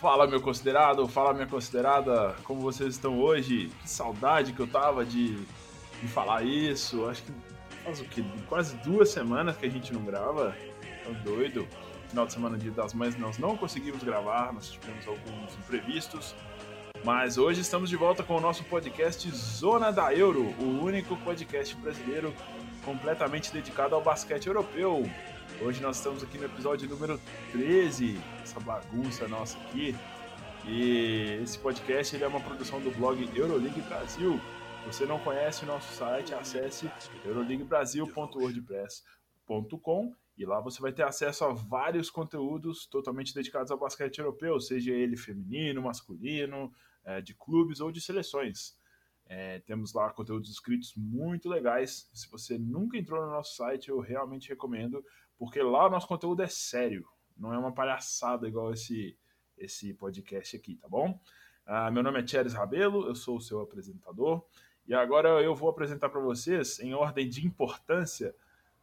Fala, meu considerado, fala, minha considerada, como vocês estão hoje? Que saudade que eu tava de, de falar isso. Acho que faz o quê? Quase duas semanas que a gente não grava. Tô doido. Final de semana, dia das mães, nós não conseguimos gravar, nós tivemos alguns imprevistos. Mas hoje estamos de volta com o nosso podcast Zona da Euro, o único podcast brasileiro completamente dedicado ao basquete europeu. Hoje nós estamos aqui no episódio número 13, essa bagunça nossa aqui. E esse podcast ele é uma produção do blog Euroleague Brasil. Se você não conhece o nosso site, acesse euroleaguebrasil.wordpress.com e lá você vai ter acesso a vários conteúdos totalmente dedicados ao basquete europeu, seja ele feminino, masculino, é, de clubes ou de seleções. É, temos lá conteúdos escritos muito legais. Se você nunca entrou no nosso site, eu realmente recomendo, porque lá o nosso conteúdo é sério, não é uma palhaçada igual esse, esse podcast aqui, tá bom? Ah, meu nome é Thierry Rabelo, eu sou o seu apresentador, e agora eu vou apresentar para vocês, em ordem de importância,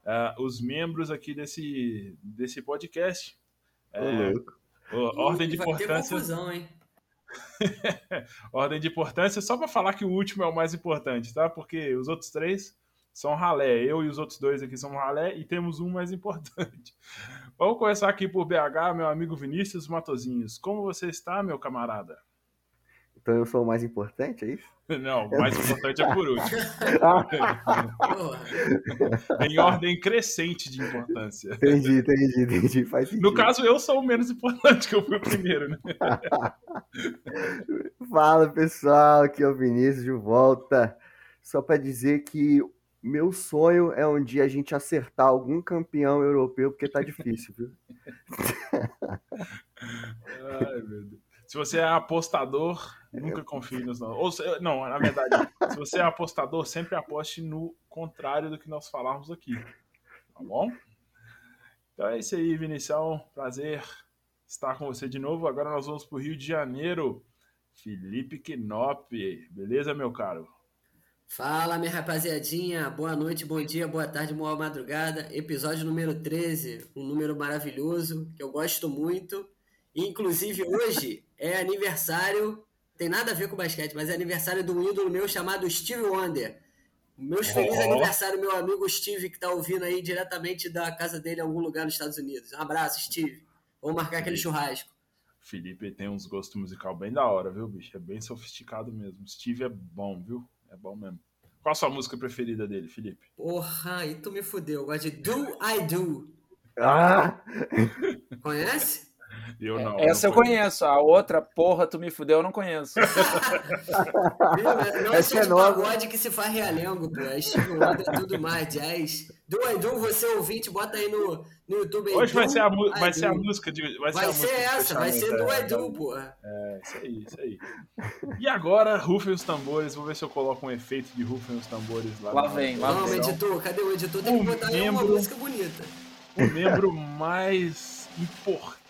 uh, os membros aqui desse, desse podcast. É, ordem de importância. Confusão, hein? ordem de importância, só para falar que o último é o mais importante, tá? Porque os outros três são ralé. Eu e os outros dois aqui são ralé e temos um mais importante. Vamos começar aqui por BH, meu amigo Vinícius Matozinhos. Como você está, meu camarada? Então eu sou o mais importante, é isso? Não, o mais importante é por último. em ordem crescente de importância. Entendi, entendi, entendi. Faz sentido. No caso, eu sou o menos importante, que eu fui o primeiro, né? Fala pessoal, aqui é o Vinícius de volta. Só para dizer que meu sonho é um dia a gente acertar algum campeão europeu, porque tá difícil, viu? Ai, meu Deus. Se você é apostador, nunca confie nos nossos. Ou, não, na verdade, se você é apostador, sempre aposte no contrário do que nós falarmos aqui. Tá bom? Então é isso aí, Vinicião. Prazer estar com você de novo. Agora nós vamos para o Rio de Janeiro. Felipe Knop. Beleza, meu caro? Fala, minha rapaziadinha. Boa noite, bom dia, boa tarde, boa madrugada. Episódio número 13, um número maravilhoso que eu gosto muito. Inclusive, hoje é aniversário, tem nada a ver com basquete, mas é aniversário de um ídolo meu chamado Steve Wonder. Meus felizes aniversário, meu amigo Steve, que tá ouvindo aí diretamente da casa dele em algum lugar nos Estados Unidos. Um abraço, Steve. Vamos marcar aquele churrasco. Felipe tem uns gostos musical bem da hora, viu, bicho? É bem sofisticado mesmo. Steve é bom, viu? É bom mesmo. Qual a sua música preferida dele, Felipe? Porra, aí tu me fudeu. Eu gosto de Do I Do. Ah! Conhece? Eu não. Essa não eu conheço. A outra, porra, tu me fudeu, eu não conheço. não é Essa é nova. pagode que se faz realengo, pô. É Wonder e tudo mais, jazz. Do Do, você ouvinte, bota aí no, no YouTube. Hoje vai, ser a, vai ser a música de. Vai, vai ser, ser essa, vai ser Do I Do, pô. É, isso aí, isso aí. E agora, rufem os tambores. Vou ver se eu coloco um efeito de rufem os tambores lá. Lá vem, lá vem. Não, editor, cadê o editor? Tem que botar membro, aí uma música bonita. O membro mais importante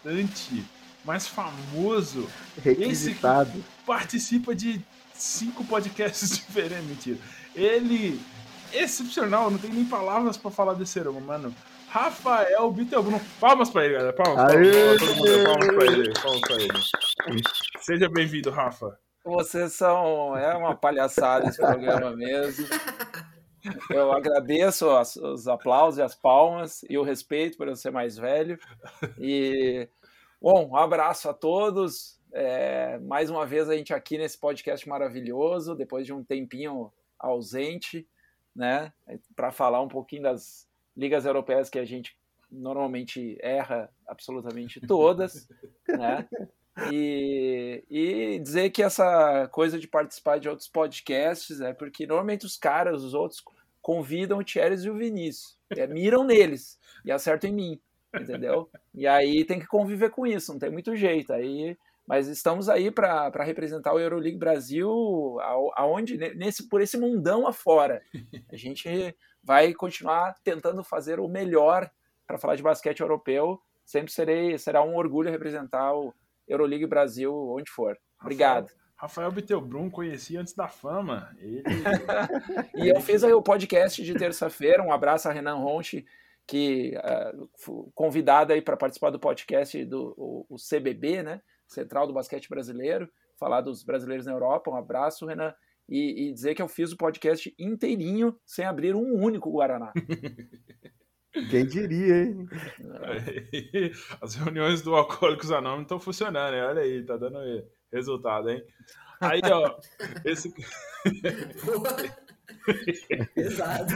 mais famoso. Requisitado. Esse participa de cinco podcasts diferentes. Mentira. Ele. Excepcional, não tem nem palavras para falar desse ser mano. Rafael Bittelbruno. Palmas pra ele, galera. Palmas, palmas, palmas, todo mundo. palmas pra ele. Palmas pra ele. Seja bem-vindo, Rafa. Vocês são. É uma palhaçada esse programa mesmo. Eu agradeço os, os aplausos e as palmas e o respeito por eu ser mais velho. E Bom, um abraço a todos. É, mais uma vez a gente aqui nesse podcast maravilhoso, depois de um tempinho ausente, né, para falar um pouquinho das ligas europeias que a gente normalmente erra absolutamente todas, né? E, e dizer que essa coisa de participar de outros podcasts é porque normalmente os caras, os outros, convidam o Thierry e o Vinícius, é, miram neles e acertam em mim entendeu? E aí tem que conviver com isso, não tem muito jeito. Aí, mas estamos aí para representar o Euroleague Brasil aonde nesse por esse mundão afora. A gente vai continuar tentando fazer o melhor para falar de basquete europeu. Sempre serei será um orgulho representar o Euroleague Brasil onde for. Obrigado. Rafael Bittelbrum conheci antes da fama. Ele... e eu fiz aí o podcast de terça-feira. Um abraço a Renan Ronchi, que uh, convidada aí para participar do podcast do o, o CBB, né? central do basquete brasileiro, falar dos brasileiros na Europa. Um abraço, Renan. E, e dizer que eu fiz o podcast inteirinho sem abrir um único Guaraná. Quem diria, hein? As reuniões do Alcoólicos Anônimos estão funcionando, hein? Olha aí, tá dando resultado, hein? Aí, ó, esse. Exato.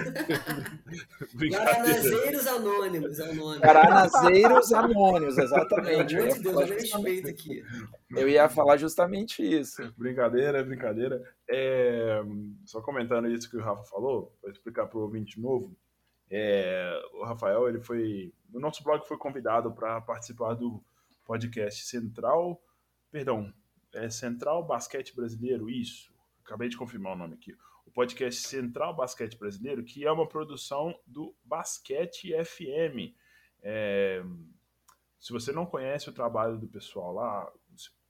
Garanazeiros Anônimos. Garanazeiros Anônimos, exatamente. De Deus, eu respeito aqui. Eu ia falar justamente isso. Brincadeira, brincadeira. É, só comentando isso que o Rafa falou, para explicar para o ouvinte novo, é, o Rafael, ele foi. O nosso blog foi convidado para participar do podcast Central. Perdão, é Central Basquete Brasileiro, isso. Acabei de confirmar o nome aqui. O podcast Central Basquete Brasileiro, que é uma produção do Basquete FM. É, se você não conhece o trabalho do pessoal lá,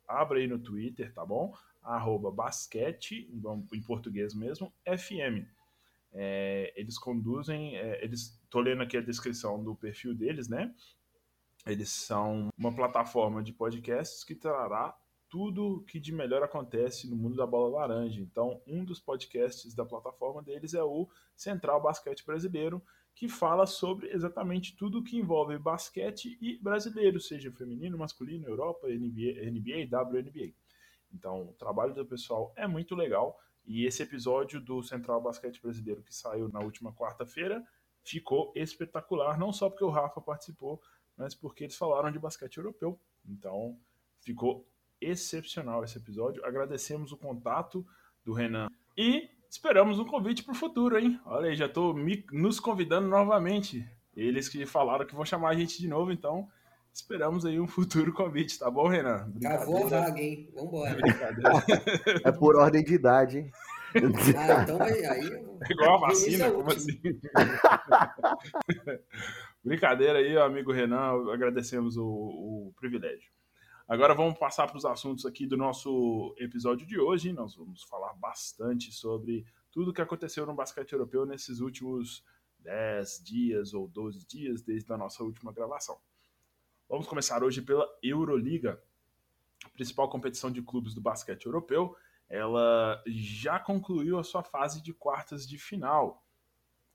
abre aí no Twitter, tá bom? Arroba basquete, em português mesmo, FM. É, eles conduzem, é, eles, tô lendo aqui a descrição do perfil deles, né? Eles são uma plataforma de podcasts que trará tudo que de melhor acontece no mundo da bola laranja. Então, um dos podcasts da plataforma deles é o Central Basquete Brasileiro, que fala sobre exatamente tudo que envolve basquete e brasileiro, seja feminino, masculino, Europa, NBA, NBA WNBA. Então, o trabalho do pessoal é muito legal. E esse episódio do Central Basquete Brasileiro que saiu na última quarta-feira ficou espetacular, não só porque o Rafa participou, mas porque eles falaram de basquete europeu. Então, ficou excepcional esse episódio. Agradecemos o contato do Renan e esperamos um convite para o futuro, hein? Olha aí, já estou nos convidando novamente. Eles que falaram que vão chamar a gente de novo, então esperamos aí um futuro convite, tá bom, Renan? Acabou a vaga, hein? Vambora. É por ordem de idade, hein? Ah, então aí. aí é igual a vacina, é como assim? Brincadeira aí, amigo Renan, agradecemos o, o privilégio. Agora vamos passar para os assuntos aqui do nosso episódio de hoje. Nós vamos falar bastante sobre tudo que aconteceu no basquete europeu nesses últimos 10 dias ou 12 dias desde a nossa última gravação. Vamos começar hoje pela Euroliga, a principal competição de clubes do basquete europeu. Ela já concluiu a sua fase de quartas de final.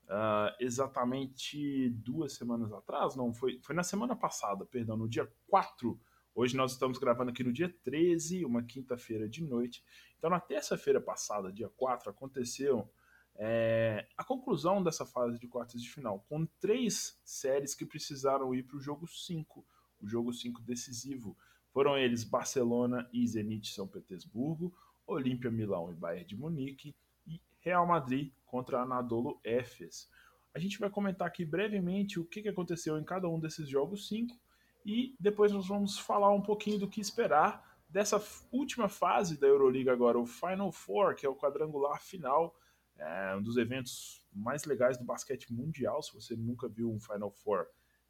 Uh, exatamente duas semanas atrás, não, foi, foi na semana passada, perdão, no dia 4 Hoje nós estamos gravando aqui no dia 13, uma quinta-feira de noite. Então, na terça-feira passada, dia 4, aconteceu é, a conclusão dessa fase de quartas de final, com três séries que precisaram ir para o jogo 5, o jogo 5 decisivo. Foram eles Barcelona e Zenit São Petersburgo, Olímpia Milão e Bayern de Munique e Real Madrid contra Anadolu Efes. A gente vai comentar aqui brevemente o que aconteceu em cada um desses jogos 5 e depois nós vamos falar um pouquinho do que esperar dessa última fase da Euroliga agora, o Final Four, que é o quadrangular final, é um dos eventos mais legais do basquete mundial. Se você nunca viu um Final Four,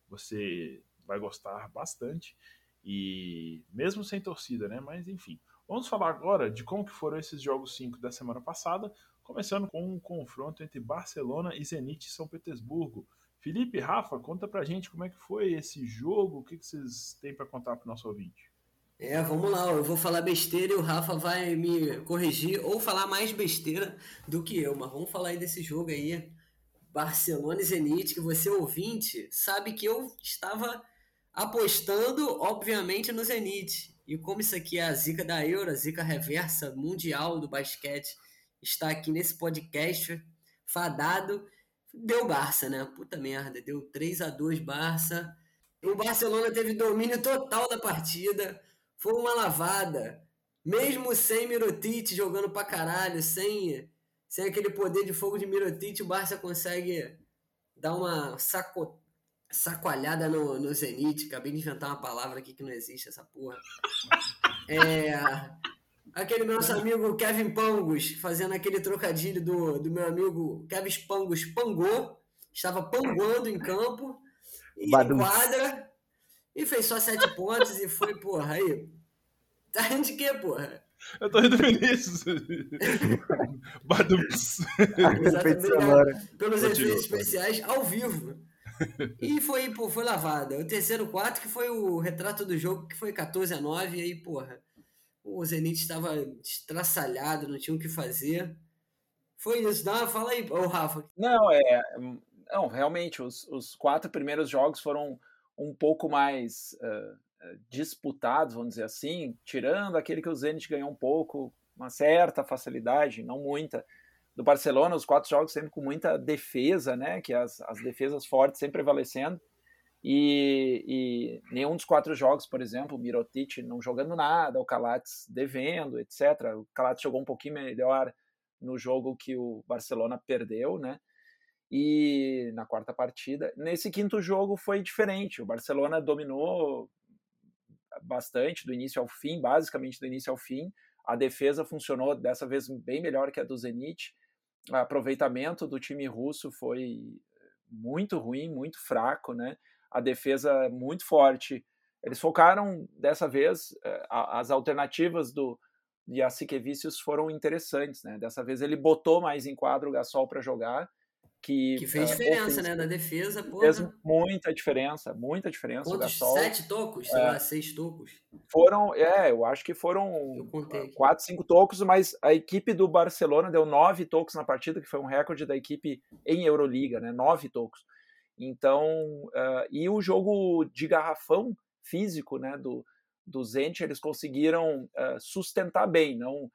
você vai gostar bastante. E mesmo sem torcida, né? Mas enfim. Vamos falar agora de como que foram esses jogos 5 da semana passada, começando com um confronto entre Barcelona e Zenit São Petersburgo. Felipe, Rafa, conta pra gente como é que foi esse jogo, o que, que vocês têm para contar pro nosso ouvinte. É, vamos lá, eu vou falar besteira e o Rafa vai me corrigir ou falar mais besteira do que eu, mas vamos falar aí desse jogo aí, Barcelona e Zenit, que você ouvinte sabe que eu estava apostando, obviamente, no Zenit. E como isso aqui é a zica da Euro, a zica reversa mundial do basquete, está aqui nesse podcast fadado deu Barça, né? Puta merda, deu 3 a 2 Barça. O Barcelona teve domínio total da partida. Foi uma lavada. Mesmo sem Mirotic jogando pra caralho, sem, sem aquele poder de fogo de Mirotic, o Barça consegue dar uma saco, sacoalhada no, no Zenit. Acabei de inventar uma palavra aqui que não existe, essa porra. É, aquele nosso amigo Kevin Pangos, fazendo aquele trocadilho do, do meu amigo Kevin Pangos, pangou, estava panguando em campo, e em quadra, e fez só sete pontos e foi, porra, aí. Tá rindo de quê, porra? Eu tô rindo Vinícius. Badums. Exatamente. Pelos efeitos especiais ao vivo. e foi, pô, foi lavada. O terceiro quarto, que foi o retrato do jogo, que foi 14 a 9, e aí, porra, o Zenit estava estraçalhado, não tinha o que fazer. Foi isso. Não, fala aí, ô Rafa. Não, é. Não, realmente, os, os quatro primeiros jogos foram um pouco mais uh, disputados, vamos dizer assim, tirando aquele que o Zenit ganhou um pouco, uma certa facilidade, não muita. Do Barcelona, os quatro jogos sempre com muita defesa, né? Que as, as defesas fortes sempre prevalecendo. E, e, nenhum dos quatro jogos, por exemplo, o Mirotic não jogando nada, o Calates devendo, etc. O Calates jogou um pouquinho melhor no jogo que o Barcelona perdeu, né? E na quarta partida, nesse quinto jogo foi diferente. O Barcelona dominou bastante do início ao fim, basicamente do início ao fim. A defesa funcionou dessa vez bem melhor que a do Zenit. O aproveitamento do time russo foi muito ruim, muito fraco, né? A defesa muito forte. Eles focaram dessa vez eh, as alternativas do Jassikevicius foram interessantes, né? Dessa vez ele botou mais em quadro o Gasol para jogar que, que fez uh, diferença, né? Na defesa, porra. Fez muita diferença, muita diferença. Quantos? Gasol, sete tocos? Sei é, lá, seis tocos? Foram, é, eu acho que foram quatro, cinco tocos, mas a equipe do Barcelona deu nove tocos na partida, que foi um recorde da equipe em Euroliga, né? Nove tocos. Então, uh, e o jogo de garrafão físico, né, do, do Zenit, eles conseguiram uh, sustentar bem, não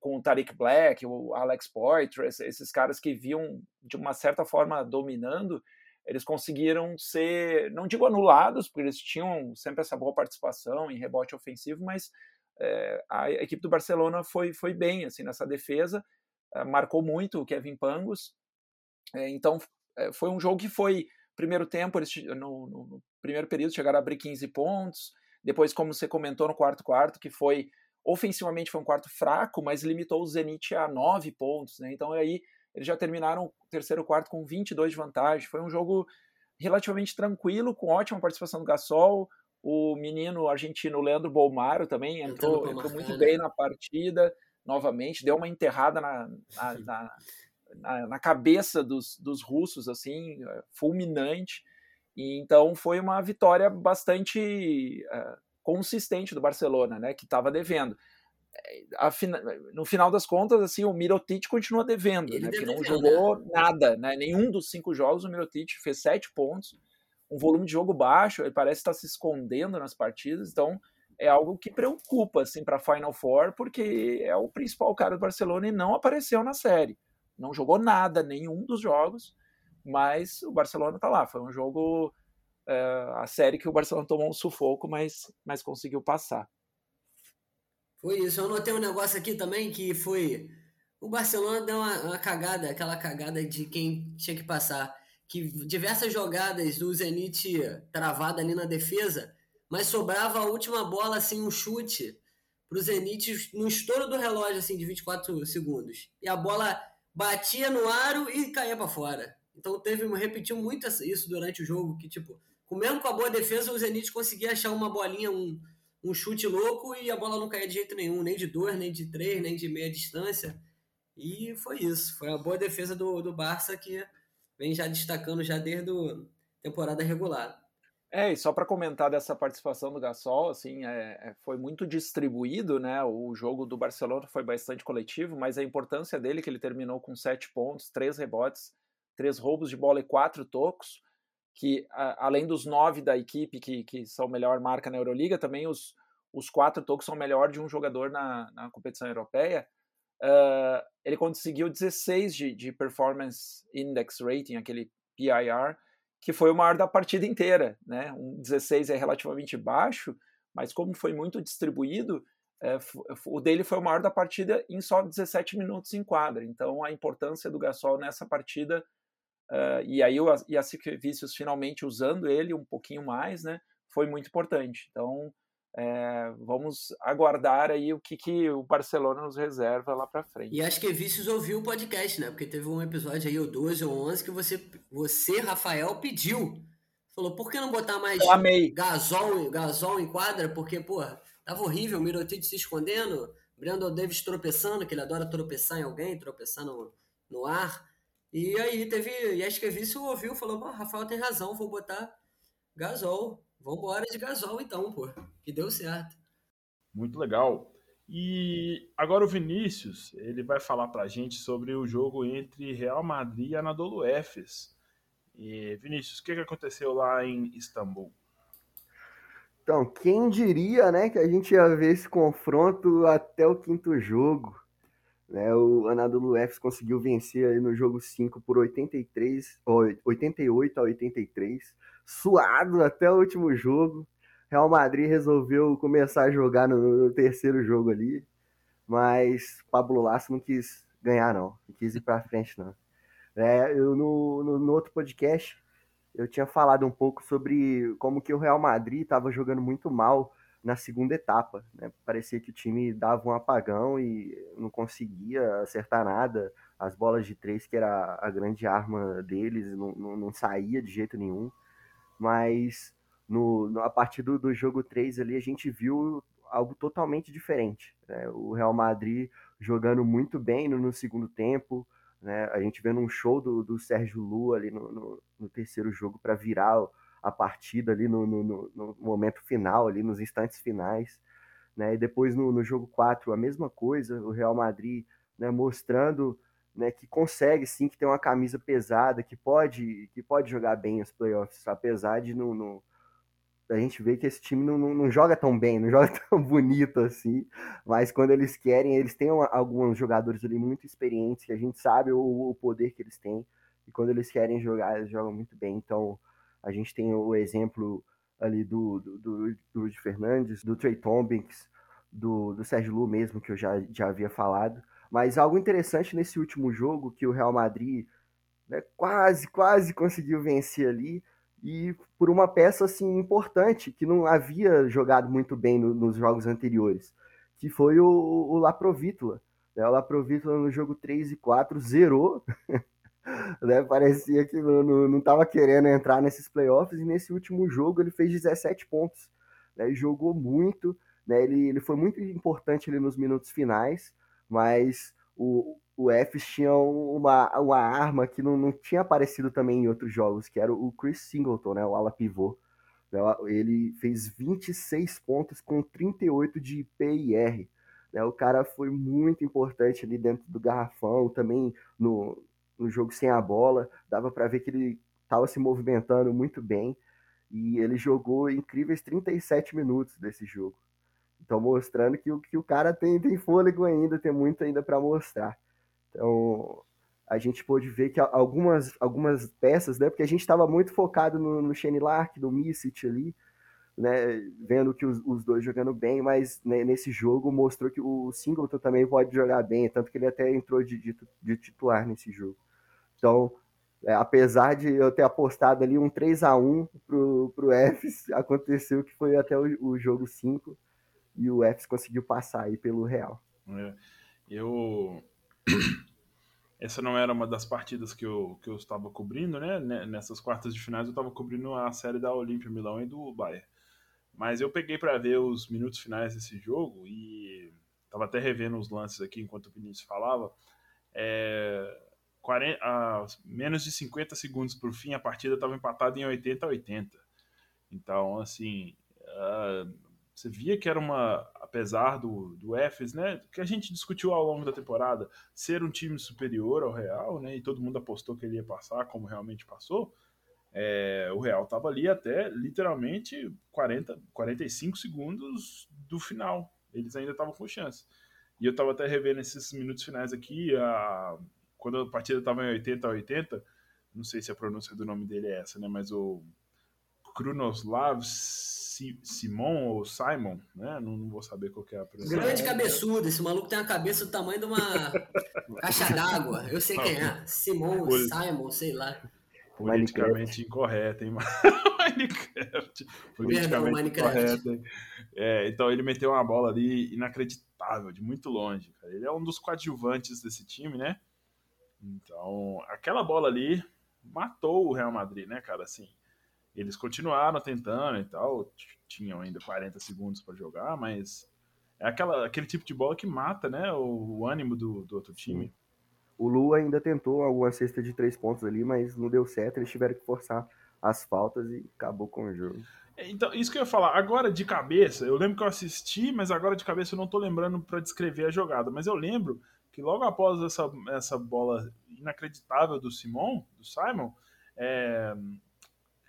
com o Tariq Black, o Alex Poitras, esses caras que viam de uma certa forma dominando, eles conseguiram ser, não digo anulados, porque eles tinham sempre essa boa participação em rebote ofensivo, mas é, a equipe do Barcelona foi, foi bem assim nessa defesa, é, marcou muito o Kevin Pangos, é, então foi um jogo que foi primeiro tempo eles no, no, primeiro período chegaram a abrir 15 pontos, depois como você comentou no quarto quarto que foi Ofensivamente foi um quarto fraco, mas limitou o Zenit a nove pontos, né? Então aí eles já terminaram o terceiro quarto com 22 de vantagem. Foi um jogo relativamente tranquilo, com ótima participação do Gasol. O menino argentino Leandro Bolmaro também entrou, entrou muito bem na partida, novamente, deu uma enterrada na, na, na, na, na cabeça dos, dos russos, assim, fulminante. E então foi uma vitória bastante uh, consistente do Barcelona, né, que estava devendo. É, no final das contas, assim, o Mirotic continua devendo, né, que não jogou né? nada, né, nenhum dos cinco jogos o Mirotic fez sete pontos, um volume de jogo baixo, ele parece estar se escondendo nas partidas, então é algo que preocupa assim para Final Four, porque é o principal cara do Barcelona e não apareceu na série, não jogou nada, nenhum dos jogos, mas o Barcelona está lá, foi um jogo uh, a série que o Barcelona tomou um sufoco, mas, mas conseguiu passar. Foi isso. Eu notei um negócio aqui também que foi. O Barcelona deu uma, uma cagada, aquela cagada de quem tinha que passar. Que diversas jogadas do Zenit travada ali na defesa, mas sobrava a última bola, assim, um chute pro Zenit no estouro do relógio, assim, de 24 segundos. E a bola batia no aro e caía para fora. Então teve, repetiu muito isso durante o jogo, que tipo, mesmo com a boa defesa, o Zenit conseguia achar uma bolinha, um, um chute louco e a bola não caía de jeito nenhum, nem de dois, nem de três, nem de meia distância. E foi isso. Foi a boa defesa do, do Barça que vem já destacando já desde a temporada regular. É, e só para comentar dessa participação do Gasol, assim, é, é, foi muito distribuído, né? O jogo do Barcelona foi bastante coletivo, mas a importância dele que ele terminou com sete pontos, três rebotes, três roubos de bola e quatro tocos que a, além dos nove da equipe que, que são melhor marca na Euroliga, também os, os quatro tocos são melhor de um jogador na, na competição europeia. Uh, ele conseguiu 16 de, de Performance Index Rating, aquele PIR, que foi o maior da partida inteira. Né? Um 16 é relativamente baixo, mas como foi muito distribuído, é, o dele foi o maior da partida em só 17 minutos em quadra. Então a importância do Gasol nessa partida Uh, e aí o Jasikevicius finalmente usando ele um pouquinho mais, né, foi muito importante. Então é, vamos aguardar aí o que, que o Barcelona nos reserva lá para frente. E acho que Vícios ouviu o podcast, né? Porque teve um episódio aí, ou 12 ou 11, que você, você Rafael, pediu. Falou, por que não botar mais gasol, gasol em quadra? Porque, pô, tava horrível, o Mirotic se escondendo, Brandon Davis tropeçando, que ele adora tropeçar em alguém, tropeçar no, no ar. E aí teve. E acho que a vice ouviu, falou: Rafael tem razão, vou botar Gasol. Vambora de Gasol então, pô. Que deu certo. Muito legal. E agora o Vinícius, ele vai falar pra gente sobre o jogo entre Real Madrid e Anadolu Efes. E Vinícius, o que aconteceu lá em Istambul? Então, quem diria, né, que a gente ia ver esse confronto até o quinto jogo. Né, o Anadolu Efes conseguiu vencer aí no jogo 5 por 83, 88 a 83, suado até o último jogo. Real Madrid resolveu começar a jogar no, no terceiro jogo ali, mas Pablo Lasso não quis ganhar não, não quis ir para frente não. É, eu no, no, no outro podcast eu tinha falado um pouco sobre como que o Real Madrid estava jogando muito mal na segunda etapa. Né? Parecia que o time dava um apagão e não conseguia acertar nada. As bolas de três, que era a grande arma deles, não, não, não saía de jeito nenhum. Mas no, no a partir do, do, jogo 3 ali, a gente viu algo totalmente diferente. Né? O Real Madrid jogando muito bem no, no segundo tempo, né? A gente vendo um show do, do Sérgio Lu ali no, no, no terceiro jogo para virar a partida ali no, no, momento final, ali nos instantes finais. Né? E depois no, no jogo 4, a mesma coisa, o Real Madrid né, mostrando né, que consegue sim, que tem uma camisa pesada, que pode, que pode jogar bem os playoffs, apesar de no, a gente vê que esse time não, não, não, joga tão bem, não joga tão bonito assim, mas quando eles querem, eles têm uma, alguns jogadores ali muito experientes, que a gente sabe o, o, poder que eles têm, e quando eles querem jogar, eles jogam muito bem. Então, a gente tem o exemplo ali do, do, do, do Fernandes, do Trey Tompkins, do, do Sérgio Lu mesmo, que eu já, já havia falado. Mas algo interessante nesse último jogo, que o Real Madrid né, quase, quase conseguiu vencer ali, e por uma peça assim importante que não havia jogado muito bem no, nos jogos anteriores, que foi o, o Laprovítula. Né? O Laprovítula no jogo 3 e 4 zerou, né? parecia que não estava querendo entrar nesses playoffs, e nesse último jogo ele fez 17 pontos, né? jogou muito, né? ele, ele foi muito importante ali nos minutos finais, mas o, o Fs tinha uma, uma arma que não, não tinha aparecido também em outros jogos, que era o Chris Singleton, né, o ala pivô. Ele fez 26 pontos com 38 de PIR. Né? O cara foi muito importante ali dentro do garrafão, também no, no jogo sem a bola. Dava para ver que ele estava se movimentando muito bem. E ele jogou incríveis 37 minutos desse jogo. Então, mostrando que, que o cara tem, tem fôlego ainda, tem muito ainda para mostrar. Então, a gente pôde ver que algumas, algumas peças, né? Porque a gente estava muito focado no, no Shane Lark, no Missit ali, né? Vendo que os, os dois jogando bem, mas né, nesse jogo mostrou que o Singleton também pode jogar bem, tanto que ele até entrou de, de, de titular nesse jogo. Então, é, apesar de eu ter apostado ali um 3 a 1 pro, pro Fs, aconteceu que foi até o, o jogo 5 e o Fs conseguiu passar aí pelo Real. É, eu essa não era uma das partidas que eu, que eu estava cobrindo, né? Nessas quartas de finais eu estava cobrindo a série da Olímpia Milão e do Bayern. Mas eu peguei para ver os minutos finais desse jogo e estava até revendo os lances aqui enquanto o Vinícius falava. É, 40, a, menos de 50 segundos por fim, a partida estava empatada em 80 a 80. Então, assim, uh, você via que era uma, apesar do, do Efes, né, que a gente discutiu ao longo da temporada, ser um time superior ao Real, né, e todo mundo apostou que ele ia passar, como realmente passou, é, o Real estava ali até literalmente 40, 45 segundos do final. Eles ainda estavam com chance. E eu estava até revendo esses minutos finais aqui, a, quando a partida estava em 80 a 80, não sei se a pronúncia do nome dele é essa, né, mas o Krunoslav Simon ou Simon, né? Não, não, vou saber qual é a pronúncia. Grande cabeçudo, esse maluco tem uma cabeça do tamanho de uma caixa d'água. Eu sei quem é. Simon, Poli... Simon, sei lá. Politicamente incorreto, hein? Minecraft. Politicamente incorreto. É, então ele meteu uma bola ali inacreditável, de muito longe. Cara. Ele é um dos coadjuvantes desse time, né? Então, aquela bola ali matou o Real Madrid, né, cara? Assim, eles continuaram tentando e tal, tinham ainda 40 segundos para jogar, mas é aquela, aquele tipo de bola que mata, né, o, o ânimo do, do outro time. O Lu ainda tentou alguma cesta de três pontos ali, mas não deu certo. Eles tiveram que forçar as faltas e acabou com o jogo. É, então, isso que eu ia falar, agora de cabeça, eu lembro que eu assisti, mas agora de cabeça eu não tô lembrando para descrever a jogada. Mas eu lembro que logo após essa, essa bola inacreditável do Simon, do Simon, é,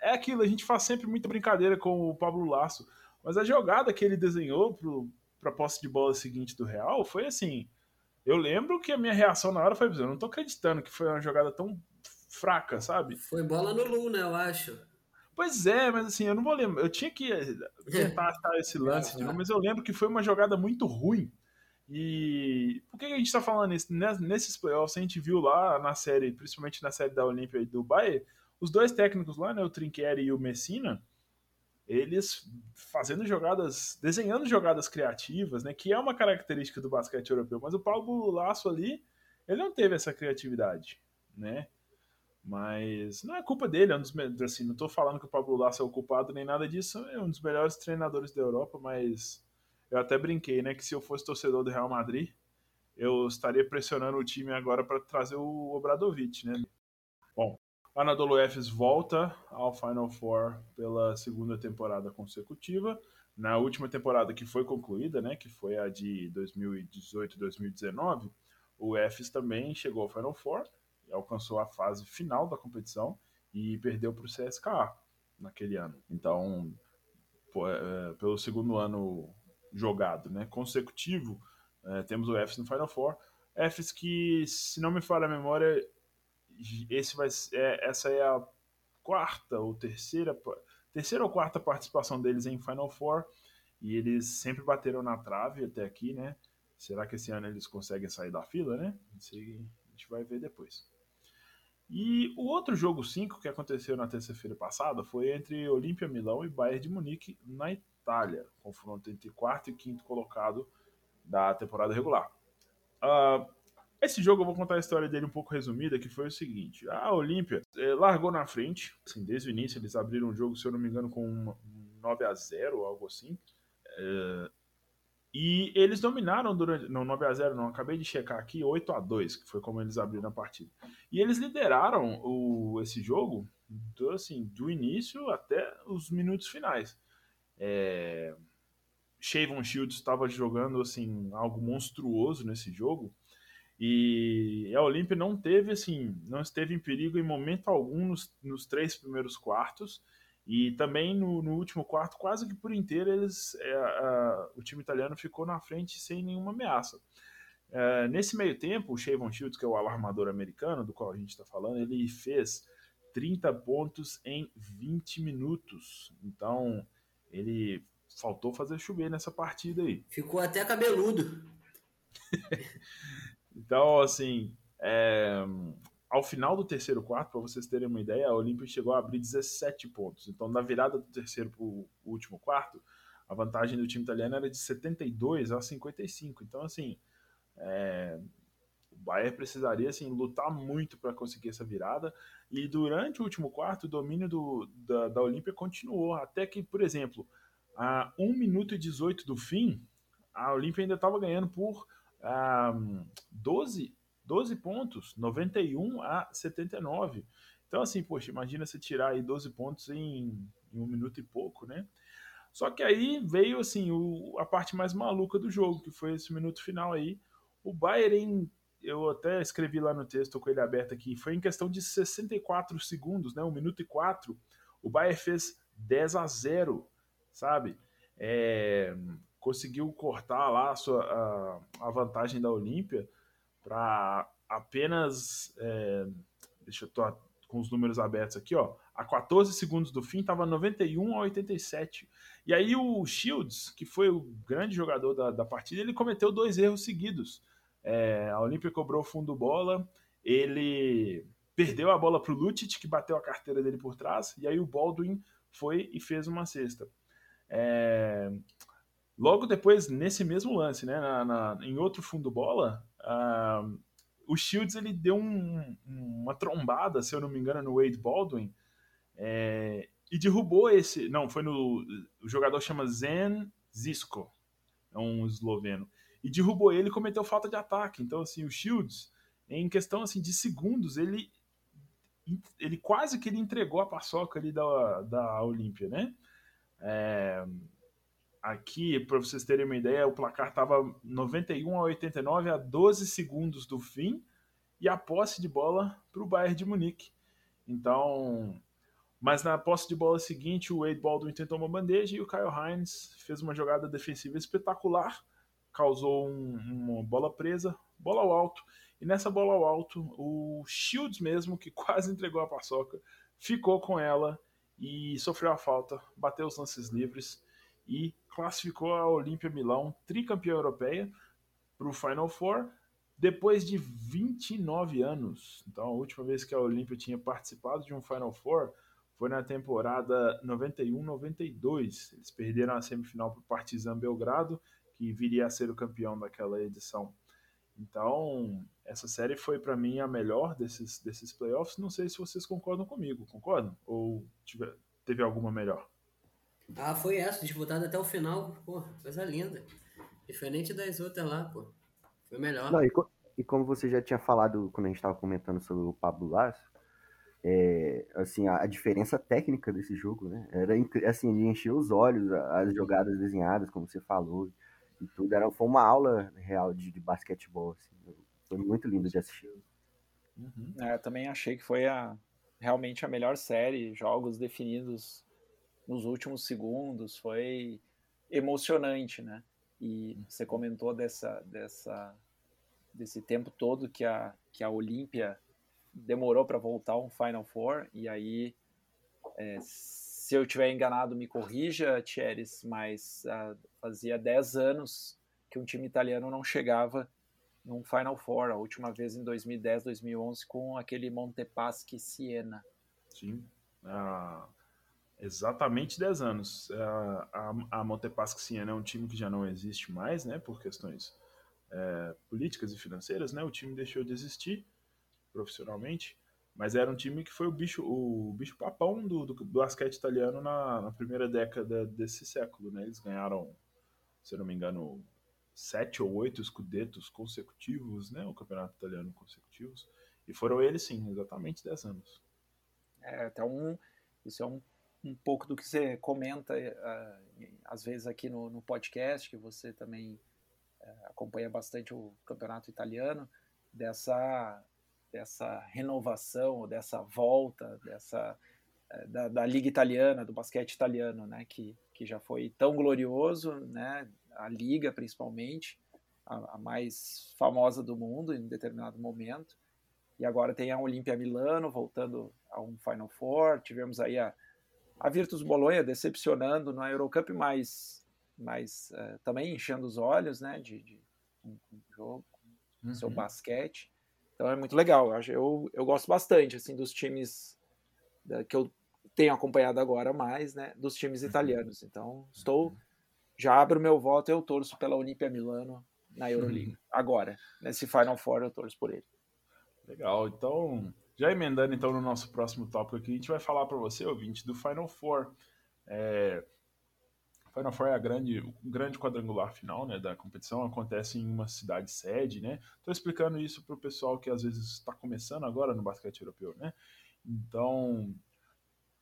é aquilo, a gente faz sempre muita brincadeira com o Pablo Lasso, mas a jogada que ele desenhou para a posse de bola seguinte do Real foi assim. Eu lembro que a minha reação na hora foi: eu não tô acreditando que foi uma jogada tão fraca, sabe? Foi bola no Luna, eu acho. Pois é, mas assim, eu não vou lembrar. Eu tinha que tentar achar esse lance, é, mas eu lembro que foi uma jogada muito ruim. E por que a gente está falando isso? Nesses playoffs, a gente viu lá na série, principalmente na série da Olímpia e do Bayern, os dois técnicos lá, né, o Trinqueri e o Messina, eles fazendo jogadas, desenhando jogadas criativas, né, que é uma característica do basquete europeu, mas o Paulo Laço ali, ele não teve essa criatividade, né? Mas não é culpa dele, é um dos assim, não estou falando que o Pablo Lasso é o culpado nem nada disso, é um dos melhores treinadores da Europa, mas eu até brinquei, né, que se eu fosse torcedor do Real Madrid, eu estaria pressionando o time agora para trazer o Obradovic, né? Bom, Anadolu Efes volta ao Final Four pela segunda temporada consecutiva. Na última temporada que foi concluída, né, que foi a de 2018-2019, o Efes também chegou ao Final Four alcançou a fase final da competição e perdeu para o CSKA naquele ano. Então, pô, é, pelo segundo ano jogado, né, consecutivo, é, temos o Fs no Final Four. Fs que, se não me falha a memória, esse vai, é, essa é a quarta ou terceira, terceira ou quarta participação deles em Final Four e eles sempre bateram na trave até aqui, né? Será que esse ano eles conseguem sair da fila, né? A gente vai ver depois. E o outro jogo 5 que aconteceu na terça-feira passada foi entre Olímpia Milão e Bayern de Munique na Itália, confronto entre quarto e quinto colocado da temporada regular. Uh, esse jogo eu vou contar a história dele um pouco resumida, que foi o seguinte: a Olímpia eh, largou na frente, assim, desde o início eles abriram o jogo, se eu não me engano, com um 9 a 0 ou algo assim. Eh, e eles dominaram durante. Não, 9x0, não. Acabei de checar aqui, 8x2, que foi como eles abriram a partida. E eles lideraram o, esse jogo do, assim, do início até os minutos finais. É, Shields estava jogando assim, algo monstruoso nesse jogo. E a Olímpia não teve assim, não esteve em perigo em momento algum nos, nos três primeiros quartos. E também no, no, último quarto, quase que por inteiro, eles, é, a, o time italiano ficou na frente sem nenhuma ameaça. É, nesse meio tempo, o Shavon Shields, que é o alarmador americano do qual a gente está falando, ele fez 30 pontos em 20 minutos. Então, ele faltou fazer chover nessa partida aí. Ficou até cabeludo. então, assim, é, ao final do terceiro quarto, para vocês terem uma ideia, a Olímpia chegou a abrir 17 pontos. Então, na virada do terceiro para o último quarto, a vantagem do time italiano era de 72 a 55. Então, assim, é, o Bayern precisaria assim, lutar muito para conseguir essa virada. E durante o último quarto, o domínio do, da, da Olímpia continuou. Até que, por exemplo, a 1 minuto e 18 do fim, a Olímpia ainda estava ganhando por um, 12 12 pontos, 91 a 79. Então, assim, poxa, imagina você tirar aí 12 pontos em, em um minuto e pouco, né? Só que aí veio, assim, o, a parte mais maluca do jogo, que foi esse minuto final aí. O Bayern, eu até escrevi lá no texto com ele aberto aqui, foi em questão de 64 segundos, né? Um minuto e quatro. O Bayern fez 10 a 0, sabe? É, conseguiu cortar lá a, sua, a, a vantagem da Olímpia para apenas. É, deixa eu tô com os números abertos aqui, ó. A 14 segundos do fim estava 91 a 87. E aí o Shields, que foi o grande jogador da, da partida, ele cometeu dois erros seguidos. É, a Olímpia cobrou fundo bola, ele perdeu a bola para o Lucic, que bateu a carteira dele por trás, e aí o Baldwin foi e fez uma cesta. É, logo depois, nesse mesmo lance, né, na, na, em outro fundo bola, Uh, o Shields ele deu um, uma trombada, se eu não me engano, no Wade Baldwin é, e derrubou esse. Não, foi no. O jogador chama Zen Zisko, é um esloveno. E derrubou ele e cometeu falta de ataque. Então, assim, o Shields em questão assim de segundos, ele ele quase que ele entregou a paçoca ali da, da Olímpia, né? É, aqui, para vocês terem uma ideia, o placar estava 91 a 89 a 12 segundos do fim e a posse de bola para o Bayern de Munique. Então, mas na posse de bola seguinte, o Wade Baldwin tentou uma bandeja e o Kyle Hines fez uma jogada defensiva espetacular, causou um, uma bola presa, bola ao alto. E nessa bola ao alto, o Shields mesmo, que quase entregou a paçoca, ficou com ela e sofreu a falta, bateu os lances livres e classificou a Olímpia Milão, tricampeã europeia, para o Final Four, depois de 29 anos. Então, a última vez que a Olímpia tinha participado de um Final Four foi na temporada 91-92. Eles perderam a semifinal para o Partizan Belgrado, que viria a ser o campeão daquela edição. Então, essa série foi para mim a melhor desses, desses playoffs. Não sei se vocês concordam comigo. Concordam? Ou tiver, teve alguma melhor? Ah, foi essa, disputada até o final. Pô, coisa linda. Diferente das outras lá, pô. Foi melhor. Não, e, e, como você já tinha falado quando a gente estava comentando sobre o Pablo Lasso, é, assim, a, a, diferença técnica desse jogo, né? Era assim, de encher os olhos, as jogadas desenhadas, como você falou, e tudo. Era, foi uma aula real de, de basquetebol, assim. Foi muito lindo de assistir. Uhum. É, eu também achei que foi a, realmente a melhor série, jogos definidos nos últimos segundos, foi emocionante, né? E uhum. você comentou dessa, dessa, desse tempo todo que a, que a Olímpia demorou para voltar um Final Four, e aí, é, se eu tiver enganado, me corrija, Thierry, mas uh, fazia 10 anos que um time italiano não chegava num Final Four, a última vez em 2010, 2011, com aquele Montepaschi Siena. Sim, uh, exatamente 10 anos. Uh, a, a Siena é um time que já não existe mais, né, por questões é, políticas e financeiras, né, o time deixou de existir, profissionalmente, mas era um time que foi o bicho, o bicho papão do, do, do basquete italiano na, na, primeira década desse século, né? Eles ganharam, se eu não me engano, sete ou oito escudetos consecutivos, né? O campeonato italiano consecutivos. E foram eles, sim, exatamente dez anos. É, até um, isso é um, um pouco do que você comenta, uh, às vezes aqui no, no podcast, que você também uh, acompanha bastante o campeonato italiano, dessa dessa renovação, dessa volta, dessa eh, da, da, liga italiana, do basquete italiano, né, que, que já foi tão glorioso, né, a liga principalmente, a, a mais famosa do mundo em determinado momento, e agora tem a Olimpia Milano voltando a um Final Four, tivemos aí a, a Virtus Bolonha decepcionando na Eurocup, mas, mas uh, também enchendo os olhos, né, de, de um, um jogo, uhum. seu basquete, então é muito legal. Eu, eu, gosto bastante assim dos times da, que eu tenho acompanhado agora mais, né? Dos times uhum. italianos. Então estou já abro meu voto. Eu torço pela Olimpia Milano na Euroliga. Uhum. Agora nesse Final Four eu torço por ele. Legal. Então já emendando então no nosso próximo tópico aqui, a gente vai falar para você, ouvinte, do Final Four. É, Final Four é a grande, o grande quadrangular final né, da competição, acontece em uma cidade sede, né? Estou explicando isso para o pessoal que às vezes está começando agora no basquete europeu, né? Então,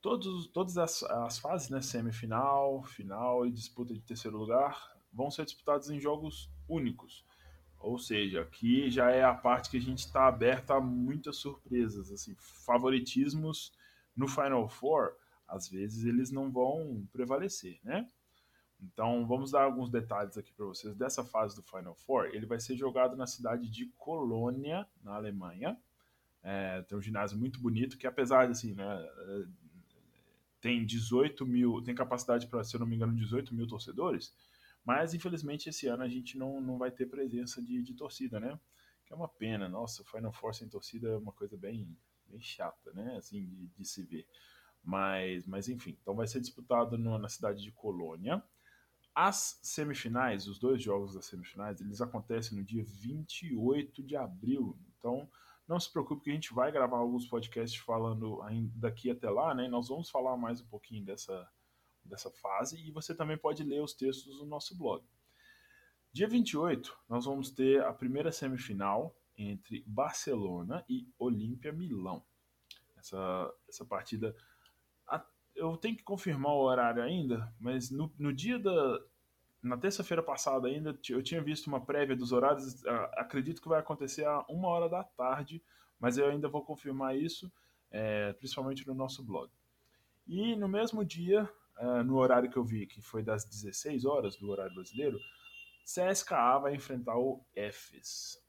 todos, todas as, as fases, né, semifinal, final e disputa de terceiro lugar, vão ser disputadas em jogos únicos. Ou seja, aqui já é a parte que a gente está aberto a muitas surpresas, assim, favoritismos no Final Four, às vezes eles não vão prevalecer, né? Então, vamos dar alguns detalhes aqui para vocês dessa fase do Final Four. Ele vai ser jogado na cidade de Colônia, na Alemanha. É, tem um ginásio muito bonito, que apesar de, assim, né, tem 18 mil, tem capacidade para, se eu não me engano, 18 mil torcedores, mas infelizmente esse ano a gente não, não vai ter presença de, de torcida, né? Que é uma pena. Nossa, Final Four sem torcida é uma coisa bem, bem chata, né? Assim, de, de se ver. Mas, mas enfim, então vai ser disputado no, na cidade de Colônia. As semifinais, os dois jogos das semifinais, eles acontecem no dia 28 de abril. Então, não se preocupe que a gente vai gravar alguns podcasts falando daqui até lá, né? Nós vamos falar mais um pouquinho dessa, dessa fase e você também pode ler os textos no nosso blog. Dia 28, nós vamos ter a primeira semifinal entre Barcelona e Olímpia Milão. Essa, essa partida. Eu tenho que confirmar o horário ainda, mas no, no dia da. Na terça-feira passada ainda, eu tinha visto uma prévia dos horários. Acredito que vai acontecer a uma hora da tarde, mas eu ainda vou confirmar isso, é, principalmente no nosso blog. E no mesmo dia, é, no horário que eu vi, que foi das 16 horas do horário brasileiro, CSKA vai enfrentar o EFES.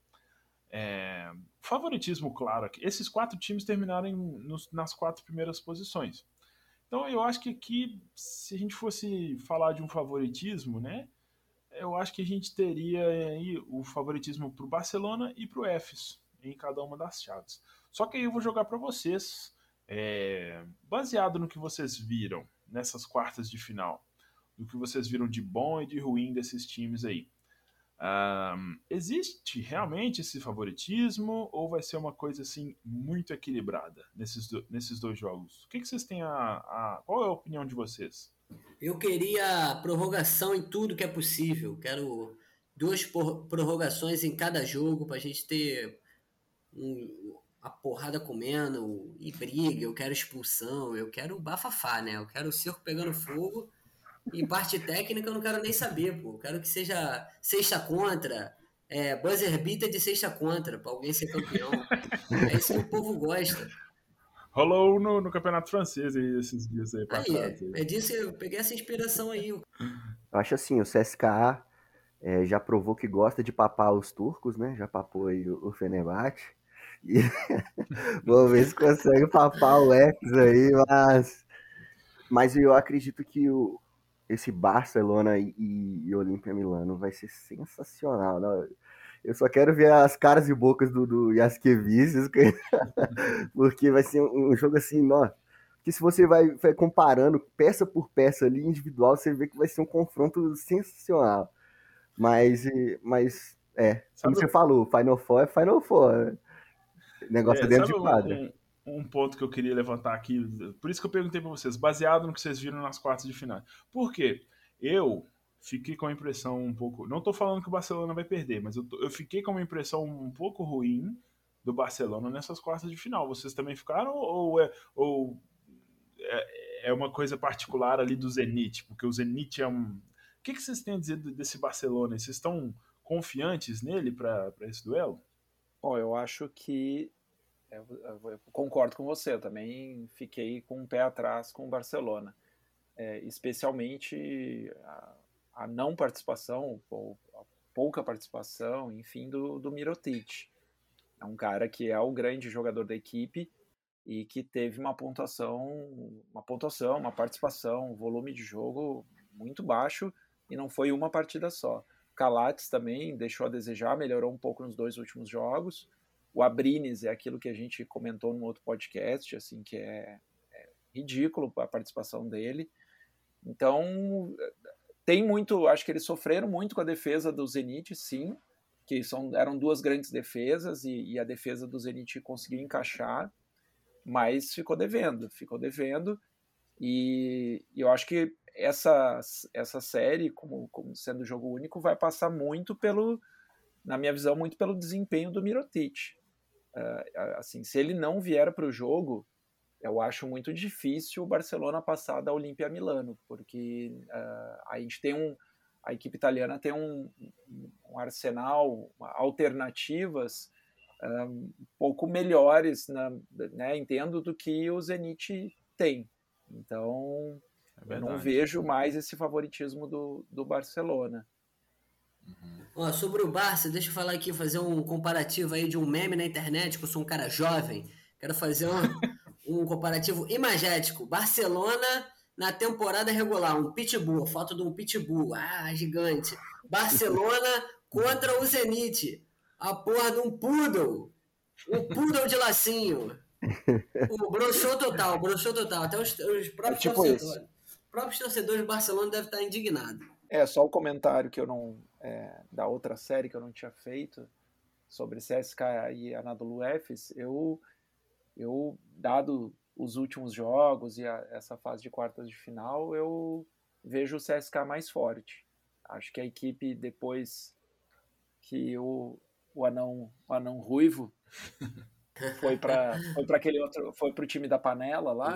É, favoritismo claro aqui. Esses quatro times terminarem nos, nas quatro primeiras posições. Então eu acho que aqui, se a gente fosse falar de um favoritismo, né? Eu acho que a gente teria aí o favoritismo para o Barcelona e para o EFES em cada uma das chaves. Só que aí eu vou jogar para vocês, é, baseado no que vocês viram nessas quartas de final do que vocês viram de bom e de ruim desses times aí. Um, existe realmente esse favoritismo ou vai ser uma coisa assim muito equilibrada nesses, do, nesses dois jogos? O que, que vocês têm a, a, Qual é a opinião de vocês? Eu queria prorrogação em tudo que é possível. Quero duas prorrogações em cada jogo para a gente ter um, a porrada comendo e briga. Eu quero expulsão, eu quero bafafá, né? Eu quero o circo pegando fogo e parte técnica eu não quero nem saber, pô. Eu quero que seja sexta contra, é, buzzer beater de sexta contra, pra alguém ser campeão. é isso que o povo gosta. Rolou no, no campeonato francês aí, esses dias aí passados. É, é disso que eu peguei essa inspiração aí. Eu acho assim, o CSKA é, já provou que gosta de papar os turcos, né? Já papou aí o, o Fenerbahçe. Vamos ver se consegue papar o X aí, mas... Mas eu acredito que o, esse Barcelona e, e Olímpia Milano vai ser sensacional. Não? Eu só quero ver as caras e bocas do, do Jaskevicius, porque vai ser um, jogo assim, ó, que se você vai, vai, comparando peça por peça ali, individual, você vê que vai ser um confronto sensacional. Mas, mas é, como você falou, Final Four é Final Four. Né? Negócio é, dentro de quadra. Um, um ponto que eu queria levantar aqui, por isso que eu perguntei para vocês, baseado no que vocês viram nas quartas de final. Por quê? Eu fiquei com a impressão um pouco. Não estou falando que o Barcelona vai perder, mas eu, eu fiquei com uma impressão um pouco ruim do Barcelona nessas quartas de final. Vocês também ficaram? Ou é, ou é, é uma coisa particular ali do Zenit? Porque o Zenit é um. O que, que vocês têm a dizer desse Barcelona? Vocês estão confiantes nele para esse duelo? Bom, eu acho que eu, eu, concordo com você, eu também fiquei com um pé atrás com o Barcelona. É, especialmente a, a, não participação, ou a pouca participação, enfim, do, do Mirotic. É um cara que é o grande jogador da equipe e que teve uma pontuação, uma pontuação, uma participação, um volume de jogo muito baixo e não foi uma partida só. Calates também deixou a desejar, melhorou um pouco nos dois últimos jogos. O Abrines é aquilo que a gente comentou no outro podcast, assim, que é, é ridículo a participação dele. Então, tem muito, acho que eles sofreram muito com a defesa do Zenit, sim, que são, eram duas grandes defesas e, e a defesa do Zenit conseguiu encaixar, mas ficou devendo, ficou devendo. E, e eu acho que essa, essa série, como, como sendo jogo único, vai passar muito pelo, na minha visão, muito pelo desempenho do Mirotic. Uh, assim, se ele não vier para o jogo, eu acho muito difícil o Barcelona passar da Olimpia Milano, porque uh, a gente tem um, a equipe italiana tem um, um arsenal, alternativas uh, um pouco melhores, na, né, entendo, do que o Zenit tem. Então, é eu não vejo mais esse favoritismo do, do Barcelona. Uhum. Ó, sobre o Barça, deixa eu falar aqui, fazer um comparativo aí de um meme na internet, que eu sou um cara jovem. Quero fazer um, um comparativo imagético. Barcelona na temporada regular, um pitbull, foto de um pitbull, ah, gigante. Barcelona contra o Zenit, a porra de um poodle. Um poodle de lacinho. O broxou total, broxou total. Até os, os próprios, é tipo torcedores, próprios torcedores do Barcelona devem estar indignados. É, só o comentário que eu não é, da outra série que eu não tinha feito sobre CSK e Anadolu Efes, eu, eu, dado os últimos jogos e a, essa fase de quartas de final, eu vejo o CSK mais forte. Acho que a equipe, depois que o, o anão, o anão ruivo, foi para foi para aquele outro, foi para o time da panela lá.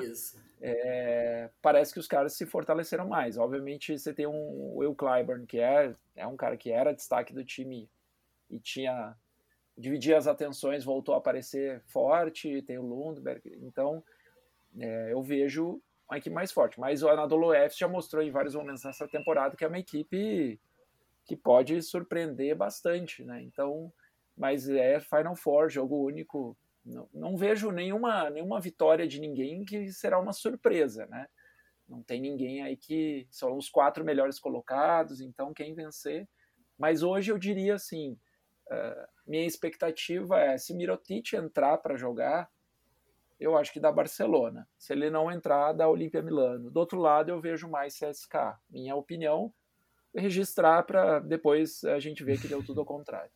É, parece que os caras se fortaleceram mais. Obviamente você tem um Will Clyburn que é é um cara que era destaque do time e tinha dividia as atenções, voltou a aparecer forte. Tem o Lundberg, então é, eu vejo uma equipe mais forte. Mas o Anadolu Efes já mostrou em vários momentos nessa temporada que é uma equipe que pode surpreender bastante, né? Então, mas é Final Four, jogo único. Não, não vejo nenhuma, nenhuma vitória de ninguém que será uma surpresa, né? Não tem ninguém aí que são os quatro melhores colocados, então quem vencer. Mas hoje eu diria assim, uh, minha expectativa é se Mirotic entrar para jogar, eu acho que dá Barcelona. Se ele não entrar, dá Olímpia Milano. Do outro lado, eu vejo mais CSK. Minha opinião, registrar para depois a gente ver que deu tudo ao contrário.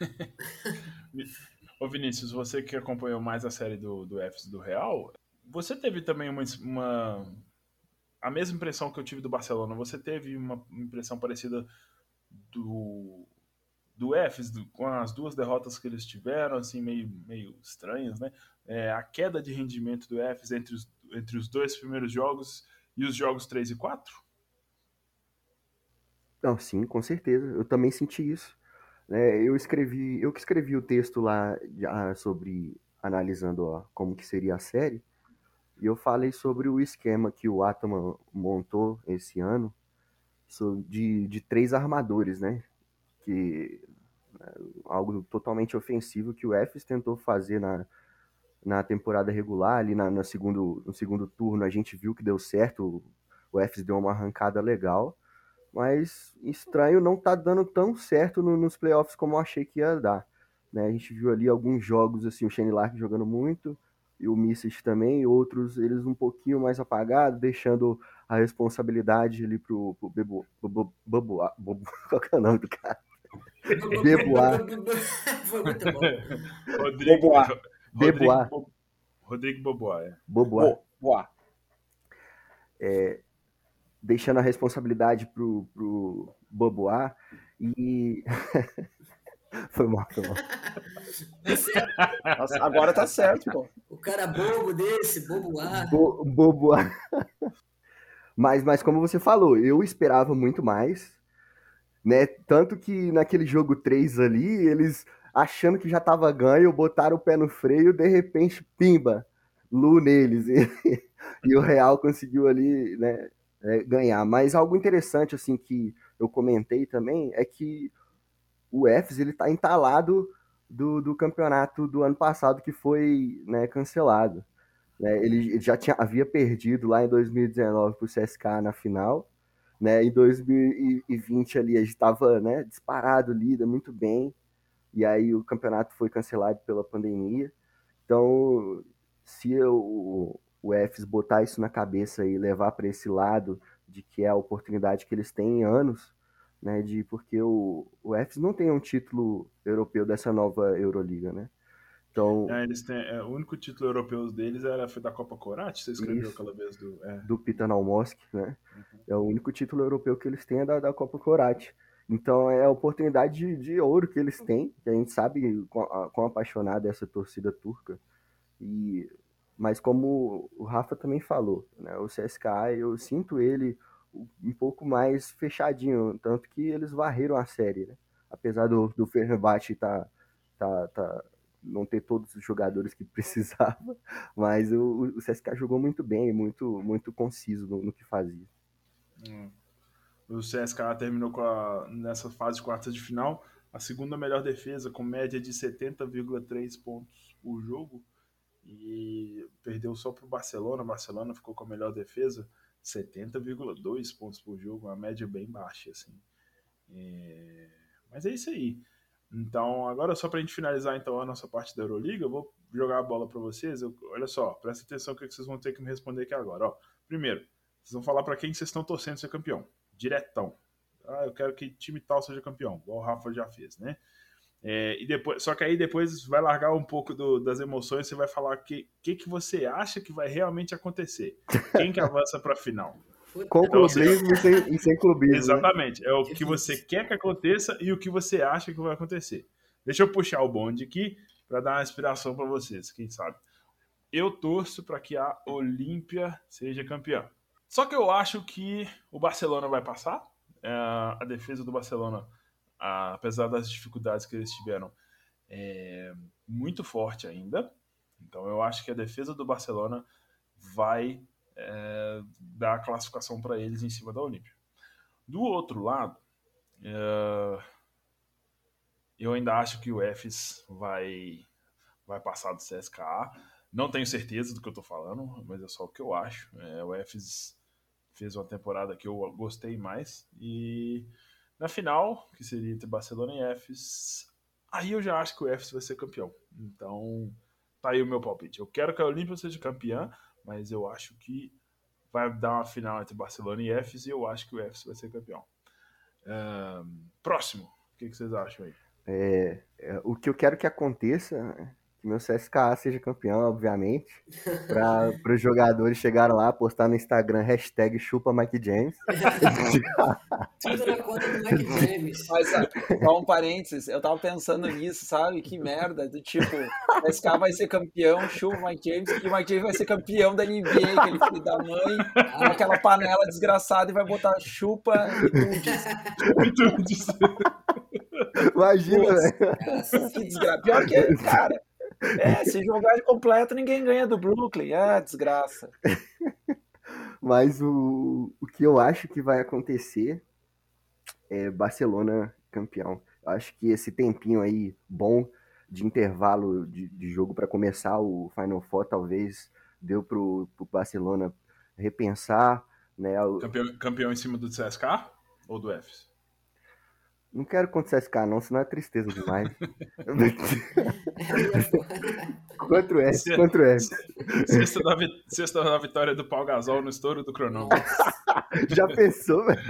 Ô Vinícius, você que acompanhou mais a série do, do Fs do Real, você teve também uma, uma, a mesma impressão que eu tive do Barcelona. Você teve uma impressão parecida do do Fs, com as duas derrotas que eles tiveram, assim, meio, meio estranhas, né? É, a queda de rendimento do Fs entre os, entre os dois primeiros jogos e os jogos 3 e 4? Não, sim, com certeza. Eu também senti isso. É, eu escrevi, eu que escrevi o texto lá sobre analisando ó, como que seria a série, e eu falei sobre o esquema que o Atman montou esse ano de, de três armadores, né? Que né, algo totalmente ofensivo que o Efes tentou fazer na, na temporada regular, ali na, no, segundo, no segundo turno a gente viu que deu certo, o Efes deu uma arrancada legal, mas estranho não tá dando tão certo no, nos playoffs como eu achei que ia dar. Né? A gente viu ali alguns jogos, assim, o Shane Lark jogando muito, e o Misses também, e outros eles um pouquinho mais apagados, deixando a responsabilidade ali pro, pro Bebo, Bobo, Bobo, Bobo, qual que é o nome do cara? Beboá. Foi muito bom. Rodrigo. Beboá. Rodrigo Boboá, é. Boboá. É, deixando a responsabilidade pro, pro Boboá e. foi mal, foi mal. Nossa, agora tá certo, pô. O cara bobo desse, Boboá. Bo, Boboá. Mas, mas como você falou, eu esperava muito mais né? Tanto que naquele jogo 3 ali, eles achando que já tava ganho, botaram o pé no freio, de repente, pimba, Lu neles. E, e o Real conseguiu ali, né, é, ganhar. Mas algo interessante, assim, que eu comentei também, é que o Efes, ele tá entalado do, do campeonato do ano passado, que foi né, cancelado. Né? Ele já tinha, havia perdido lá em 2019 pro CSK na final, né? Em 2020 ali a gente estava né, disparado, líder, muito bem. E aí o campeonato foi cancelado pela pandemia. Então, se eu, o EFES botar isso na cabeça e levar para esse lado de que é a oportunidade que eles têm em anos, né, de porque o, o EFES não tem um título europeu dessa nova Euroliga, né? Então, é, eles têm, é, o único título europeu deles era foi da Copa Corate, você escreveu isso, aquela vez do. É. Do Pitanalmosk, né? Uhum. É o único título europeu que eles têm é da, da Copa Corate. Então é a oportunidade de, de, ouro que eles têm, que a gente sabe quão, quão apaixonada é essa torcida turca. E, mas como o Rafa também falou, né, o CSKA, eu sinto ele um pouco mais fechadinho, tanto que eles varreram a série, né? Apesar do, do Fenerbahçe tá, tá, tá não ter todos os jogadores que precisava, mas o, o CSK jogou muito bem, muito, muito conciso no, no que fazia. Hum. O CSK terminou com a, nessa fase de quartas de final a segunda melhor defesa, com média de 70,3 pontos por jogo, e perdeu só para o Barcelona. O Barcelona ficou com a melhor defesa, 70,2 pontos por jogo, uma média bem baixa. Assim. É... Mas é isso aí. Então, agora só para a gente finalizar então a nossa parte da Euroliga, eu vou jogar a bola para vocês. Eu, olha só, presta atenção o que vocês vão ter que me responder aqui agora. Ó, primeiro, vocês vão falar para quem vocês estão torcendo ser campeão, diretão. Ah, eu quero que time tal seja campeão, igual o Rafa já fez, né? É, e depois, só que aí depois vai largar um pouco do, das emoções, você vai falar o que, que, que você acha que vai realmente acontecer. Quem que avança para a final? Com então, clubismo e, sem, sem clubismo. Né? Exatamente. Né? É o que você quer que aconteça e o que você acha que vai acontecer. deixa eu puxar o bonde aqui para dar uma inspiração para vocês, quem sabe. Eu torço para que a Olímpia seja campeã. Só que eu acho que o Barcelona vai passar. É, a defesa do Barcelona, apesar das dificuldades que eles tiveram, é muito forte ainda. Então eu acho que a defesa do Barcelona vai é, dar a classificação para eles em cima da Olímpia. Do outro lado, é, eu ainda acho que o EFES vai, vai passar do CSKA. Não tenho certeza do que eu estou falando, mas é só o que eu acho. É, o EFES fez uma temporada que eu gostei mais. E na final, que seria entre Barcelona e EFES, aí eu já acho que o EFES vai ser campeão. Então, tá aí o meu palpite. Eu quero que a Olímpia seja campeã, mas eu acho que vai dar uma final entre Barcelona e EFES e eu acho que o EFES vai ser campeão. próximo, o que, que, vocês acham aí? É, é, o que eu quero que aconteça que meu CSKA seja campeão, obviamente, para os jogadores chegarem lá, postar no Instagram hashtag chupa Mike James. Tudo na conta do Mike James. Mas, só um parênteses, eu tava pensando nisso, sabe? Que merda, do tipo, o SK vai ser campeão, chupa Mike James, e o Mike James vai ser campeão da NBA, aquele filho da mãe, aquela panela desgraçada e vai botar chupa e tudo. Imagina, velho. Que desgraça. Pior que, cara, é, se jogar de completo, ninguém ganha do Brooklyn. Ah, desgraça. Mas o, o que eu acho que vai acontecer é Barcelona campeão. Eu acho que esse tempinho aí bom de intervalo de, de jogo para começar o Final Four talvez deu pro, pro Barcelona repensar, né? O... Campeão, campeão em cima do CSK ou do Fs? Não quero contra o CSK, não, senão é tristeza demais. contra o S, contra o S. Sexta da, sexta da vitória do Pau Gasol no estouro do cronômetro. Já pensou, velho?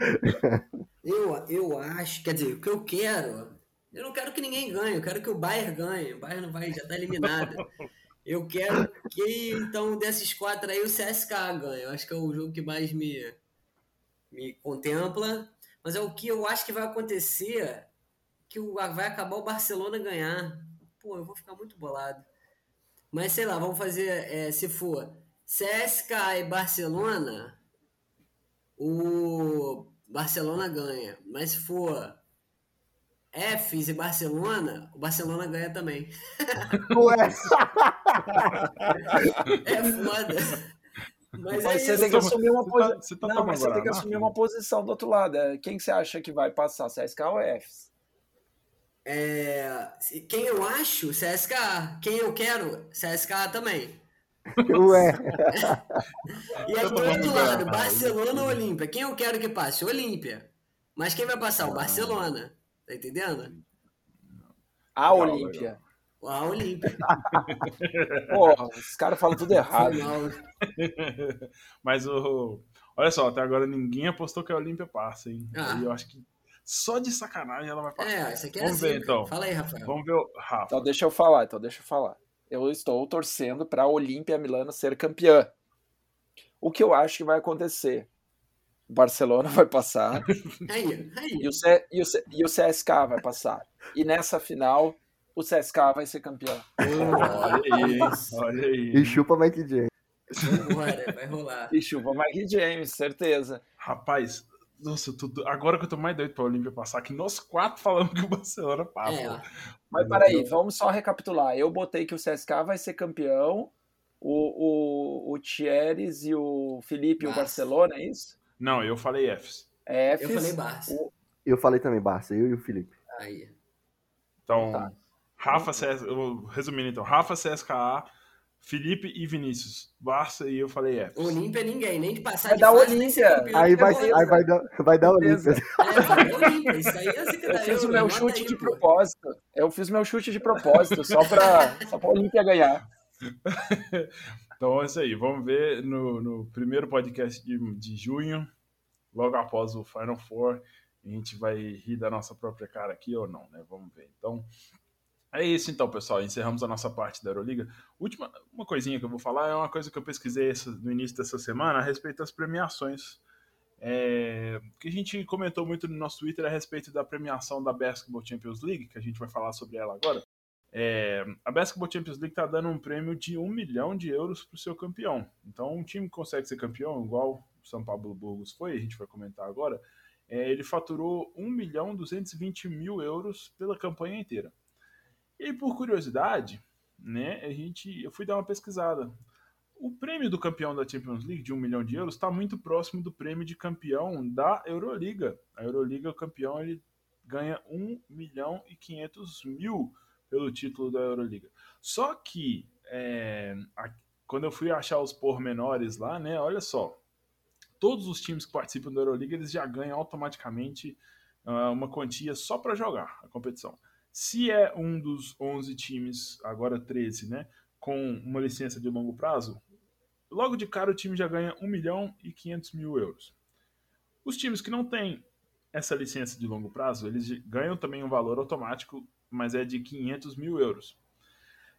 Eu, eu acho, quer dizer, o que eu quero, eu não quero que ninguém ganhe, eu quero que o Bayern ganhe. O Bayern não vai, já tá eliminado. Eu quero que, então, desses quatro aí, o CSK ganhe. Eu acho que é o jogo que mais me, me contempla. Mas é o que eu acho que vai acontecer, que vai acabar o Barcelona ganhar. Pô, eu vou ficar muito bolado. Mas sei lá, vamos fazer, é, se for CSK e Barcelona, o Barcelona ganha. Mas se for Fs e Barcelona, o Barcelona ganha também. Ué. é foda. Mas, é você tem que assumir uma posição. Tá, tá não, mas você tem que assumir uma posição do outro lado. É, quem que você acha que vai passar, CSK ou Fs? É, quem eu acho, CSK. Quem eu quero, CSK também. Ué. e aí, do outro lado, Barcelona ou Olímpia? Quem eu quero que passe? Olímpia. Mas quem vai passar? O Barcelona. Tá entendendo? A Olímpia. A Olímpia. Porra, os caras falam tudo errado. Mas o. Olha só, até agora ninguém apostou que a Olímpia passa, hein? Ah. eu acho que só de sacanagem ela vai passar. É, isso aqui é Vamos assim, ver então. Fala aí, Rafael. Vamos ver o Rafa. Então deixa eu falar, então deixa eu falar. Eu estou torcendo para a Olímpia Milano ser campeã. O que eu acho que vai acontecer? O Barcelona vai passar. Aí, aí. E, o C, e, o C, e o CSK vai passar. E nessa final, o CSK vai ser campeão. olha isso, olha aí. E chupa Mike James. Bora, vai rolar. E chupa Mike James, certeza. Rapaz, nossa, tudo, agora que eu tô mais doido pra Olímpia passar, que nós quatro falamos que o Barcelona passa. É. Mas peraí, vamos só recapitular. Eu botei que o CSK vai ser campeão, o, o, o Thieres e o Felipe e o Barcelona, é isso? Não, eu falei Fs. Fs. Eu falei Barça. O... Eu falei também Barça, eu e o Felipe. Aí. Então, tá. Rafa CS, resumindo então, Rafa CSKA, Felipe e Vinícius. Barça e eu falei F. Olímpia ninguém, nem de passar vai de dar Olímpia. Aí vai, aí vai dar, vai dar Olímpia. É, vai dar Olímpia. Isso aí é Eu fiz o meu chute aí, de pô. propósito. Eu fiz meu chute de propósito, só para só pra Olímpia ganhar. então é isso aí. Vamos ver no, no primeiro podcast de, de junho, logo após o Final Four. A gente vai rir da nossa própria cara aqui ou não, né? Vamos ver. Então, é isso então, pessoal. Encerramos a nossa parte da Euroliga. Última uma coisinha que eu vou falar é uma coisa que eu pesquisei no início dessa semana a respeito das premiações. É, que a gente comentou muito no nosso Twitter a respeito da premiação da Basketball Champions League, que a gente vai falar sobre ela agora. É, a Basketball Champions League está dando um prêmio de um milhão de euros para o seu campeão. Então, um time que consegue ser campeão, igual o São Paulo Burgos foi, a gente vai comentar agora, é, ele faturou 1 milhão 220 mil euros pela campanha inteira. E por curiosidade, né, a gente, eu fui dar uma pesquisada. O prêmio do campeão da Champions League de 1 milhão de euros está muito próximo do prêmio de campeão da Euroliga. A Euroliga, o campeão, ele ganha 1 milhão e 500 mil pelo título da Euroliga. Só que, é, a, quando eu fui achar os pormenores lá, né, olha só, todos os times que participam da Euroliga eles já ganham automaticamente uh, uma quantia só para jogar a competição. Se é um dos 11 times, agora 13, né, com uma licença de longo prazo, logo de cara o time já ganha 1 milhão e 500 mil euros. Os times que não têm essa licença de longo prazo, eles ganham também um valor automático, mas é de 500 mil euros.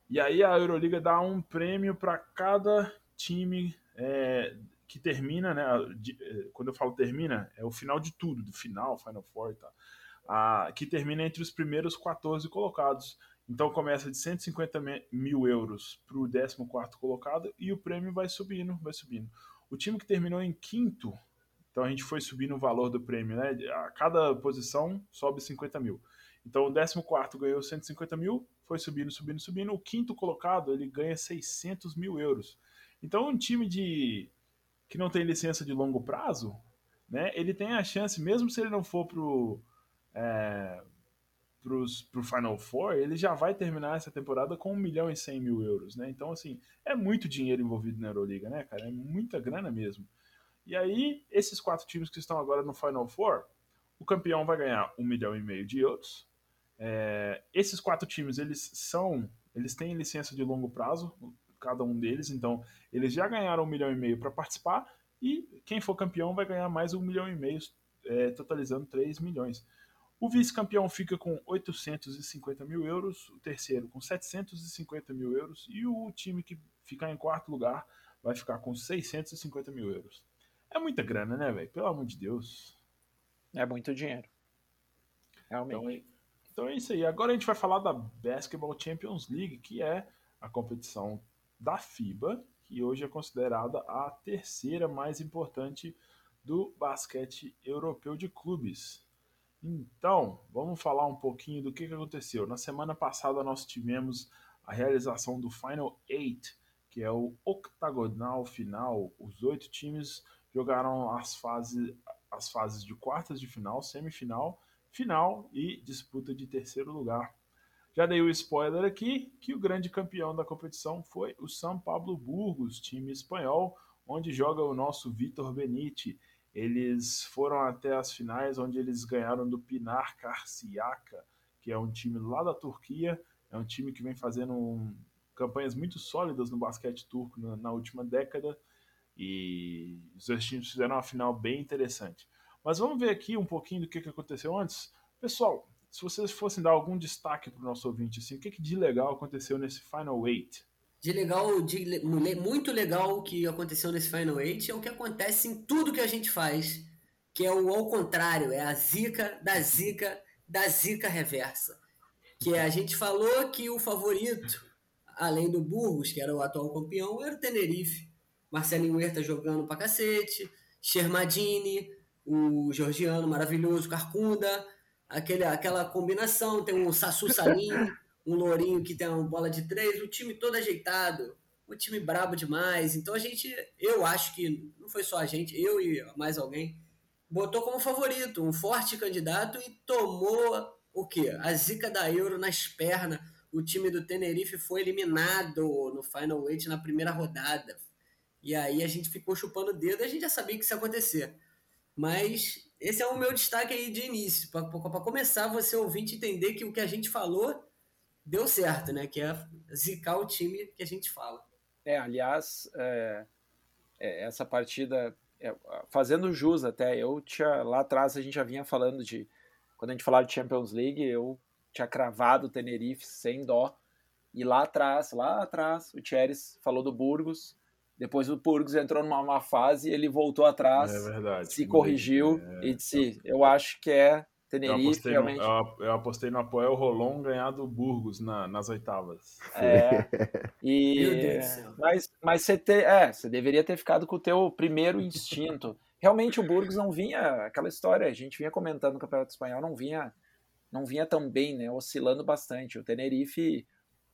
E aí a Euroliga dá um prêmio para cada time é, que termina, né? De, eh, quando eu falo termina, é o final de tudo, do final, Final Four e tal. A, que termina entre os primeiros 14 colocados. Então começa de 150 mil euros para o 14 colocado e o prêmio vai subindo, vai subindo. O time que terminou em quinto, então a gente foi subindo o valor do prêmio, né? A cada posição sobe 50 mil. Então o 14 ganhou 150 mil, foi subindo, subindo, subindo. O quinto colocado ele ganha 600 mil euros. Então um time de que não tem licença de longo prazo, né, ele tem a chance, mesmo se ele não for pro, é, pros, pro Final Four, ele já vai terminar essa temporada com 1 milhão e 100 mil euros, né? Então, assim, é muito dinheiro envolvido na Euroliga, né, cara? É muita grana mesmo. E aí, esses quatro times que estão agora no Final Four, o campeão vai ganhar 1 milhão e meio de euros. É, esses quatro times, eles são, eles têm licença de longo prazo, cada um deles. Então, eles já ganharam um milhão e meio para participar e quem for campeão vai ganhar mais um milhão e meio, é, totalizando 3 milhões. O vice-campeão fica com 850 mil euros, o terceiro com 750 mil euros e o time que ficar em quarto lugar vai ficar com 650 mil euros. É muita grana, né, velho? Pelo amor de Deus. É muito dinheiro. Realmente. Então, então é isso aí. Agora a gente vai falar da Basketball Champions League, que é a competição da FIBA, que hoje é considerada a terceira mais importante do basquete europeu de clubes. Então, vamos falar um pouquinho do que, que aconteceu. Na semana passada nós tivemos a realização do Final Eight, que é o octagonal final. Os oito times jogaram as fases, as fases de quartas de final, semifinal, final e disputa de terceiro lugar. Já dei o spoiler aqui que o grande campeão da competição foi o São Pablo Burgos, time espanhol, onde joga o nosso Vitor Benite. Eles foram até as finais, onde eles ganharam do Pinar Karsiaka, que é um time lá da Turquia, é um time que vem fazendo um, campanhas muito sólidas no basquete turco na, na última década, e os dois times fizeram uma final bem interessante. Mas vamos ver aqui um pouquinho do que, que aconteceu antes. Pessoal, se vocês fossem dar algum destaque para o nosso ouvinte, assim, o que, que de legal aconteceu nesse Final Eight? De legal, de, muito legal que aconteceu nesse Final Eight é o que acontece em tudo que a gente faz, que é o ao contrário, é a zica da zica da zica reversa. Que é, a gente falou que o favorito, além do Burgos, que era o atual campeão, era o Tenerife. Marcelinho Huerta jogando pra cacete, Shermadini, o Georgiano maravilhoso, Carcunda, aquele, aquela combinação, tem um Sassu Salim, um Lourinho que tem uma bola de três, o time todo ajeitado, um time brabo demais. Então a gente, eu acho que não foi só a gente, eu e mais alguém, botou como favorito, um forte candidato e tomou o quê? A zica da Euro nas pernas. O time do Tenerife foi eliminado no Final Eight na primeira rodada. E aí a gente ficou chupando o dedo, a gente já sabia que isso ia acontecer. Mas esse é o meu destaque aí de início, para começar você ouvinte entender que o que a gente falou deu certo, né? Que é zicar o time que a gente fala. É, aliás, é, é, essa partida, é, fazendo jus até, eu tinha, lá atrás a gente já vinha falando de, quando a gente falava de Champions League, eu tinha cravado o Tenerife sem dó, e lá atrás, lá atrás, o Thierry falou do Burgos, Depois o Burgos entrou numa má fase, ele voltou atrás, é verdade, se corrigiu é, e disse: Eu acho que é Tenerife. Eu apostei, realmente... no, eu, eu apostei no Apoel Rolon ganhar do Burgos na, nas oitavas. É. E... Mas, mas você, te, é, você deveria ter ficado com o teu primeiro instinto. Realmente o Burgos não vinha, aquela história, a gente vinha comentando no Campeonato Espanhol, não vinha, não vinha tão bem, né? Oscilando bastante. O Tenerife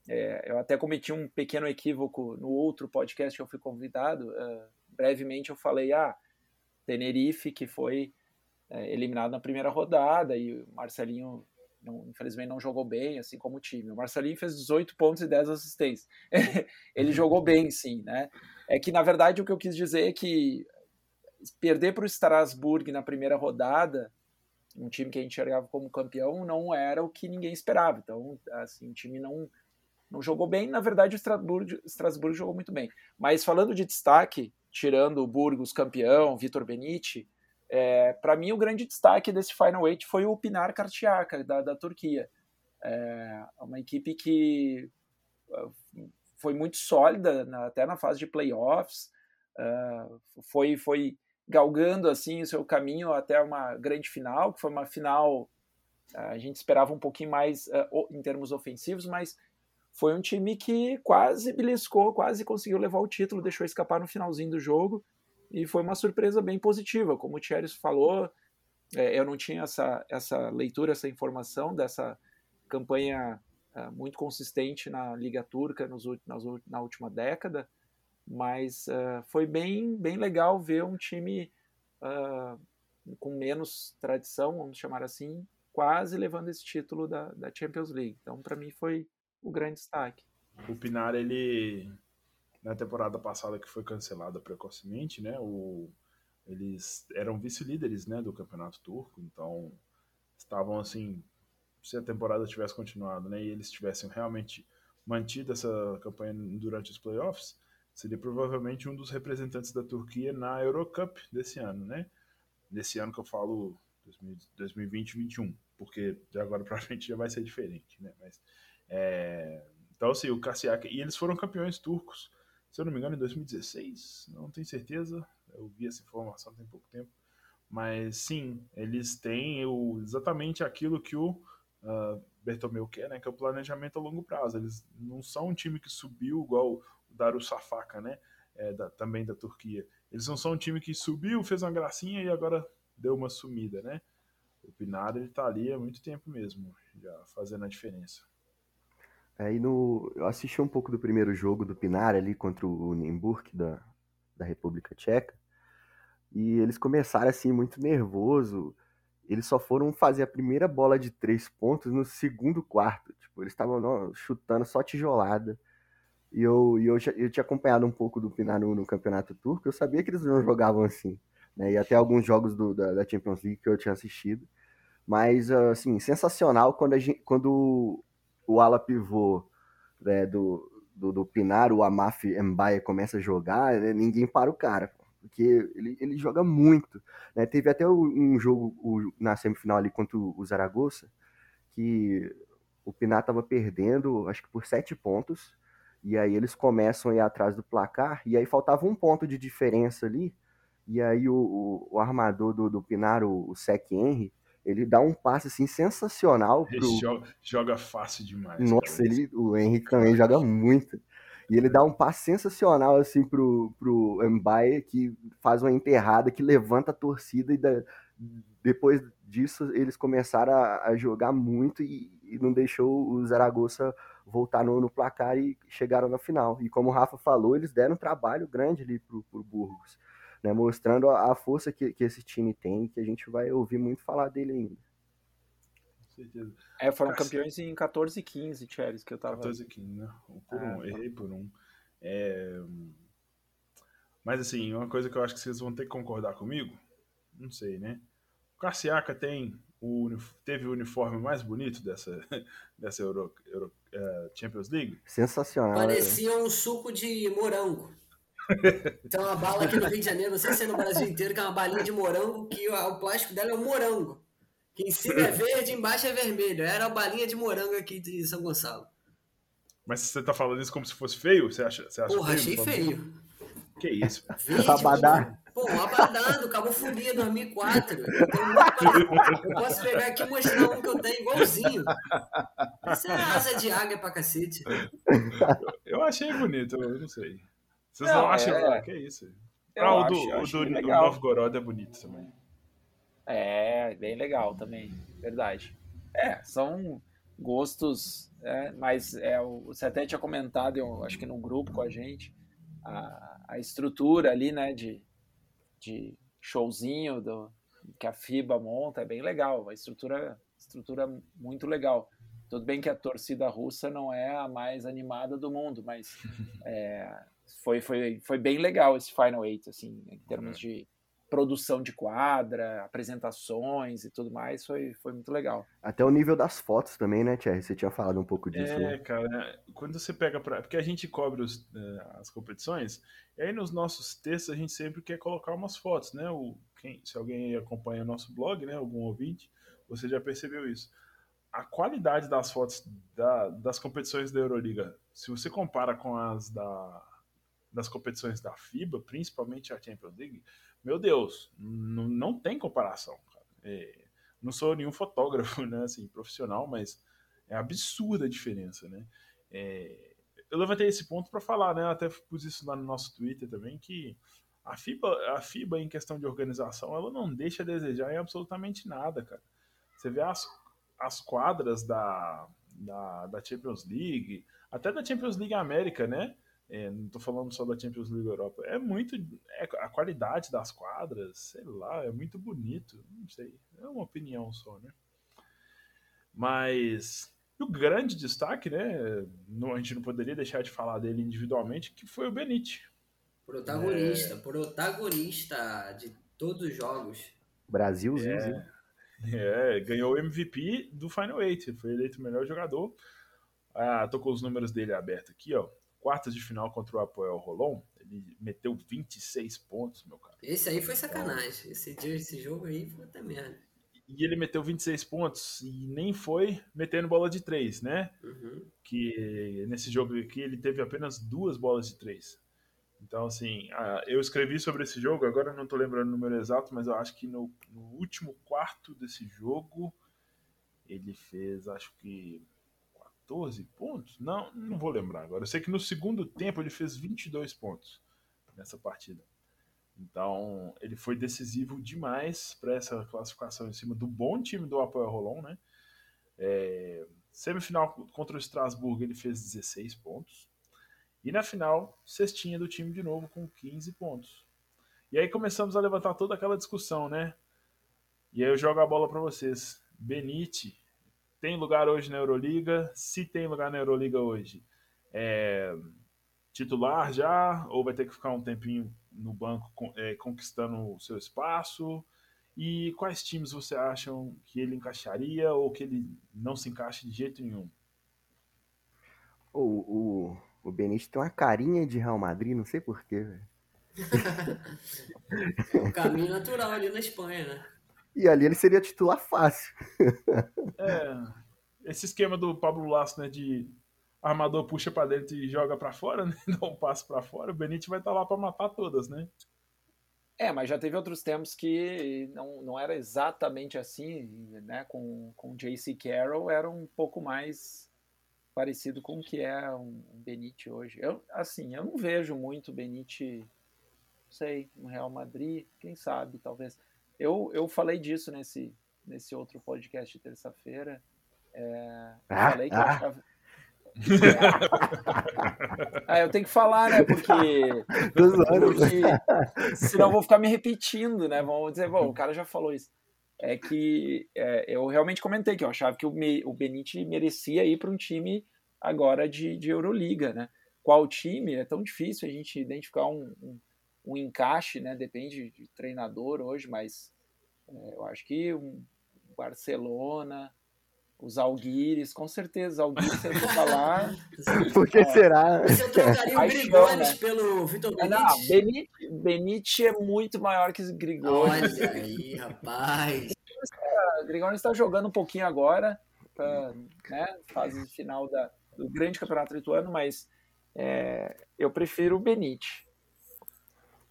é, eu até cometi um pequeno equívoco no outro podcast que eu fui convidado. Uh, brevemente eu falei, ah, Tenerife, que foi é, eliminado na primeira rodada, e o Marcelinho, não, infelizmente, não jogou bem, assim como o time. O Marcelinho fez 18 pontos e 10 assistências. Ele jogou bem, sim, né? É que, na verdade, o que eu quis dizer é que perder para o Strasbourg na primeira rodada, um time que a gente enxergava como campeão, não era o que ninguém esperava. Então, assim, o time não não jogou bem. Na verdade, o Strasbourg, Strasbourg jogou muito bem. Mas falando de destaque, tirando o Burgos campeão, Vitor Benite, é, para mim o grande destaque desse Final Eight foi o Pinar Kartiaka, da, da Turquia. É uma equipe que ah, foi muito sólida na, até na fase de playoffs, uh, foi, foi galgando assim o seu caminho até uma grande final, que foi uma final a gente esperava um pouquinho mais uh, em termos ofensivos, mas foi um time que quase beliscou, quase conseguiu levar o título, deixou escapar no finalzinho do jogo e foi uma surpresa bem positiva. Como o Thierry falou, é, eu não tinha essa, essa leitura, essa informação dessa campanha é, muito consistente na Liga Turca nos, nas, na última década, mas uh, foi bem, bem legal ver um time uh, com menos tradição, vamos chamar assim, quase levando esse título da, da Champions League. Então, para mim, foi, o grande destaque. O Pinar, ele na temporada passada que foi cancelada precocemente, né? O, eles eram vice-líderes, né, do campeonato turco, então estavam assim, se a temporada tivesse continuado, né, e eles tivessem realmente mantido essa campanha durante os playoffs, seria provavelmente um dos representantes da Turquia na Eurocup desse ano, né? Desse ano que eu falo 2020-21, porque de agora para frente já vai ser diferente, né? Mas é, então, assim, o Kassiak. E eles foram campeões turcos, se eu não me engano, em 2016. Não tenho certeza. Eu vi essa informação tem pouco tempo. Mas sim, eles têm o, exatamente aquilo que o uh, Bertomeu quer, né? Que é o planejamento a longo prazo. Eles não são um time que subiu igual o Darussafaka, né? É, da, também da Turquia. Eles não são um time que subiu, fez uma gracinha e agora deu uma sumida, né? O Pinar ele tá ali há muito tempo mesmo, já fazendo a diferença. Aí no, eu assisti um pouco do primeiro jogo do Pinar ali contra o Nimburg da, da República Tcheca. E eles começaram assim muito nervoso. Eles só foram fazer a primeira bola de três pontos no segundo quarto. Tipo, eles estavam chutando só tijolada. E eu, e eu, eu tinha acompanhado um pouco do Pinar no, no, campeonato turco. Eu sabia que eles não jogavam assim. Né? E até alguns jogos do, da, da Champions League que eu tinha assistido. Mas, assim, sensacional quando, gente, quando o ala pivô né, do, do, do, Pinar, o Amaf Mbaye, começa a jogar, né, ninguém para o cara, porque ele, ele joga muito. Né? Teve até um jogo o, na semifinal ali contra o Zaragoza, que o Pinar estava perdendo, acho que por sete pontos, e aí eles começam a ir atrás do placar, e aí faltava um ponto de diferença ali, e aí o, o, o armador do, do Pinar, o, o Sec Henry, ele dá um passe assim sensacional. Pro... Ele joga, joga fácil demais. Nossa, ele, o Henrique também joga muito. E ele dá um passe sensacional assim pro, pro Mbaye, que faz uma enterrada, que levanta a torcida e da, depois disso eles começaram a, a jogar muito e, e, não deixou o Zaragoza voltar no, no, placar e chegaram na final. E como o Rafa falou, eles deram um trabalho grande ali pro, pro Burgos né, mostrando a, a força que, que, esse time tem, que a gente vai ouvir muito falar dele ainda. certeza. É, foram campeões em 14 e 15, Thierry, que eu tava. 14 e 15, né? Por um, tá. errei por um. É... Mas assim, uma coisa que eu acho que vocês vão ter que concordar comigo, não sei, né? O Carciaca tem o, teve o uniforme mais bonito dessa, dessa Euro, Euro uh, Champions League. Sensacional. Parecia né? um suco de morango. Tem uma bala aqui no Rio de Janeiro, não sei se é no Brasil inteiro, que é uma balinha de morango, que o, o plástico dela é um morango. Que em cima é verde, embaixo é vermelho. Era a balinha de morango aqui de São Gonçalo. Mas você tá falando isso como se fosse feio? Você acha, você acha Porra, feio? achei feio. Que isso? Abadá. Pô, o Abadá do Cabo Folia 2004. Eu, tenho muito pra- eu posso pegar aqui e mostrar um que eu tenho igualzinho. Essa é asa de águia pra cacete. Eu achei bonito, eu não sei. Vocês Não, não, acham? é- Que isso? Eu ah, o do, o do. Novgorod é bonito também. É, bem legal também, verdade. É, são gostos, é, mas é, você até tinha comentado, eu acho que no grupo com a gente, a, a estrutura ali, né, de, de showzinho do, que a FIBA monta é bem legal, uma estrutura, estrutura muito legal. Tudo bem que a torcida russa não é a mais animada do mundo, mas é, foi, foi, foi bem legal esse Final Eight, assim, em termos de produção de quadra, apresentações e tudo mais, foi, foi muito legal. Até o nível das fotos também, né, Thierry? Você tinha falado um pouco disso. É, né? cara, quando você pega pra. Porque a gente cobre os, eh, as competições, e aí nos nossos textos a gente sempre quer colocar umas fotos, né? O, quem, se alguém acompanha nosso blog, né? Algum ouvinte, você já percebeu isso. A qualidade das fotos da- das competições da Euroliga, se você compara com as da, das competições da FIBA, principalmente a Champions League, meu Deus, não, tem comparação. É, não sou nenhum fotógrafo, né, assim, profissional, mas é absurda a diferença, né? É, eu levantei esse ponto para falar, né? Até pus isso lá no nosso Twitter também, que a FIBA, a FIBA em questão de organização, ela não deixa a desejar em absolutamente nada, cara. Você vê as, as quadras da, da, da Champions League, até da Champions League América, né? É, não tô falando só da Champions League Europa. É muito. É, a qualidade das quadras, sei lá, é muito bonito. Não sei. É uma opinião só, né? Mas o grande destaque, né? Não, a gente não poderia deixar de falar dele individualmente, que foi o Benite. Protagonista, protagonista de todos os jogos. Brasilzinho. É, ganhou o MVP do Final Eight. Foi eleito o melhor jogador. Ah, tô com os números dele abertos aqui, ó. Quartas de final contra o Apoel Rolon. Ele meteu 26 pontos, meu cara. Esse aí foi sacanagem. Esse dia, esse jogo aí foi até merda. E ele meteu 26 pontos e nem foi metendo bola de três, né? Uhum. Que nesse jogo aqui ele teve apenas duas bolas de três. Então, assim, eu escrevi sobre esse jogo, agora não tô lembrando o número exato, mas eu acho que no, no último quarto desse jogo ele fez, acho que 14 pontos? Não, não vou lembrar agora. Eu sei que no segundo tempo ele fez 22 pontos nessa partida. Então, ele foi decisivo demais para essa classificação em cima do bom time do Apoel Rolon, né? É, semifinal contra o Strasbourg ele fez 16 pontos. E na final, cestinha do time de novo com 15 pontos. E aí começamos a levantar toda aquela discussão, né? E aí eu jogo a bola para vocês. Benite tem lugar hoje na Euroliga? Se tem lugar na Euroliga hoje, é titular já ou vai ter que ficar um tempinho no banco é, conquistando o seu espaço? E quais times você acham que ele encaixaria ou que ele não se encaixa de jeito nenhum? O, o, o Benítez tem uma carinha de Real Madrid, não sei porquê, velho. O caminho natural ali na Espanha, né? E ali ele seria titular fácil. É, esse esquema do Pablo Lasso, né, de armador puxa para dentro e joga para fora, né, dá um passo para fora, o Benítez vai estar lá para matar todas, né? É, mas já teve outros tempos que não, não era exatamente assim, né? Com, com J.C. Carroll era um pouco mais parecido com o que é um, um Benite hoje. Eu, assim, eu não vejo muito Benite, não sei, no Real Madrid, quem sabe, talvez. Eu, eu falei disso nesse, nesse outro podcast de terça-feira. É, Ah, falei que eu ah. achava. ah, eu tenho que falar, né? Porque porque senão eu vou ficar me repetindo, né? Vamos dizer, bom, o cara já falou isso. É que é, eu realmente comentei que eu achava que o, Me, o Benite merecia ir para um time agora de, de Euroliga, né? Qual time? É tão difícil a gente identificar um, um, um encaixe, né? Depende de treinador hoje, mas é, eu acho que um Barcelona, os Alguires, com certeza, os Alguires você fica lá. Por que será? Você trocaria o Grigones né? pelo Vitor Ah, Não, Benítez? Benite, Benite é muito maior que o Grigoni. Olha aí, rapaz. O Grigoni está jogando um pouquinho agora, pra, né, fase final da, do grande campeonato lituano, mas é, eu prefiro o Benite.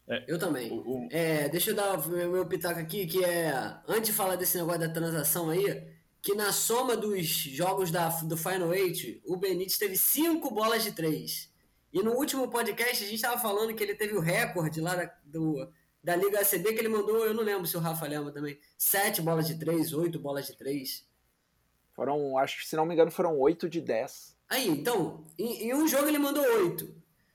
É, eu também. O, o... É, deixa eu dar o meu, meu pitaco aqui, que é. Antes de falar desse negócio da transação aí, que na soma dos jogos da, do Final Eight, o Benítez teve cinco bolas de três. E no último podcast a gente estava falando que ele teve o recorde lá da, do, da Liga ACB que ele mandou, eu não lembro se o Rafa lembra também, sete bolas de três, oito bolas de três. Foram, acho que se não me engano, foram oito de dez. Aí, então, em, em um jogo ele mandou oito.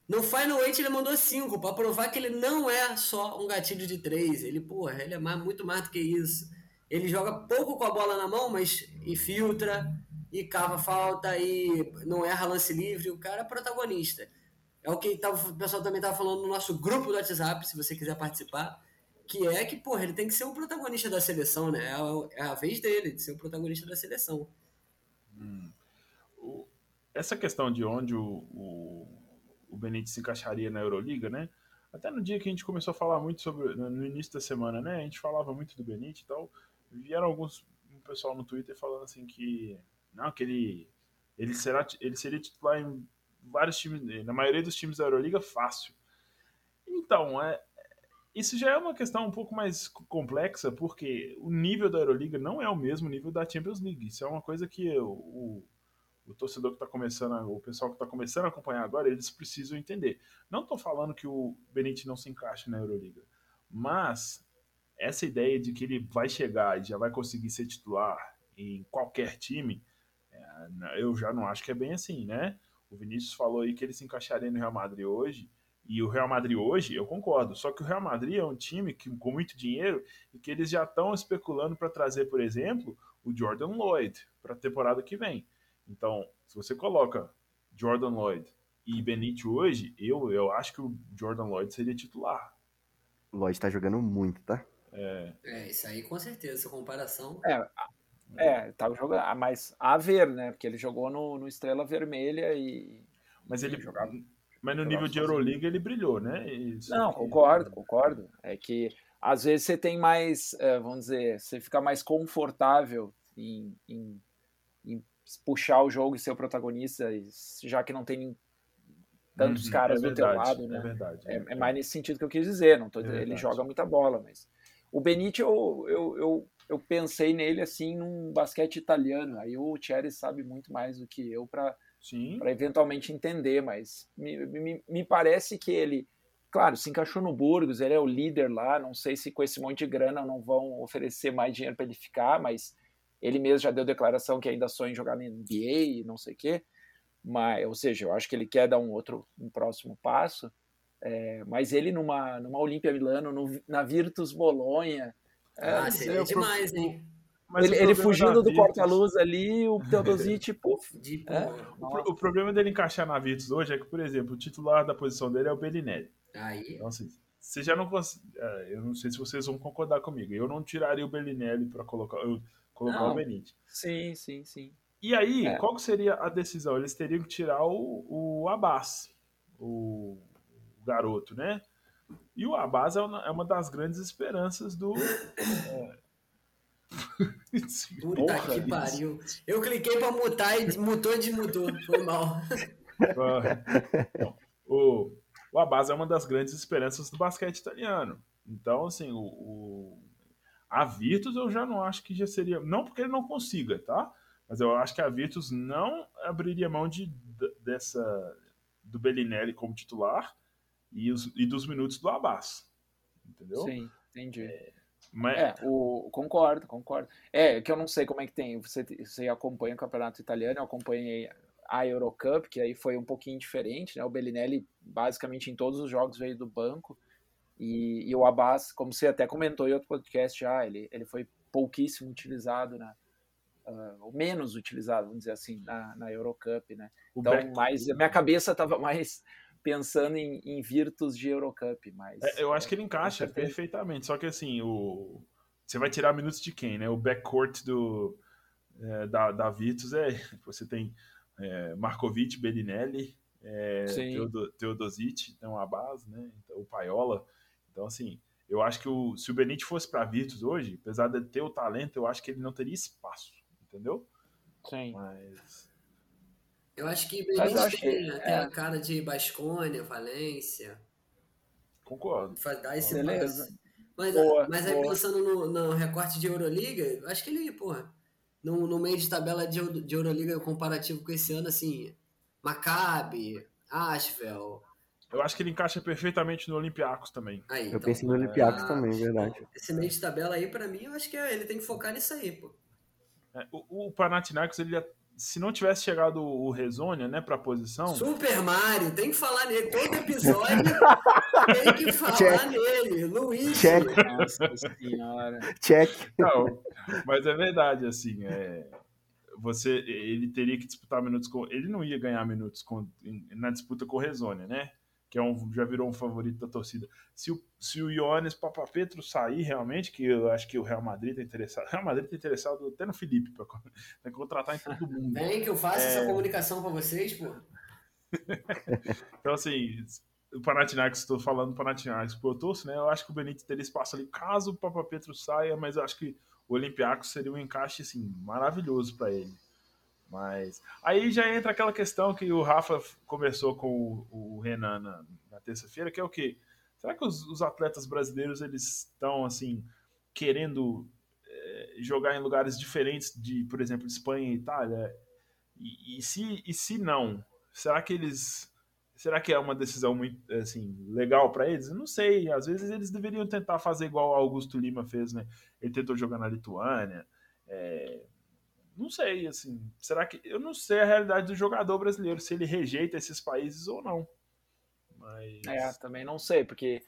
No Final Eight ele mandou 5, para provar que ele não é só um gatilho de 3. Ele, porra, ele é mais, muito mais do que isso. Ele joga pouco com a bola na mão, mas infiltra, e cava falta, e não erra lance livre. O cara é protagonista. É o que tava, o pessoal também estava falando no nosso grupo do WhatsApp, se você quiser participar. Que é que, porra, ele tem que ser o protagonista da seleção, né? É a, é a vez dele de ser o protagonista da seleção. Hum. O, essa questão de onde o, o o Benítez se encaixaria na Euroliga, né? Até no dia que a gente começou a falar muito sobre, no início da semana, né? A gente falava muito do Benítez e tal. Vieram alguns um pessoal no Twitter falando assim que não, que ele ele será ele seria titular em vários times, na maioria dos times da Euroliga fácil. Então, é isso já é uma questão um pouco mais complexa, porque o nível da Euroliga não é o mesmo nível da Champions League. Isso é uma coisa que o, o torcedor que está começando, o pessoal que está começando a acompanhar agora, eles precisam entender. Não estou falando que o Benítez não se encaixe na Euroliga, mas essa ideia de que ele vai chegar e já vai conseguir ser titular em qualquer time, é, eu já não acho que é bem assim, né? O Vinícius falou aí que ele se encaixaria no Real Madrid hoje, e o Real Madrid hoje, eu concordo. Só que o Real Madrid é um time que, com muito dinheiro e que eles já estão especulando para trazer, por exemplo, o Jordan Lloyd para a temporada que vem. Então, se você coloca Jordan Lloyd e Benítez hoje, eu, eu acho que o Jordan Lloyd seria titular. Lloyd tá jogando muito, tá? É. É, isso aí com certeza, essa comparação. É, é tá jogando, ah, mas a ver, né? Porque ele jogou no, no Estrela Vermelha e. Mas ele jogava. Mas no nível de Euroliga ele brilhou, né? Isso Não, concordo, concordo. É que às vezes você tem mais, é, vamos dizer, você fica mais confortável em, em puxar o jogo e ser o protagonista, já que não tem tantos uhum, caras é do teu lado, né? É, verdade, é, é, mais nesse sentido que eu quis dizer. Não tô é ele joga muita bola, mas o Benítez eu, eu, eu, eu, pensei nele assim num basquete italiano. Aí o Thierry sabe muito mais do que eu para para eventualmente entender, mas me, me, me parece que ele, claro, se encaixou no Burgos, ele é o líder lá. Não sei se com esse monte de grana não vão oferecer mais dinheiro para ele ficar, mas ele mesmo já deu declaração que ainda sonha em jogar na NBA e não sei o quê. Mas, ou seja, eu acho que ele quer dar um outro, um próximo passo. É, mas ele numa, numa Olímpia Milano, no, na Virtus Bolonha. É, ah, seria demais, hein? Mas ele, ele fugindo do porta-luz ali, o Teodosic, puf. É. O, o, problema dele encaixar na Virtus hoje é que, por exemplo, o titular da posição dele é o Bellinelli. Aí. Então, assim, você já não é, Eu não sei se vocês vão concordar comigo. Eu não tiraria o Bellinelli para colocar. Eu, colocar Não. o Benítez. Sim, sim, sim. E aí, é. qual seria a decisão? Eles teriam que tirar o, o Abbas, o, o garoto, né? E o Abbas é uma, é uma das grandes esperanças do. É... Puta que pariu. Eu cliquei pra mutar e mutou e desmutou. Foi mal. o, o Abbas é uma das grandes esperanças do basquete italiano. Então, assim, o, o a Virtus eu já não acho que já seria. Não porque ele não consiga, tá? Mas eu acho que a Virtus não abriria mão de, dessa do Bellinelli como titular e, os, e dos minutos do Abbas. Entendeu? Sim, entendi. É, mas... É, o, concordo, concordo. É, que eu não sei como é que tem. Você, você acompanha o campeonato italiano, eu acompanhei a Eurocup, que aí foi um pouquinho diferente, né? O Bellinelli, basicamente, em todos os jogos veio do banco. E, e, o Abbas, como você até comentou em outro podcast já, ele, ele foi pouquíssimo utilizado, na, uh, ou menos utilizado, vamos dizer assim, na, na Eurocup, né? O então, back... mais, a minha cabeça estava mais pensando em, em Virtus de Eurocup, mas... É, eu acho que ele encaixa perfeitamente, só que assim, o... você vai tirar minutos de quem, né? O backcourt do, é, da, da Virtus é... Você tem é, Markovic, Bellinelli, é, Teodosic, então a base, né? Então, o Paiola... Então, assim, eu acho que o, se o Benítez fosse para Virtus hoje, apesar de ter o talento, eu acho que ele não teria espaço, entendeu? Sim. Mas. Eu acho que Benítez tem, é. a cara de Bascônia, Valência. Concordo. Dar esse Beleza. passo. Mas, Boa, mas aí boa. pensando no, no recorte de Euroliga, acho que ele, porra, no, no meio de tabela de, de Euroliga comparativo com esse ano, assim, Maccabi, Asheville, Eu acho que ele encaixa perfeitamente no Olympiacos também. aí. Eu então, pensei no Olympiacos ah, também, verdade. Esse meio de tabela aí, pra mim, eu acho que é- ele tem que focar nisso aí, pô. É, O, o Panathinaikos, ele, ia- se não tivesse chegado o Rezonia, né, pra posição, Super Mario, tem que falar nele. Todo episódio tem que falar Check. nele. Luiz. Check. Nossa senhora. Check. Não, mas é verdade, assim, é, você, ele teria que disputar minutos com, ele não ia ganhar minutos com, na disputa com o Rezone, né? Que é um, já virou um favorito da torcida. Se o, se o Ioannis Papapetro sair realmente, que eu acho que o Real Madrid tá interessado, o Real Madrid tá interessado até no Felipe para contratar em todo mundo. Vem que eu faço É. essa comunicação pra vocês, pô. Então, assim, o Panathinaikos, estou falando do Panathinaikos eu torço, né? Eu acho que o Benítez teria espaço ali caso o Papapetro saia, mas eu acho que o Olympiacos seria um encaixe, assim, maravilhoso para ele. Mas aí já entra aquela questão que o Rafa conversou com o, Renan na, na terça-feira, que é o quê? Será que os, os atletas brasileiros, eles estão, assim, querendo eh, jogar em lugares diferentes de, por exemplo, Espanha e Itália? E, e se, e se não, será que eles Será que é uma decisão muito assim, legal para eles? Eu não sei. Às vezes eles deveriam tentar fazer igual o Augusto Lima fez, né? Ele tentou jogar na Lituânia. É, Não sei, assim. Será que. Eu não sei a realidade do jogador brasileiro, se ele rejeita esses países ou não. Mas. É, também não sei, porque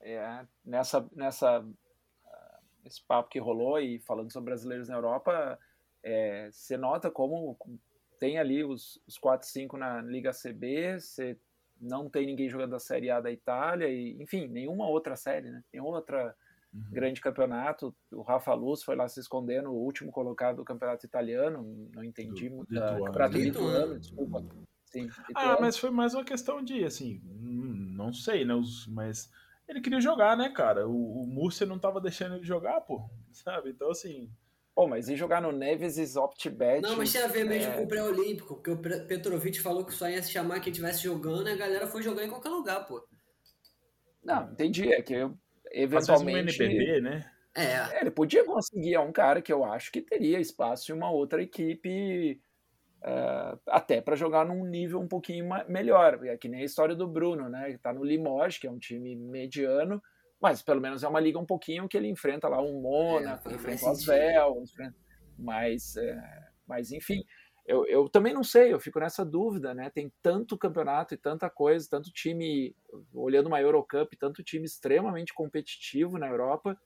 é, nessa, nessa ah, esse papo que rolou e falando sobre brasileiros na Europa, é, você nota como tem ali os, os 4, 5 na Liga CB, você não tem ninguém jogando a Série A da Itália, e, enfim, nenhuma outra série, né? Nenhuma outra Uhum. grande campeonato. O Rafa Luz foi lá se esconder no último colocado do campeonato italiano, não entendi Do muito. lituano. Campeonato Lituano. lituano, desculpa. Sim, Ah, mas foi mais uma questão de, assim, hum, não sei, né? Os, mas ele queria jogar, né, cara? O, o Múrcia não tava deixando ele jogar, pô. Sabe? Então, assim. Pô, mas ir jogar no Neves OptBet. Não, mas tinha a ver mesmo é, com o pré-olímpico, porque o Petrovic falou que só ia se chamar quem estivesse jogando e a galera foi jogar em qualquer lugar, pô. Não, entendi. É que eu, Às vezes um eventualmente. NBB, né? É, É, ele podia conseguir é um cara que eu acho que teria espaço em uma outra equipe eh, até para jogar num nível um pouquinho melhor. É que nem a história do Bruno, né? Ele tá no Limoges, que é um time mediano, mas pelo menos é uma liga um pouquinho que ele enfrenta lá um Mônaco, É, enfrenta o Asvel, enfrenta... mas, eh, mas enfim. Eu, eu também não sei, eu fico nessa dúvida, né? Tem tanto campeonato e tanta coisa, tanto time, olhando uma Eurocup, tanto time extremamente competitivo na Europa,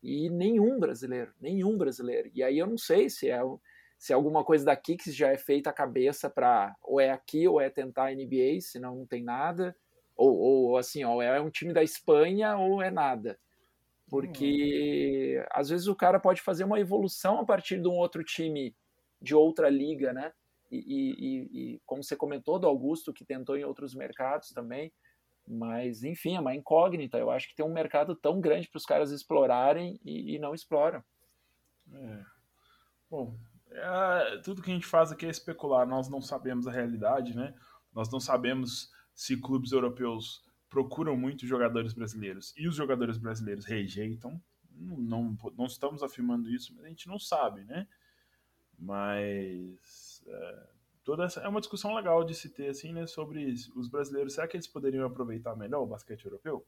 e nenhum brasileiro, nenhum brasileiro. E aí eu não sei se é, se é alguma coisa daqui que já é feita a cabeça para ou é aqui ou é tentar a NBA, senão não tem nada, ou, ou assim, ó, é um time da Espanha ou é nada. Porque às vezes o cara pode fazer uma evolução a partir de um outro time de outra liga, né? E, e- e- como você comentou do Augusto, que tentou em outros mercados também, mas, enfim, é uma incógnita. Eu acho que tem um mercado tão grande para os caras explorarem e, e não exploram. É. Bom, é, tudo que a gente faz aqui é especular. Nós não sabemos a realidade, né? Nós não sabemos se clubes europeus procuram muito jogadores brasileiros e os jogadores brasileiros rejeitam. Não, não, não estamos afirmando isso, mas a gente não sabe, né? Mas é, toda essa é uma discussão legal de se ter assim, né? Sobre os brasileiros. Será que eles poderiam aproveitar melhor o basquete europeu?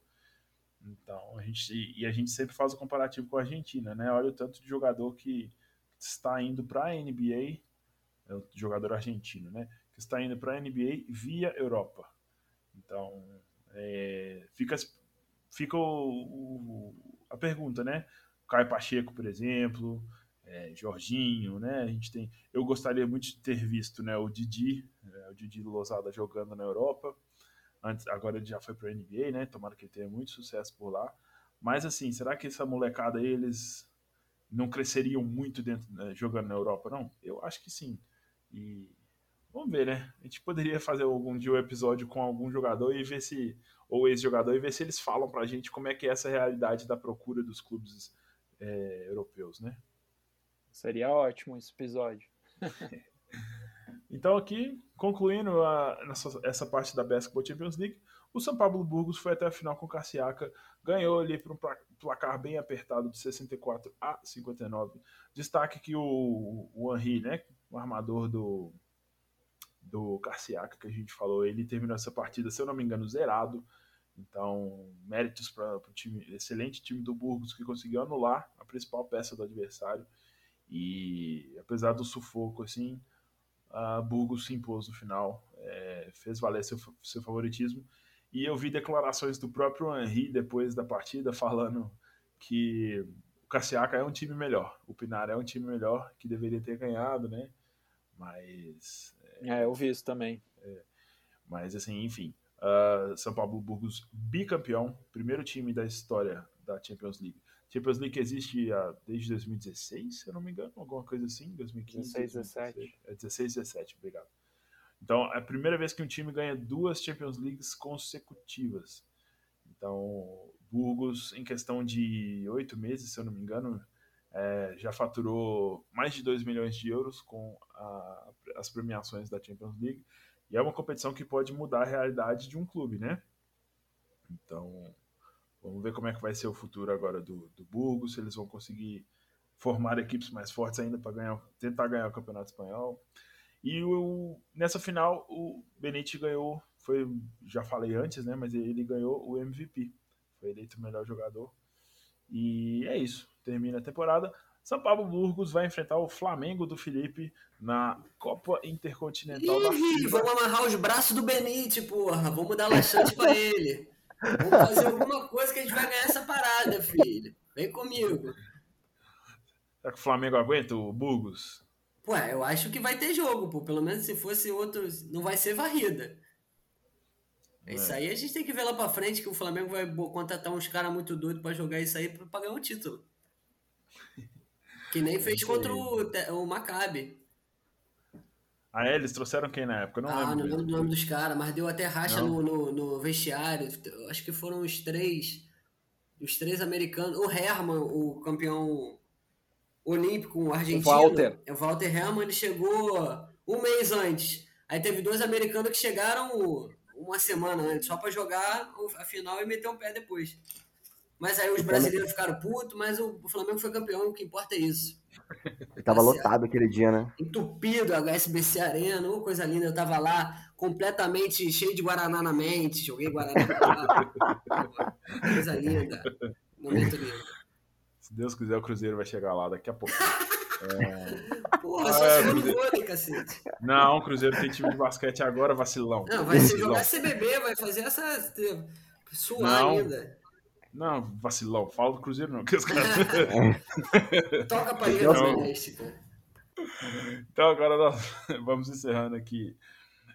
Então, a gente, e a gente sempre faz o comparativo com a Argentina, né? Olha o tanto de jogador que está indo para a NBA, é o jogador argentino, né? Que está indo para a NBA via Europa. Então, é, fica, fica o, o- a pergunta, né? Caio Pacheco, por exemplo, é, Jorginho, né? A gente tem, eu gostaria muito de ter visto, né? O Didi, é, o Didi Lozada jogando na Europa. Antes, agora ele já foi para a NBA, né? Tomara que ele tenha muito sucesso por lá. Mas assim, será que essa molecada aí, eles não cresceriam muito dentro né, jogando na Europa, não? Eu acho que sim. E vamos ver, né? A gente poderia fazer algum dia um episódio com algum jogador e ver se ou ex-jogador e ver se eles falam pra gente como é que é essa realidade da procura dos clubes é, europeus, né? Seria ótimo esse episódio. Então aqui, concluindo a, nessa, essa parte da Basketball Champions League, O São Paulo Burgos foi até a final com o Carciaca, ganhou ali por um placar bem apertado de 64 a 59. Destaque que o, o Henri, né, o armador do, do Carciaca que a gente falou, ele terminou essa partida, se eu não me engano, zerado. Então, méritos para o time, excelente time do Burgos que conseguiu anular a principal peça do adversário. E apesar do sufoco, assim, a Burgos se impôs no final, é, fez valer seu, seu favoritismo. E eu vi declarações do próprio Henri depois da partida falando que o Cassiaca é um time melhor, o Pinar é um time melhor que deveria ter ganhado, né? Mas. É, é eu vi isso também. É, mas, assim, enfim. Uh, São Paulo Burgos bicampeão, primeiro time da história da Champions League. Champions League existe uh, desde 2016, se eu não me engano, alguma coisa assim, 2015. 16, 17. É 16, 17, obrigado. Então, é a primeira vez que um time ganha duas Champions Leagues consecutivas. Então, Burgos, em questão de oito meses, se eu não me engano, é, já faturou mais de 2 milhões de euros com a, as premiações da Champions League. E é uma competição que pode mudar a realidade de um clube, né? Então, vamos ver como é que vai ser o futuro agora do, do Burgos, se eles vão conseguir formar equipes mais fortes ainda para ganhar, tentar ganhar o Campeonato Espanhol. E o, nessa final, o Benítez ganhou, foi, já falei antes, né? Mas ele ganhou o MVP. Foi eleito o melhor jogador. E é isso. Termina a temporada. São Paulo Burgos vai enfrentar o Flamengo do Felipe na Copa Intercontinental Ih, da FIBA. Vamos amarrar os braços do Benítez, porra. Vamos dar laxante pra ele. Vamos fazer alguma coisa que a gente vai ganhar essa parada, filho. Vem comigo. Será que o Flamengo aguenta o Burgos? Pô, eu acho que vai ter jogo, pô. Pelo menos se fosse outros. Não vai ser varrida. É. Isso aí a gente tem que ver lá pra frente que o Flamengo vai contratar uns caras muito doidos pra jogar isso aí pra pagar um título. Que nem fez contra o, o Maccabi. Ah, é? Eles trouxeram quem na época? Eu não ah, lembro. não lembro do nome dos caras, mas deu até racha no, no, no, vestiário. Acho que foram os três. Os três americanos. O Herman, o campeão olímpico, o argentino. O Walter. O Walter Herman, ele chegou um mês antes. Aí teve dois americanos que chegaram uma semana antes, só para jogar a final e meter um pé depois. Mas aí os brasileiros ficaram putos, mas o Flamengo foi campeão, o que importa é isso. Tava tá lotado aquele dia, né? Entupido, a HSBC Arena, uma coisa linda. Eu tava lá completamente cheio de Guaraná na mente, joguei Guaraná Coisa linda. Momento lindo. Se Deus quiser, o Cruzeiro vai chegar lá daqui a pouco. É... Porra, só é, vôlei, cacete. Não, o Cruzeiro tem time de basquete agora, vacilão. Não, vai vacilão. jogar CBB, vai fazer essa. suar não. ainda. Não, vacilão. Fala do Cruzeiro, não. Que os caras... Toca pra ele, então, então, agora nós vamos encerrando aqui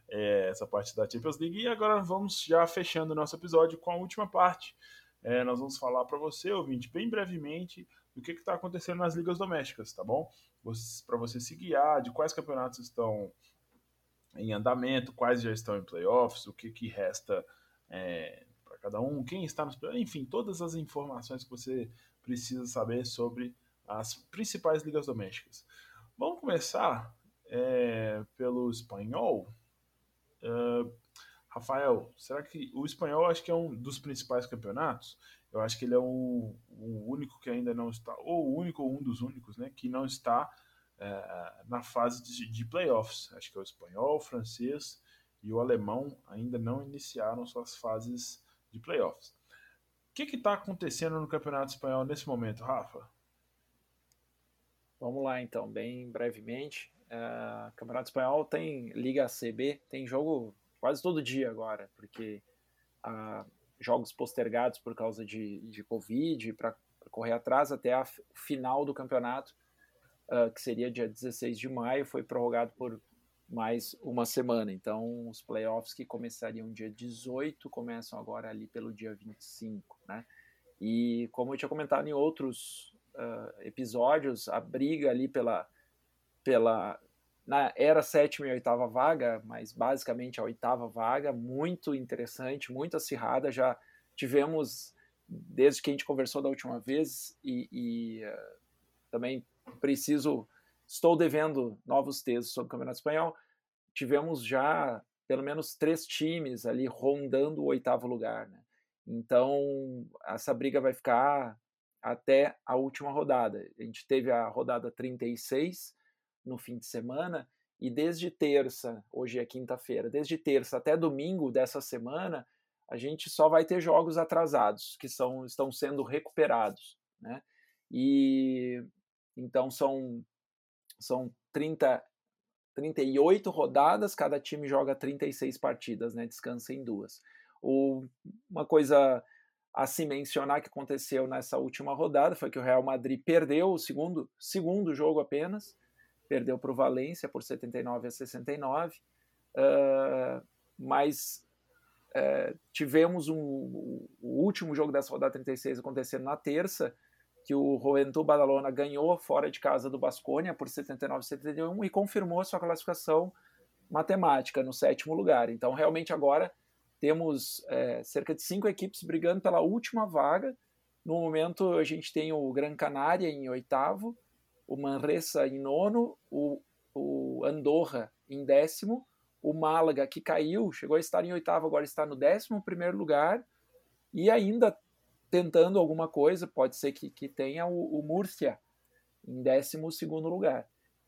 é, essa parte da Champions League. E agora vamos já fechando o nosso episódio com a última parte. É, nós vamos falar para você, ouvinte, bem brevemente, do que está acontecendo nas ligas domésticas, tá bom? Para você se guiar de quais campeonatos estão em andamento, quais já estão em playoffs, o que, que resta é, cada um, quem está nos. Enfim, todas as informações que você precisa saber sobre as principais ligas domésticas. Vamos começar é, pelo espanhol. Uh, Rafael, será que o espanhol acho que é um dos principais campeonatos? Eu acho que ele é o, o único que ainda não está, ou o único ou um dos únicos, né, que não está é, na fase de, de playoffs. Acho que é o espanhol, o francês e o alemão ainda não iniciaram suas fases de playoffs. O que está acontecendo no Campeonato Espanhol nesse momento, Rafa? Vamos lá então, bem brevemente. Uh, Campeonato Espanhol tem Liga CB, tem jogo quase todo dia agora, porque uh, jogos postergados por causa de, de Covid, para correr atrás até a final do campeonato, uh, que seria dia 16 de maio, foi prorrogado por mais uma semana. Então, os playoffs que começariam dia 18 começam agora ali pelo dia 25, né? E como eu tinha comentado em outros uh, episódios, a briga ali pela, pela na era sétima e oitava vaga, mas basicamente a oitava vaga, muito interessante, muito acirrada. Já tivemos desde que a gente conversou da última vez e, e uh, também preciso Estou devendo novos textos sobre o Campeonato Espanhol. Tivemos já pelo menos três times ali rondando o oitavo lugar. Né? Então, essa briga vai ficar até a última rodada. A gente teve a rodada 36 no fim de semana, e desde terça, hoje é quinta-feira, desde terça até domingo dessa semana, a gente só vai ter jogos atrasados, que são, estão sendo recuperados. Né? E então são, são 30, 38 rodadas, cada time joga 36 partidas, né? descansa em duas. Uma coisa a se mencionar que aconteceu nessa última rodada foi que o Real Madrid perdeu o segundo, segundo jogo apenas, perdeu para o Valência por 79 a 69, uh, mas uh, tivemos um, o último jogo dessa rodada 36 acontecendo na terça, que o Juventud Badalona ganhou fora de casa do Basconia por 79 a 71 e confirmou sua classificação matemática no sétimo lugar. Então, realmente agora temos é, cerca de cinco equipes brigando pela última vaga. No momento, a gente tem o Gran Canária em oitavo, o Manresa em nono, o, o Andorra em décimo, o Málaga, que caiu, chegou a estar em oitavo, agora está no décimo primeiro lugar, e ainda tentando alguma coisa, pode ser que, que tenha o, o Múrcia em décimo segundo lugar.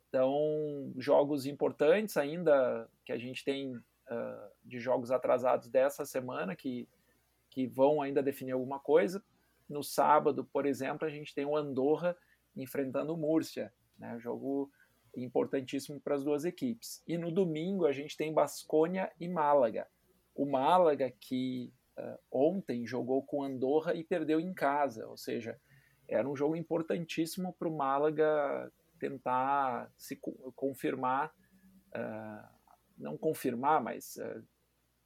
Então, jogos importantes ainda que a gente tem uh, de jogos atrasados dessa semana que, que vão ainda definir alguma coisa. No sábado, por exemplo, a gente tem o Andorra enfrentando o Múrcia, né? jogo importantíssimo para as duas equipes. E no domingo a gente tem Basconia e Málaga. O Málaga que uh, ontem jogou com Andorra e perdeu em casa, ou seja, era um jogo importantíssimo para o Málaga tentar se confirmar uh, não confirmar, mas uh,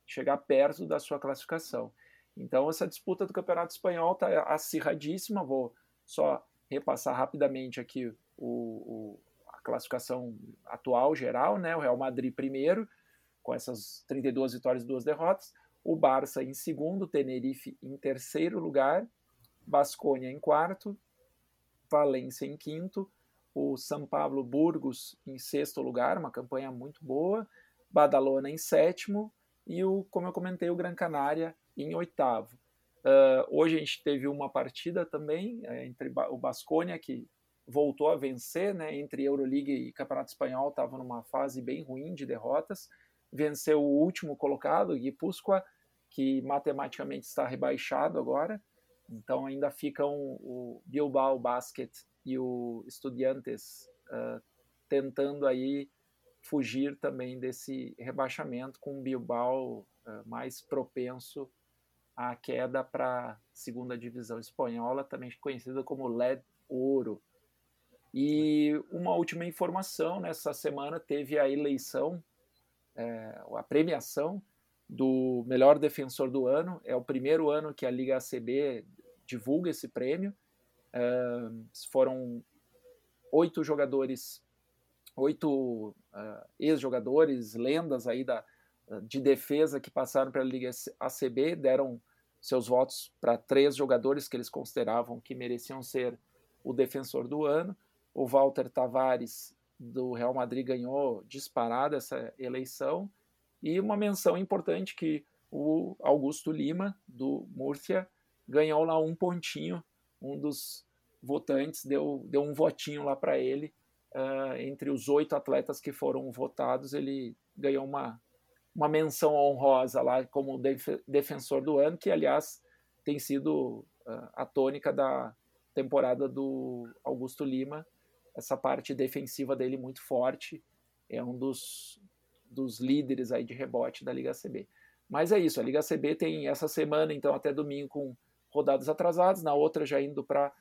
chegar perto da sua classificação. Então, essa disputa do Campeonato Espanhol está acirradíssima. Vou só repassar rapidamente aqui o, o, a classificação atual, geral. Né? O Real Madrid primeiro, com essas 32 vitórias e duas derrotas. O Barça em segundo, Tenerife em terceiro lugar. Basconia em quarto. Valência em quinto. O São Paulo Burgos em sexto lugar, uma campanha muito boa. Badalona em sétimo e o, como eu comentei, o Gran Canária em oitavo. Uh, hoje a gente teve uma partida também é, entre o Basconia, que voltou a vencer, né, entre Euroliga e Campeonato Espanhol, estava numa fase bem ruim de derrotas, venceu o último colocado, Guipúzcoa, que matematicamente está rebaixado agora, então ainda ficam o Bilbao Basket e o Estudiantes uh, tentando aí fugir também desse rebaixamento com o Bilbao uh, mais propenso à queda para a segunda divisão espanhola, também conhecida como LED Ouro. E uma última informação, nessa semana teve a eleição, é, a premiação do melhor defensor do ano. É o primeiro ano que a Liga ACB divulga esse prêmio. É, foram oito jogadores oito uh, ex-jogadores, lendas aí da, de defesa que passaram pela Liga ACB, deram seus votos para três jogadores que eles consideravam que mereciam ser o defensor do ano. O Walter Tavares, do Real Madrid, ganhou disparada essa eleição. E uma menção importante que o Augusto Lima, do Murcia, ganhou lá um pontinho, um dos votantes deu, deu um votinho lá para ele, uh, entre os oito atletas que foram votados, ele ganhou uma, uma menção honrosa lá como def defensor do ano, que aliás tem sido uh, a tônica da temporada do Augusto Lima. Essa parte defensiva dele muito forte, é um dos, dos líderes aí de rebote da Liga CB. Mas é isso, a Liga CB tem essa semana, então até domingo, com rodadas atrasadas, na outra já indo para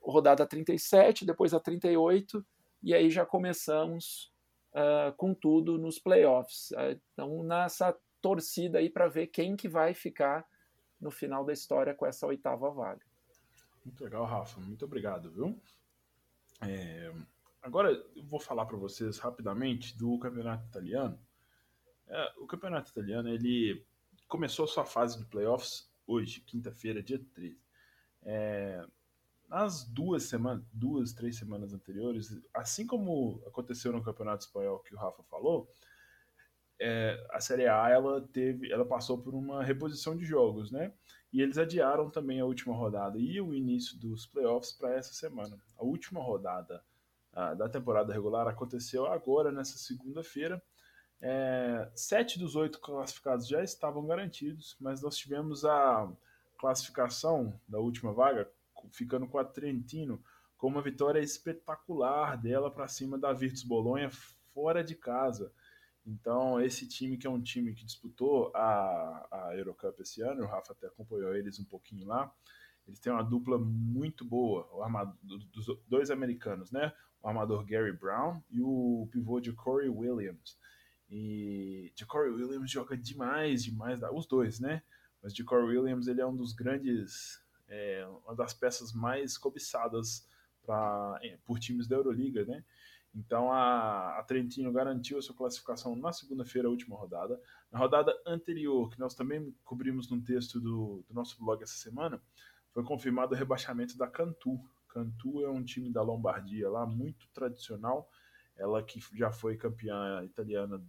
rodada 37, depois a 38, e aí já começamos uh, com tudo nos playoffs. Uh, então, nessa torcida aí para ver quem que vai ficar no final da história com essa oitava vaga. Muito legal, Rafa. Muito obrigado, viu? É... Agora eu vou falar para vocês rapidamente do campeonato italiano. É, o campeonato italiano ele começou sua fase de playoffs hoje, quinta-feira, dia 13. É, nas duas semanas, duas, três semanas anteriores, assim como aconteceu no Campeonato Espanhol que o Rafa falou, é, a Série A ela teve, ela passou por uma reposição de jogos, né? E eles adiaram também a última rodada e o início dos playoffs para essa semana. A última rodada da temporada regular aconteceu agora nessa segunda-feira. É, sete dos oito classificados já estavam garantidos, mas nós tivemos a classificação da última vaga ficando com a Trentino com uma vitória espetacular dela para cima da Virtus Bolonha fora de casa. Então, esse time que é um time que disputou a, a Eurocup esse ano, o Rafa até acompanhou eles um pouquinho lá, eles têm uma dupla muito boa, o armador, dos dois americanos, né? O armador Gary Brown e o pivô de Corey Williams. E de Corey Williams joga demais, demais, os dois, né? Mas de Corey Williams ele é um dos grandes, é, uma das peças mais cobiçadas pra, por times da Euroliga, né? Então a, a Trentino garantiu a sua classificação na segunda-feira, última rodada. Na rodada anterior, que nós também cobrimos num texto do, do nosso blog essa semana, foi confirmado o rebaixamento da Cantu. Cantu é um time da Lombardia lá, muito tradicional. Ela que já foi campeã italiana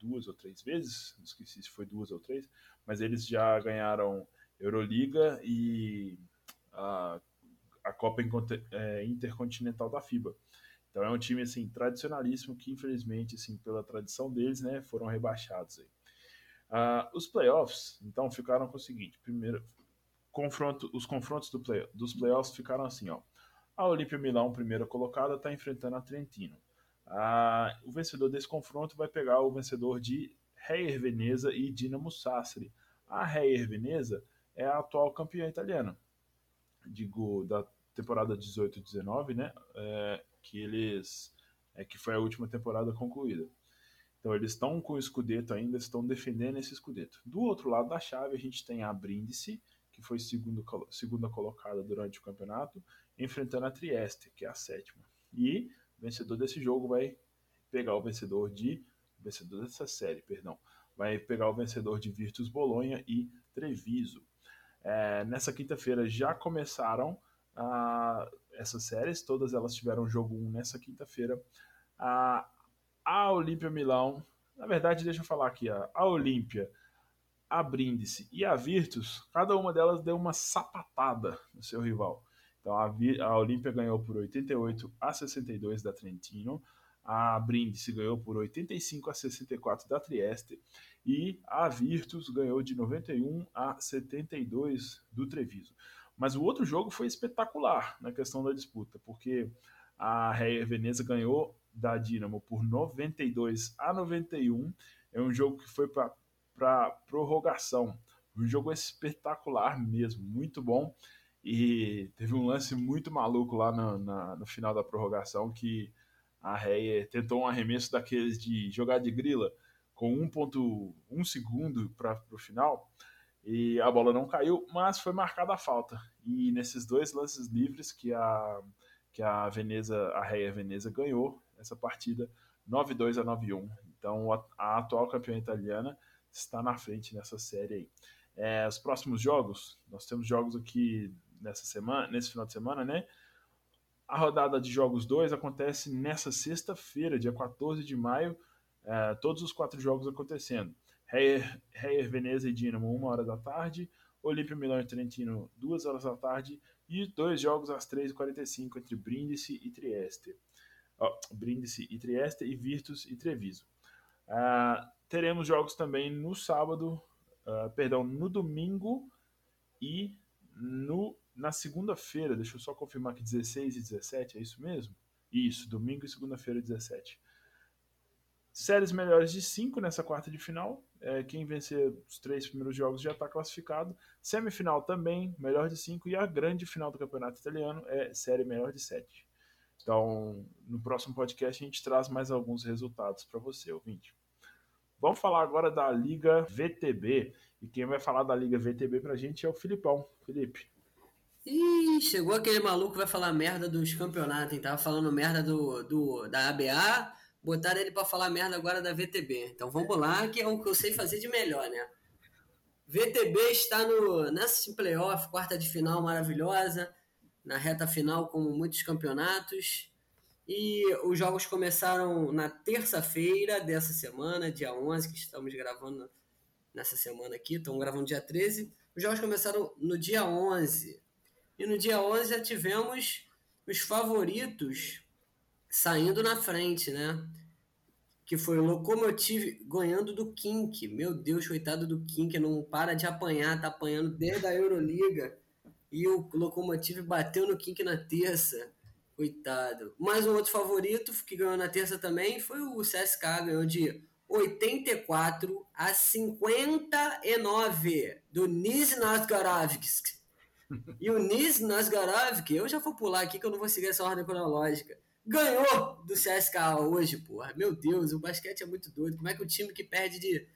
duas ou três vezes, esqueci se foi duas ou três, mas eles já ganharam Euroliga e a, a Copa é, Intercontinental da FIBA. Então é um time assim tradicionalíssimo que infelizmente assim pela tradição deles, né, foram rebaixados aí. Uh, os playoffs então ficaram com o seguinte: primeiro confronto, os confrontos do play, dos playoffs ficaram assim, ó. A Olimpia Milão, primeira colocada, está enfrentando a Trentino. Uh, o vencedor desse confronto vai pegar o vencedor de Reyer Veneza e Dinamo Sassari. A Reyer Veneza é a atual campeã italiana, digo da temporada 18-19, né? É, que eles é, que foi a última temporada concluída. Então eles estão com o escudeto ainda, estão defendendo esse escudeto. Do outro lado da chave a gente tem a Brindisi, que foi segundo, segunda colocada durante o campeonato, enfrentando a Trieste, que é a sétima. E o vencedor desse jogo vai pegar o vencedor de vencedor dessa série, perdão, vai pegar o vencedor de Virtus Bolonha e Treviso. É, nessa quinta-feira já começaram a essas séries, todas elas tiveram jogo 1 nessa quinta-feira. A, a Olímpia Milão, na verdade, deixa eu falar aqui, a, a Olímpia, a Brindisi e a Virtus, cada uma delas deu uma sapatada no seu rival. Então a, a Olímpia ganhou por 88 a 62 da Trentino, a Brindisi ganhou por 85 a 64 da Trieste e a Virtus ganhou de 91 a 72 do Treviso. Mas o outro jogo foi espetacular na questão da disputa, porque a Reyer Veneza ganhou da Dinamo por 92 a 91. É um jogo que foi para prorrogação. Um jogo espetacular mesmo, muito bom. E teve um lance muito maluco lá no, na, no final da prorrogação que a Reyer tentou um arremesso daqueles de jogar de grila com 1.1 segundo para o final e a bola não caiu, mas foi marcada a falta. E nesses dois lances livres que a que a Veneza, a Reia Veneza ganhou essa partida 9-2 a 9-1. Então a, a, atual campeã italiana está na frente nessa série aí. É, os próximos jogos, nós temos jogos aqui nessa semana, nesse final de semana, né? A rodada de jogos 2 acontece nessa sexta-feira, dia 14 de maio, é, todos os quatro jogos acontecendo. Reyer, Veneza e Dinamo, 1 hora da tarde. Olímpia Milão e Trentino, 2 horas da tarde. E dois jogos às 3h45 entre Brindisi e Trieste. Oh, Brindisi e Trieste e Virtus e Treviso. Uh, teremos jogos também no sábado, uh, perdão, no domingo e no, na segunda-feira. Deixa eu só confirmar que 16 e 17, é isso mesmo? Isso, domingo e segunda-feira 17. Séries melhores de 5 nessa quarta de final. É, quem vencer os três primeiros jogos já está classificado. Semifinal também, melhor de 5. E a grande final do campeonato italiano é série melhor de 7. Então, no próximo podcast, a gente traz mais alguns resultados para você, ouvinte. Vamos falar agora da Liga VTB. E quem vai falar da Liga VTB para a gente é o Filipão. Felipe. Ih, chegou aquele maluco que vai falar merda dos campeonatos, hein? Tava falando merda do, do, da ABA, botaram ele para falar merda agora da VTB. Então vamos lá, que é o que eu sei fazer de melhor, né? VTB está no, nessa playoff, quarta de final maravilhosa, na reta final, como muitos campeonatos. E os jogos começaram na terça-feira dessa semana, dia 11, que estamos gravando nessa semana aqui, estamos gravando dia 13. Os jogos começaram no dia 11. E no dia 11 já tivemos os favoritos saindo na frente, né? Que foi o Lokomotiv ganhando do Kink. Meu Deus, coitado do Kink, não para de apanhar, tá apanhando desde a Euroliga. E o Lokomotiv bateu no Kink na terça. Coitado. Mais um outro favorito que ganhou na terça também foi o CSK, ganhou de 84 a 59 do Nizhny Novgorodsk. E o Nizhny Novgorodsk, eu já vou pular aqui que eu não vou seguir essa ordem cronológica. Ganhou do CSK hoje, porra. Meu Deus, o basquete é muito doido. Como é que o time que perde de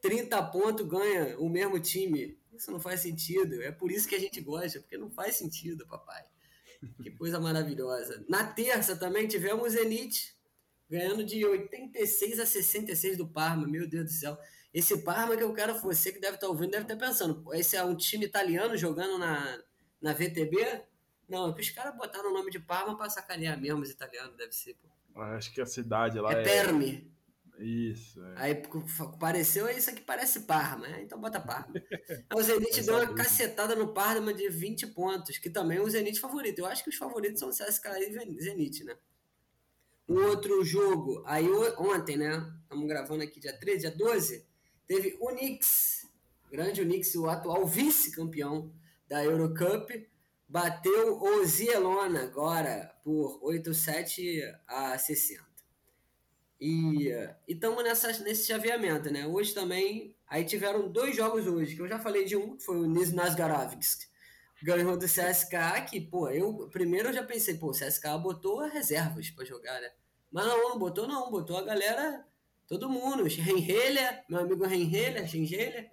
30 pontos ganha o mesmo time? Isso não faz sentido. É por isso que a gente gosta, porque não faz sentido, papai. Que coisa maravilhosa. Na terça também tivemos o Zenit ganhando de 86 a 66 do Parma. Meu Deus do céu. Esse Parma que eu quero você que deve estar ouvindo, deve estar pensando, esse é um time italiano jogando na, na VTB? Não, é que os caras botaram o nome de Parma para sacanear mesmo os italianos, deve ser. Pô. Acho que a cidade lá é... é... Terme. Isso. É. Aí pareceu isso aqui parece Parma, né? Então bota Parma. Aí o Zenit deu uma cacetada no Parma de 20 pontos, que também é o Zenit favorito. Eu acho que os favoritos são o CSK e Zenit, né? Um outro jogo, aí ontem, né? Estamos gravando aqui dia 13, dia 12, teve o Knicks, grande Knicks, o atual vice-campeão da Eurocup, bateu o Zielona agora por 8-7 a 60. E estamos nesse chaveamento, né? Hoje também, aí tiveram dois jogos hoje, que eu já falei de um, que foi o Niz Nazgarovsk, ganhou do CSK, que, pô, eu primeiro eu já pensei, pô, o CSK botou reservas para jogar, né? Mas não, não botou não, botou a galera, todo mundo, Renhelha, meu amigo Renhelha, Renhelha,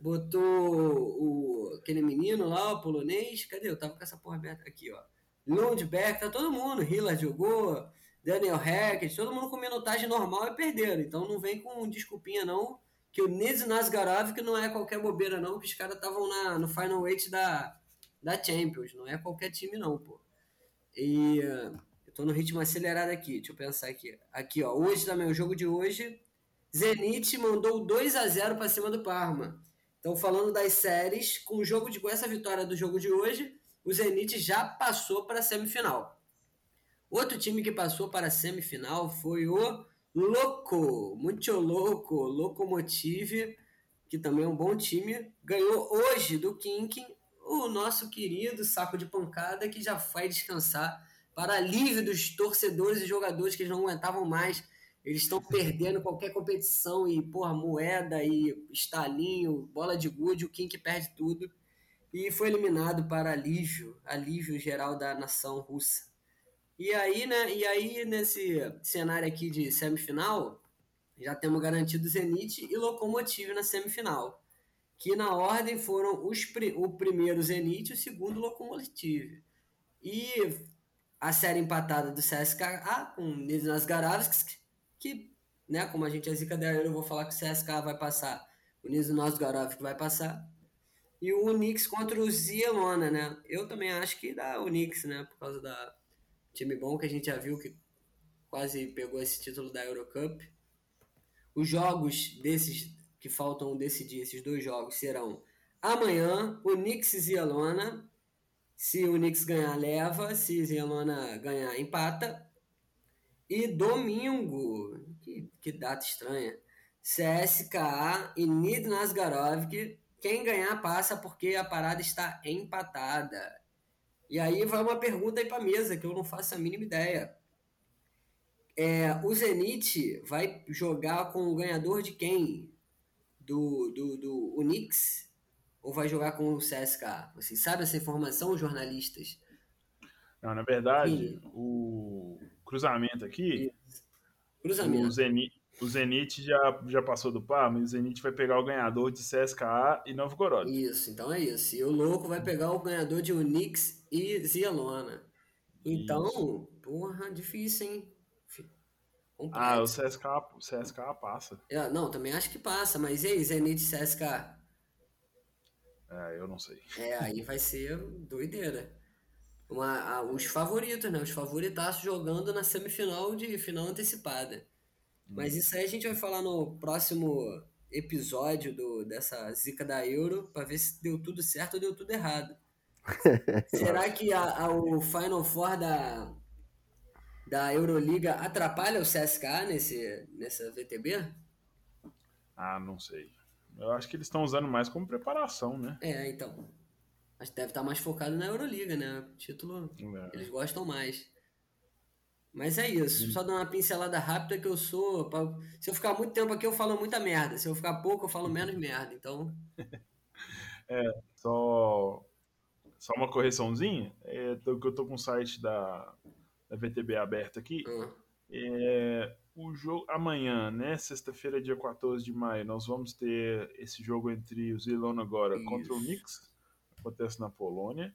botou o, aquele menino lá, o polonês, cadê? Eu tava com essa porra aberta aqui, ó. Lundberg, tá todo mundo, Hillard jogou, Daniel Hackett, todo mundo com minutagem normal e perderam. Então não vem com desculpinha, não. Que o Nizhny Nazgarov, que não é qualquer bobeira, não, que os caras estavam no Final Eight da, da Champions. Não é qualquer time, não, pô. E eu tô no ritmo acelerado aqui, deixa eu pensar aqui. Aqui, ó, hoje também, o jogo de hoje, Zenit mandou 2 a 0 para cima do Parma. Então, falando das séries, com o jogo de com essa vitória do jogo de hoje, o Zenit já passou para a semifinal. Outro time que passou para a semifinal foi o Loco, muito louco, Locomotive, que também é um bom time. Ganhou hoje do Kinkin o nosso querido saco de pancada que já foi descansar para alívio dos torcedores e jogadores que não aguentavam mais. Eles estão perdendo qualquer competição e, porra, moeda e estalinho, bola de gude, o Kink perde tudo. E foi eliminado para alívio, alívio geral da nação russa. E aí, né, e aí, nesse cenário aqui de semifinal, já temos garantido Zenit e Lokomotiv na semifinal. Que na ordem foram os, o primeiro Zenit e o segundo Lokomotiv. E a série empatada do CSKA com Nizhny Garavsk, que, né, como a gente é zica dela, eu vou falar que o CSKA vai passar, o Nizhny Garavsk vai passar. E o Unix contra o Zielona, né? Eu também acho que dá o Unix, né, por causa da Time bom que a gente já viu que quase pegou esse título da Eurocup. Os jogos desses que faltam decidir, esses dois jogos, serão amanhã, o Knicks e Zielona. Se o Knicks ganhar, leva. Se Zielona ganhar, empata. E domingo, que, que data estranha, CSKA e Nid Nazgarovk. Quem ganhar passa porque a parada está empatada. E aí vai uma pergunta aí para mesa que eu não faço a mínima ideia. É, o Zenit vai jogar com o ganhador de quem? Do, do, do Unix? Ou vai jogar com o CSK? Vocês sabem essa informação, jornalistas? Não, na verdade, Sim. o cruzamento aqui. Cruzamento. O Zenit, o Zenit já, já passou do Parma e o Zenit vai pegar o ganhador de CSKA e Novgorod. Isso, então é isso. E o louco vai pegar o ganhador de Unix e Zielona. Então, isso. porra, difícil, hein? Ah, o CSKA, o CSKA passa. Eu, não, também acho que passa, mas e aí, Zenit e CSKA? É, eu não sei. É, aí vai ser doideira. uma, a, os favoritos, né? Os favoritaços jogando na semifinal de final antecipada. Mas isso aí a gente vai falar no próximo episódio do, dessa zica da Euro para ver se deu tudo certo ou deu tudo errado. Será que a, a, o Final Four da, da Euroliga atrapalha o CSKA nesse, nessa VTB? Ah, não sei. Eu acho que eles estão usando mais como preparação, né? É, então. Mas deve estar mais focado na Euroliga, né? Título, É. eles gostam mais. Mas é isso. Só dar uma pincelada rápida que eu sou. pra- Se eu ficar muito tempo aqui, eu falo muita merda. Se eu ficar pouco, eu falo menos merda. Então, Só, só uma correçãozinha. É, tô- eu tô com o site da, da VTB aberto aqui. ah, É, o jogo amanhã, né? Sexta-feira, dia 14 de maio, nós vamos ter esse jogo entre o Zilona agora Isso. contra o Knicks, acontece na Polônia.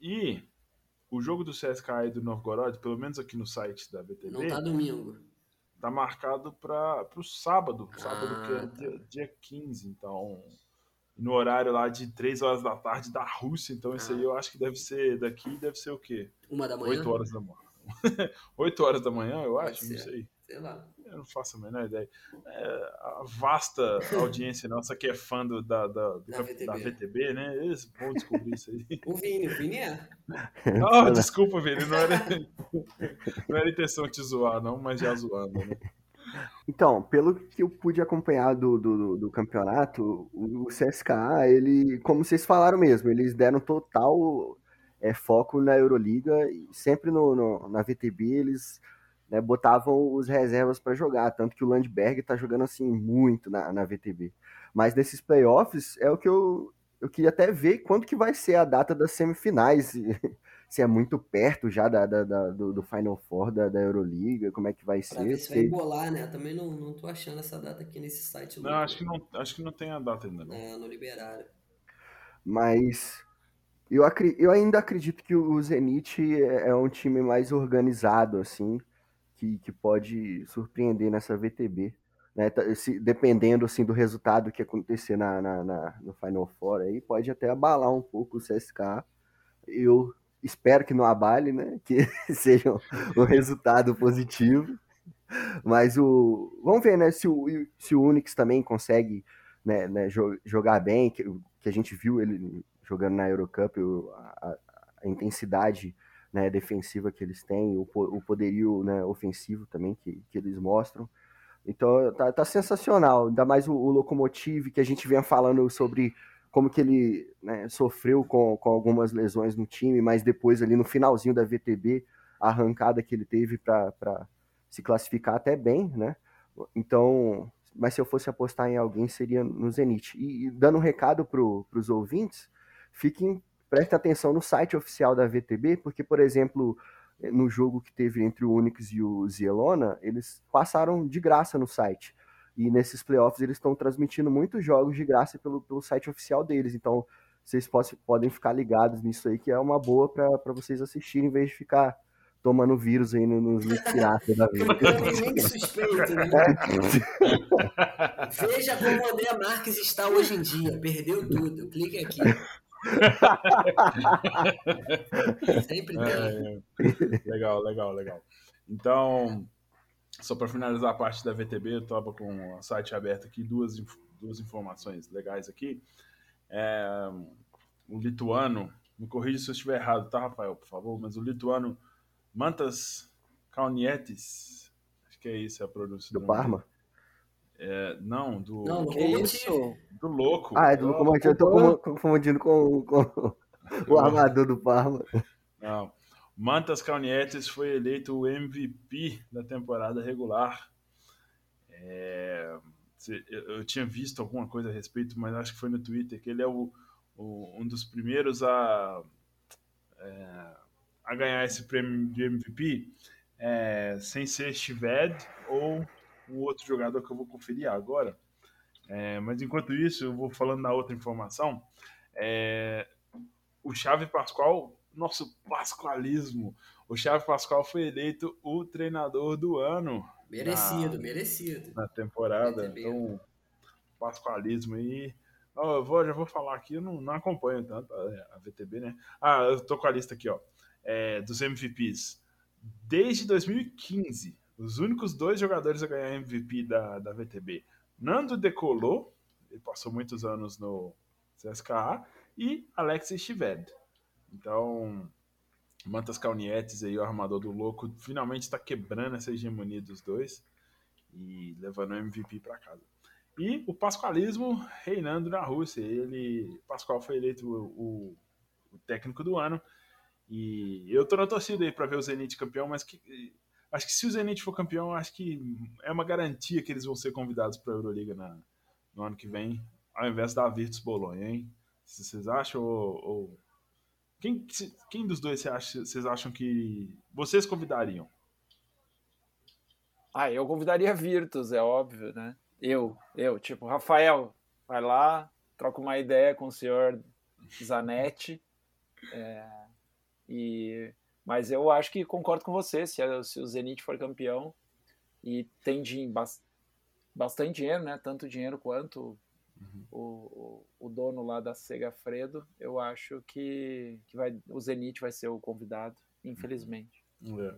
E o jogo do CSKA e do Novgorod, pelo menos aqui no site da VTB, não tá domingo. tá marcado para o sábado, sábado Ah, que é tá. dia, dia 15, então no horário lá de 3 horas da tarde da Rússia, então isso Ah. aí eu acho que deve ser daqui, deve ser o quê? Uma da manhã? 8 horas da manhã. 8 horas da manhã, eu acho, não sei. Sei lá. Eu não faço a menor ideia. É, a vasta audiência nossa que é fã do, da, da, do Da VTB. da VTB, né? Eles vão descobrir isso aí. O Vini, o Vini é. Oh, desculpa, velho. Não era, não era intenção de te zoar, não, mas já zoando, né? Então, pelo que eu pude acompanhar do, do, do campeonato, o CSKA, ele, como vocês falaram mesmo, eles deram total é, foco na Euroliga e sempre no, no- na VTB eles né, botavam os reservas para jogar, tanto que o Landberg tá jogando assim muito na, na VTB. Mas nesses playoffs é o que eu, eu queria até ver quando que vai ser a data das semifinais, se, se é muito perto já da, da- da- do, do Final Four da, da Euroliga, como é que vai Pra ser. ver se vai embolar, né? Eu também não, não tô achando essa data aqui nesse site. Não, acho que não, acho que não tem a data ainda, não. É, não liberaram. Mas eu, acri- eu ainda acredito que o Zenit é, é um time mais organizado, assim, que, que pode surpreender nessa VTB. Né? Tá- se- dependendo assim, do resultado que acontecer na, na- na- no Final Four, aí pode até abalar um pouco o CSK. Eu espero que não abale, né? Que seja um resultado positivo. Mas o. Vamos ver, né? Se o, se o Unix também consegue né, né, jo- jogar bem, que, que a gente viu ele jogando na Eurocup, a- a intensidade né, defensiva que eles têm, o, o poderio né, ofensivo também que, que eles mostram. Então tá, tá sensacional, ainda mais o, o Locomotive, que a gente vinha falando sobre como que ele né, sofreu com, com algumas lesões no time, mas depois ali no finalzinho da VTB, a arrancada que ele teve para se classificar até bem, né? Então, mas se eu fosse apostar em alguém, seria no Zenit. E, e dando um recado para os ouvintes, fiquem, prestem atenção no site oficial da VTB, porque, por exemplo, no jogo que teve entre o Unix e o Zielona, eles passaram de graça no site. E nesses playoffs eles estão transmitindo muitos jogos de graça pelo, pelo site oficial deles. Então, vocês poss- podem ficar ligados nisso aí, que é uma boa para vocês assistirem, em vez de ficar tomando vírus aí no- nos links piratas da vida. Clicando em link suspeito, né? Veja como o André Marques está hoje em dia. Perdeu tudo. Clique aqui. Sempre tem. É, legal, legal, legal. Então, só para finalizar a parte da VTB, eu estava com o site aberto aqui, duas, duas informações legais aqui. É, o lituano, me corrija se eu estiver errado, tá, Rafael, por favor, mas o lituano Mantas Kaunietis, acho que é isso a pronúncia Do nome Parma? dele. É, não, do, Não, Que Locomotive. isso? do louco. Ah, é do Locomotive. Eu tô com- confundindo com, com o armador do Parma. Não. Mantas Kaunietis foi eleito o MVP da temporada regular. É, eu, tinha visto alguma coisa a respeito, mas acho que foi no Twitter, que ele é o, o- um dos primeiros a, é, a ganhar esse prêmio de MVP é, sem ser Shived ou o outro jogador que eu vou conferir agora. É, mas enquanto isso, eu vou falando na outra informação. É, o Chave Pascoal, nosso pascoalismo, o Chave Pascoal foi eleito o treinador do ano Merecido, na- merecido. na temporada. Então, pascoalismo aí. Ó, eu vou, já vou falar aqui, eu não, não acompanho tanto a, a VTB, né? Ah, eu tô com a lista aqui, ó. é, dos MVPs desde 2015. Os únicos dois jogadores a ganhar MVP da, da VTB. Nando Decolou, ele passou muitos anos no CSKA, e Alexis Chived. Então, Mantas Calnietes aí, o armador do louco, finalmente está quebrando essa hegemonia dos dois e levando o MVP para casa. E o pasqualismo reinando na Rússia. Ele, Pascoal foi eleito o, o, o técnico do ano. E eu tô na torcida aí para ver o Zenit campeão, mas que, acho que se o Zenit for campeão, acho que é uma garantia que eles vão ser convidados para a Euroliga na, no ano que vem, ao invés da Virtus Bolonha, hein? Vocês acham ou, ou... Quem, quem dos dois vocês acham que vocês convidariam? Ah, eu convidaria Virtus, é óbvio, né? Eu, eu, tipo, Rafael, vai lá, troca uma ideia com o senhor Zanetti. É, e, mas eu acho que concordo com você, se, se o Zenit for campeão e tem de, bastante dinheiro, né? Tanto dinheiro quanto uhum. o, o, o, dono lá da Sega Fredo, eu acho que, que vai, o Zenit vai ser o convidado, infelizmente. É.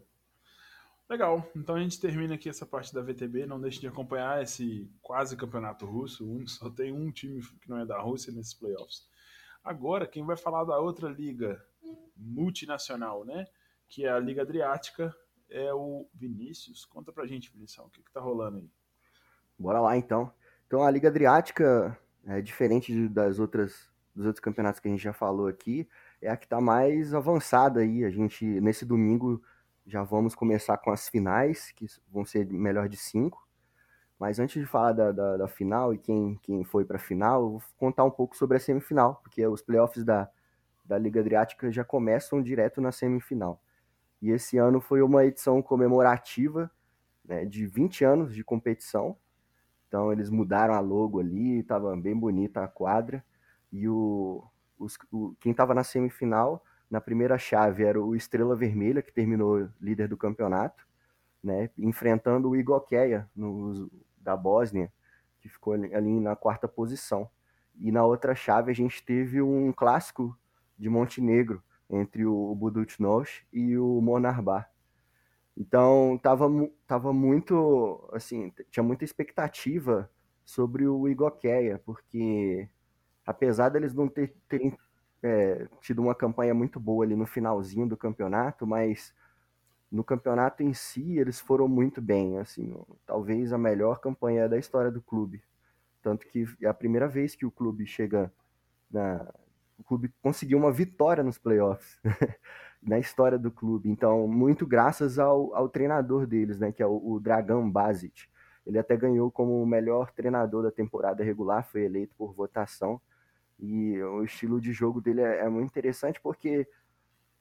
Legal, então a gente termina aqui essa parte da VTB. Não deixe de acompanhar esse quase campeonato russo. Só tem um time que não é da Rússia nesses playoffs. Agora, quem vai falar da outra liga multinacional, né? Que é a Liga Adriática, é o Vinícius. Conta pra gente, Vinícius, o que, que tá rolando aí? Bora lá então. Então a Liga Adriática é diferente das outras dos outros campeonatos que a gente já falou aqui, é a que está mais avançada aí. A gente nesse domingo já vamos começar com as finais, que vão ser melhor de cinco. Mas antes de falar da, da, da final e quem, quem foi para a final, eu vou contar um pouco sobre a semifinal, porque os playoffs da, da Liga Adriática já começam direto na semifinal. E esse ano foi uma edição comemorativa né, de 20 anos de competição. Então eles mudaram a logo ali, estava bem bonita a quadra. E o, os, o quem estava na semifinal na primeira chave era o Estrela Vermelha, que terminou líder do campeonato, né, enfrentando o Igokeia no, da Bósnia, que ficou ali, ali na quarta posição. E na outra chave a gente teve um clássico de Montenegro entre o Budućnost e o Monarbar. Então tava, tava muito assim, tinha muita expectativa sobre o Igokeia, porque apesar deles não ter, terem é, tido uma campanha muito boa ali no finalzinho do campeonato, mas no campeonato em si eles foram muito bem, assim, talvez a melhor campanha da história do clube. Tanto que é a primeira vez que o clube chega na. O clube conseguiu uma vitória nos playoffs na história do clube. Então, muito graças ao, ao treinador deles, né? Que é o, o Dragan Basic. Ele até ganhou como o melhor treinador da temporada regular, foi eleito por votação. E o estilo de jogo dele é, é muito interessante porque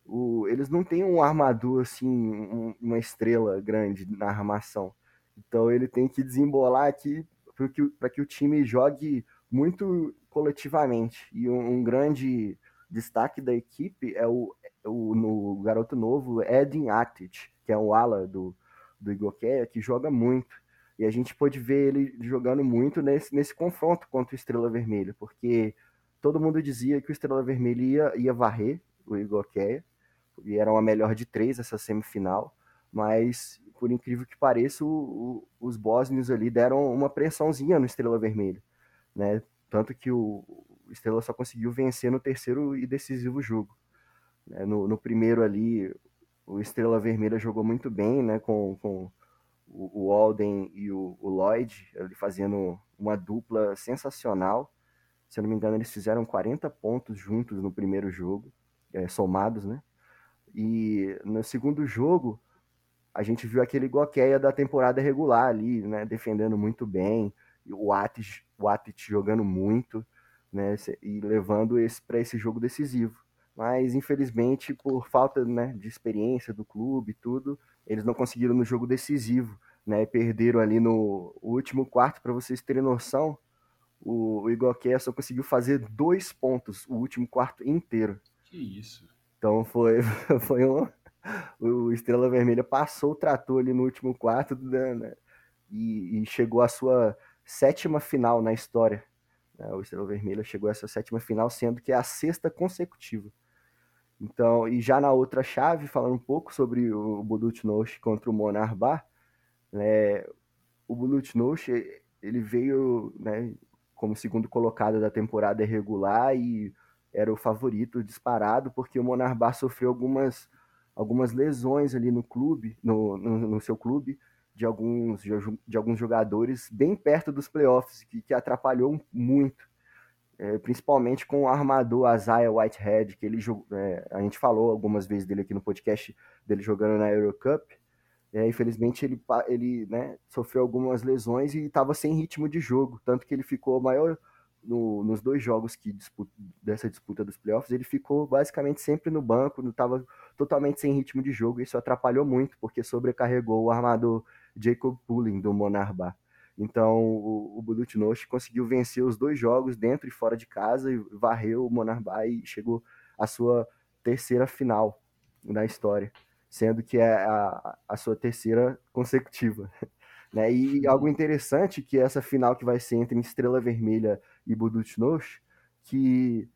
o, eles não têm um armador assim, um, uma estrela grande na armação. Então ele tem que desembolar aqui para que, que o time jogue muito coletivamente. E um, um grande destaque da equipe é o, o no garoto novo Edin Atic, que é um ala do, do Igokeia, que joga muito. E a gente pôde ver ele jogando muito nesse, nesse confronto contra o Estrela Vermelha, porque todo mundo dizia que o Estrela Vermelha ia, ia varrer o Igokeia, e era uma melhor de três essa semifinal, mas por incrível que pareça, o, o, os bósnios ali deram uma pressãozinha no Estrela Vermelha, né? Tanto que o, Estrela só conseguiu vencer no terceiro e decisivo jogo. Né? No, no, primeiro ali, o Estrela Vermelha jogou muito bem, né? Com, com o, o Alden e o, o Lloyd, ali fazendo uma dupla sensacional. Se eu não me engano, eles fizeram 40 pontos juntos no primeiro jogo, é, somados, né? E no segundo jogo, a gente viu aquele Goqueia da temporada regular ali, né? Defendendo muito bem, o Atit, o Atit jogando muito, né? E levando esse para esse jogo decisivo. Mas infelizmente, por falta né, de experiência do clube e tudo, eles não conseguiram no jogo decisivo, né? Perderam ali no último quarto, para vocês terem noção o, o Igor Kessel conseguiu fazer dois pontos o último quarto inteiro. Que isso. Então foi, foi um. O Estrela Vermelha passou o trator ali no último quarto né, né, e, e, chegou à sua sétima final na história. Né, o Estrela Vermelha chegou a essa sétima final, sendo que é a sexta consecutiva. Então, e já na outra chave, falando um pouco sobre o Budućnost contra o Monarbar, né, o Budućnost, ele veio né, como segundo colocado da temporada regular e era o favorito disparado, porque o Monarbar sofreu algumas, algumas lesões ali no clube, no, no, no seu clube, de alguns, de alguns jogadores bem perto dos playoffs, que, que atrapalhou muito. É, principalmente com o armador Isaiah Whitehead, que ele é, a gente falou algumas vezes dele aqui no podcast, dele jogando na Eurocup. É, infelizmente ele, ele né, sofreu algumas lesões e estava sem ritmo de jogo, tanto que ele ficou maior no, nos dois jogos que disputa, dessa disputa dos playoffs, ele ficou basicamente sempre no banco, não estava totalmente sem ritmo de jogo. Isso atrapalhou muito, porque sobrecarregou o armador Jacob Pulling do Monarba. Então o, o Budućnost conseguiu vencer os dois jogos dentro e fora de casa e varreu o Monarba e chegou à sua terceira final na história, sendo que é a, a sua terceira consecutiva. Né? E algo interessante que essa final que vai ser entre Estrela Vermelha e Budućnost, que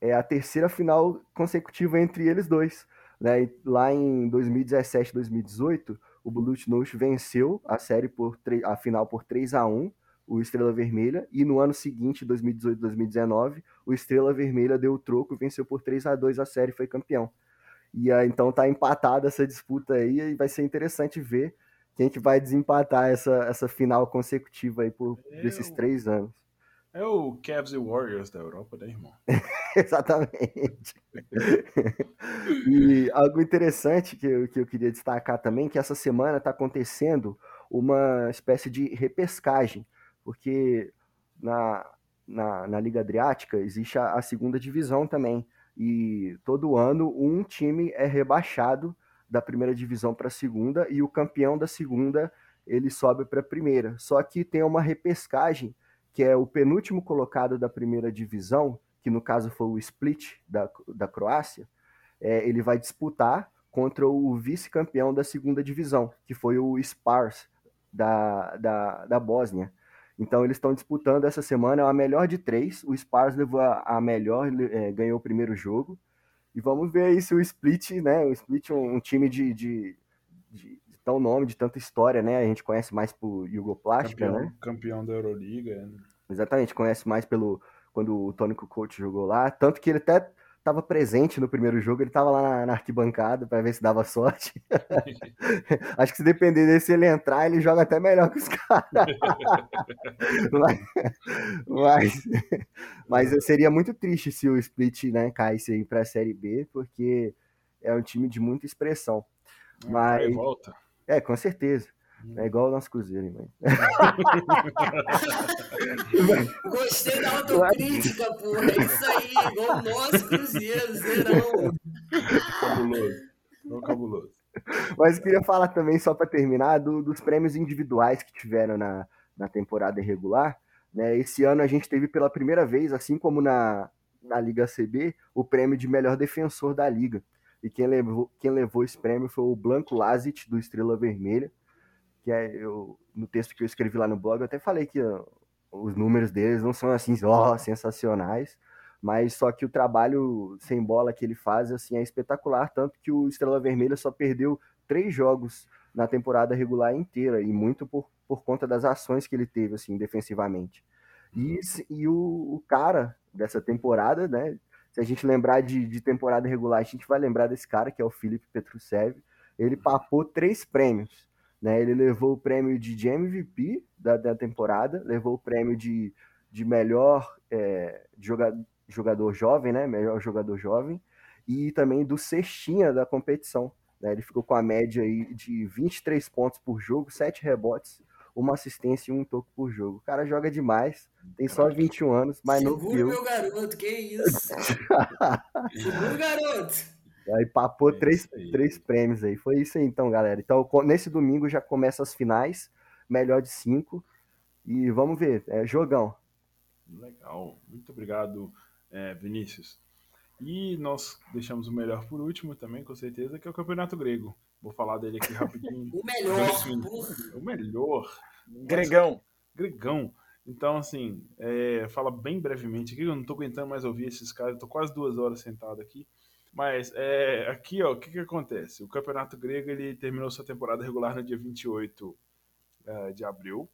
é a terceira final consecutiva entre eles dois. Né? Lá em 2017, 2018, o Budućnost venceu a série por a final por 3 a 1 o Estrela Vermelha, e no ano seguinte, 2018, 2019, o Estrela Vermelha deu o troco e venceu por 3 a 2 a série, foi campeão. E então tá empatada essa disputa aí e vai ser interessante ver quem que vai desempatar essa, essa final consecutiva aí por desses três anos. É o Cavs e Warriors da Europa, né, irmão? Exatamente. e algo interessante que eu, que eu queria destacar também, que essa semana está acontecendo uma espécie de repescagem, porque na, na, na Liga Adriática existe a, a segunda divisão também, e todo ano um time é rebaixado da primeira divisão para a segunda e o campeão da segunda ele sobe para a primeira. Só que tem uma repescagem que é o penúltimo colocado da primeira divisão, que no caso foi o Split da, da Croácia, é, ele vai disputar contra o vice-campeão da segunda divisão, que foi o Spars da, da, da Bósnia. Então eles estão disputando essa semana, é a melhor de três. O Spars levou a, a melhor, é, ganhou o primeiro jogo. E vamos ver aí se o Split, né? O Split, um, um time de, de, de, de, tão nome, de tanta história, né? A gente conhece mais por Yugoplástica, campeão, né? Campeão da Euroliga. Né? Exatamente, conhece mais pelo quando o Tony Kukoc jogou lá. Tanto que ele até estava presente no primeiro jogo, ele estava lá na, na arquibancada para ver se dava sorte. Acho que se depender dele, se ele entrar, ele joga até melhor que os caras. mas, mas, mas, seria muito triste se o Split né, caísse aí para a Série B, porque é um time de muita expressão. É, mas, volta. É, com certeza. É igual o nosso Cruzeiro, hein, Gostei da autocrítica, porra. É isso aí, igual o nosso Cruzeiro, zerão. Cabuloso. Não cabuloso. Mas eu queria falar também, só para terminar, do, dos prêmios individuais que tiveram na, na temporada regular. Né? Esse ano a gente teve pela primeira vez, assim como na, na Liga CB, o prêmio de melhor defensor da liga. E quem levou, quem levou esse prêmio foi o Blanco Lazic, do Estrela Vermelha que é eu, no texto que eu escrevi lá no blog, eu até falei que ó, os números deles não são assim, ó, sensacionais, mas só que o trabalho sem bola que ele faz assim é espetacular, tanto que o Estrela Vermelha só perdeu três jogos na temporada regular inteira e muito por, por conta das ações que ele teve assim defensivamente. E, e o, o cara dessa temporada, né? Se a gente lembrar de, de temporada regular, a gente vai lembrar desse cara que é o Felipe Petrusev. Ele papou três prêmios né? Ele levou o prêmio de, MVP da, da temporada, levou o prêmio de, de melhor é, jogador, jogador jovem, né? melhor jogador jovem, e também do cestinha da competição. Né? Ele ficou com a média aí de 23 pontos por jogo, 7 rebotes, uma assistência e um toco por jogo. O cara joga demais, tem só 21 anos, mas não Segura meu garoto, que isso? Segura garoto! Aí papou é três, aí. três prêmios aí. Foi isso aí então, galera. Então, nesse domingo já começa as finais, melhor de cinco. E vamos ver, é jogão. Legal. Muito obrigado, é, Vinícius. E nós deixamos o melhor por último também, com certeza, que é o Campeonato Grego. Vou falar dele aqui rapidinho. o melhor. O melhor. Gregão. Gregão. Então, assim, é, fala bem brevemente aqui, eu não estou aguentando mais ouvir esses caras, estou quase duas horas sentado aqui. Mas é, aqui, ó, o que, que acontece? O Campeonato Grego ele terminou sua temporada regular no dia 28 uh, de abril.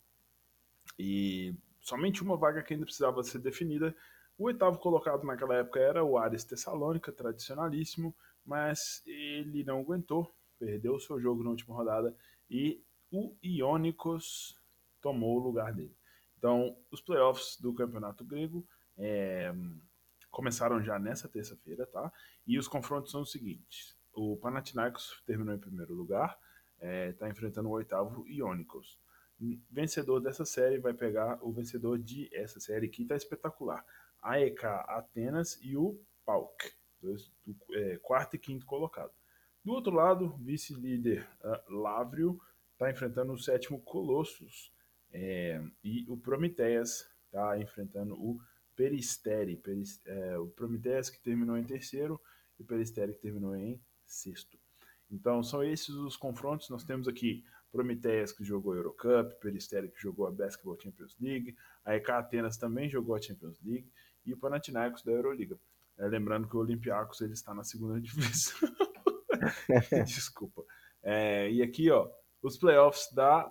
E somente uma vaga que ainda precisava ser definida. O oitavo colocado naquela época era o Ares Tessalônica, tradicionalíssimo, mas ele não aguentou, perdeu o seu jogo na última rodada e o Ionicos tomou o lugar dele. Então, os playoffs do Campeonato Grego é, começaram já nessa terça-feira, tá? E os confrontos são os seguintes: o Panathinaikos terminou em primeiro lugar, está é, tá enfrentando o oitavo Ionicos. Vencedor dessa série vai pegar o vencedor de essa série que está espetacular. A EK Atenas e o PAUK, dois, do, é, quarto e quinto colocado. Do outro lado, vice-líder uh, Lavrio está enfrentando o sétimo Colossus é, e o Prometeias está enfrentando o Peristeri. Peris, é, o Prometeias que terminou em terceiro e o Peristeri que terminou em sexto. Então são esses os confrontos. Nós temos aqui Prometeias que jogou a Eurocup, Peristeri que jogou a Basketball Champions League, a EK Atenas também jogou a Champions League e o Panathinaikos da Euroliga. É, lembrando que o Olympiacos ele está na segunda divisão. Desculpa. É, e aqui, ó, os playoffs da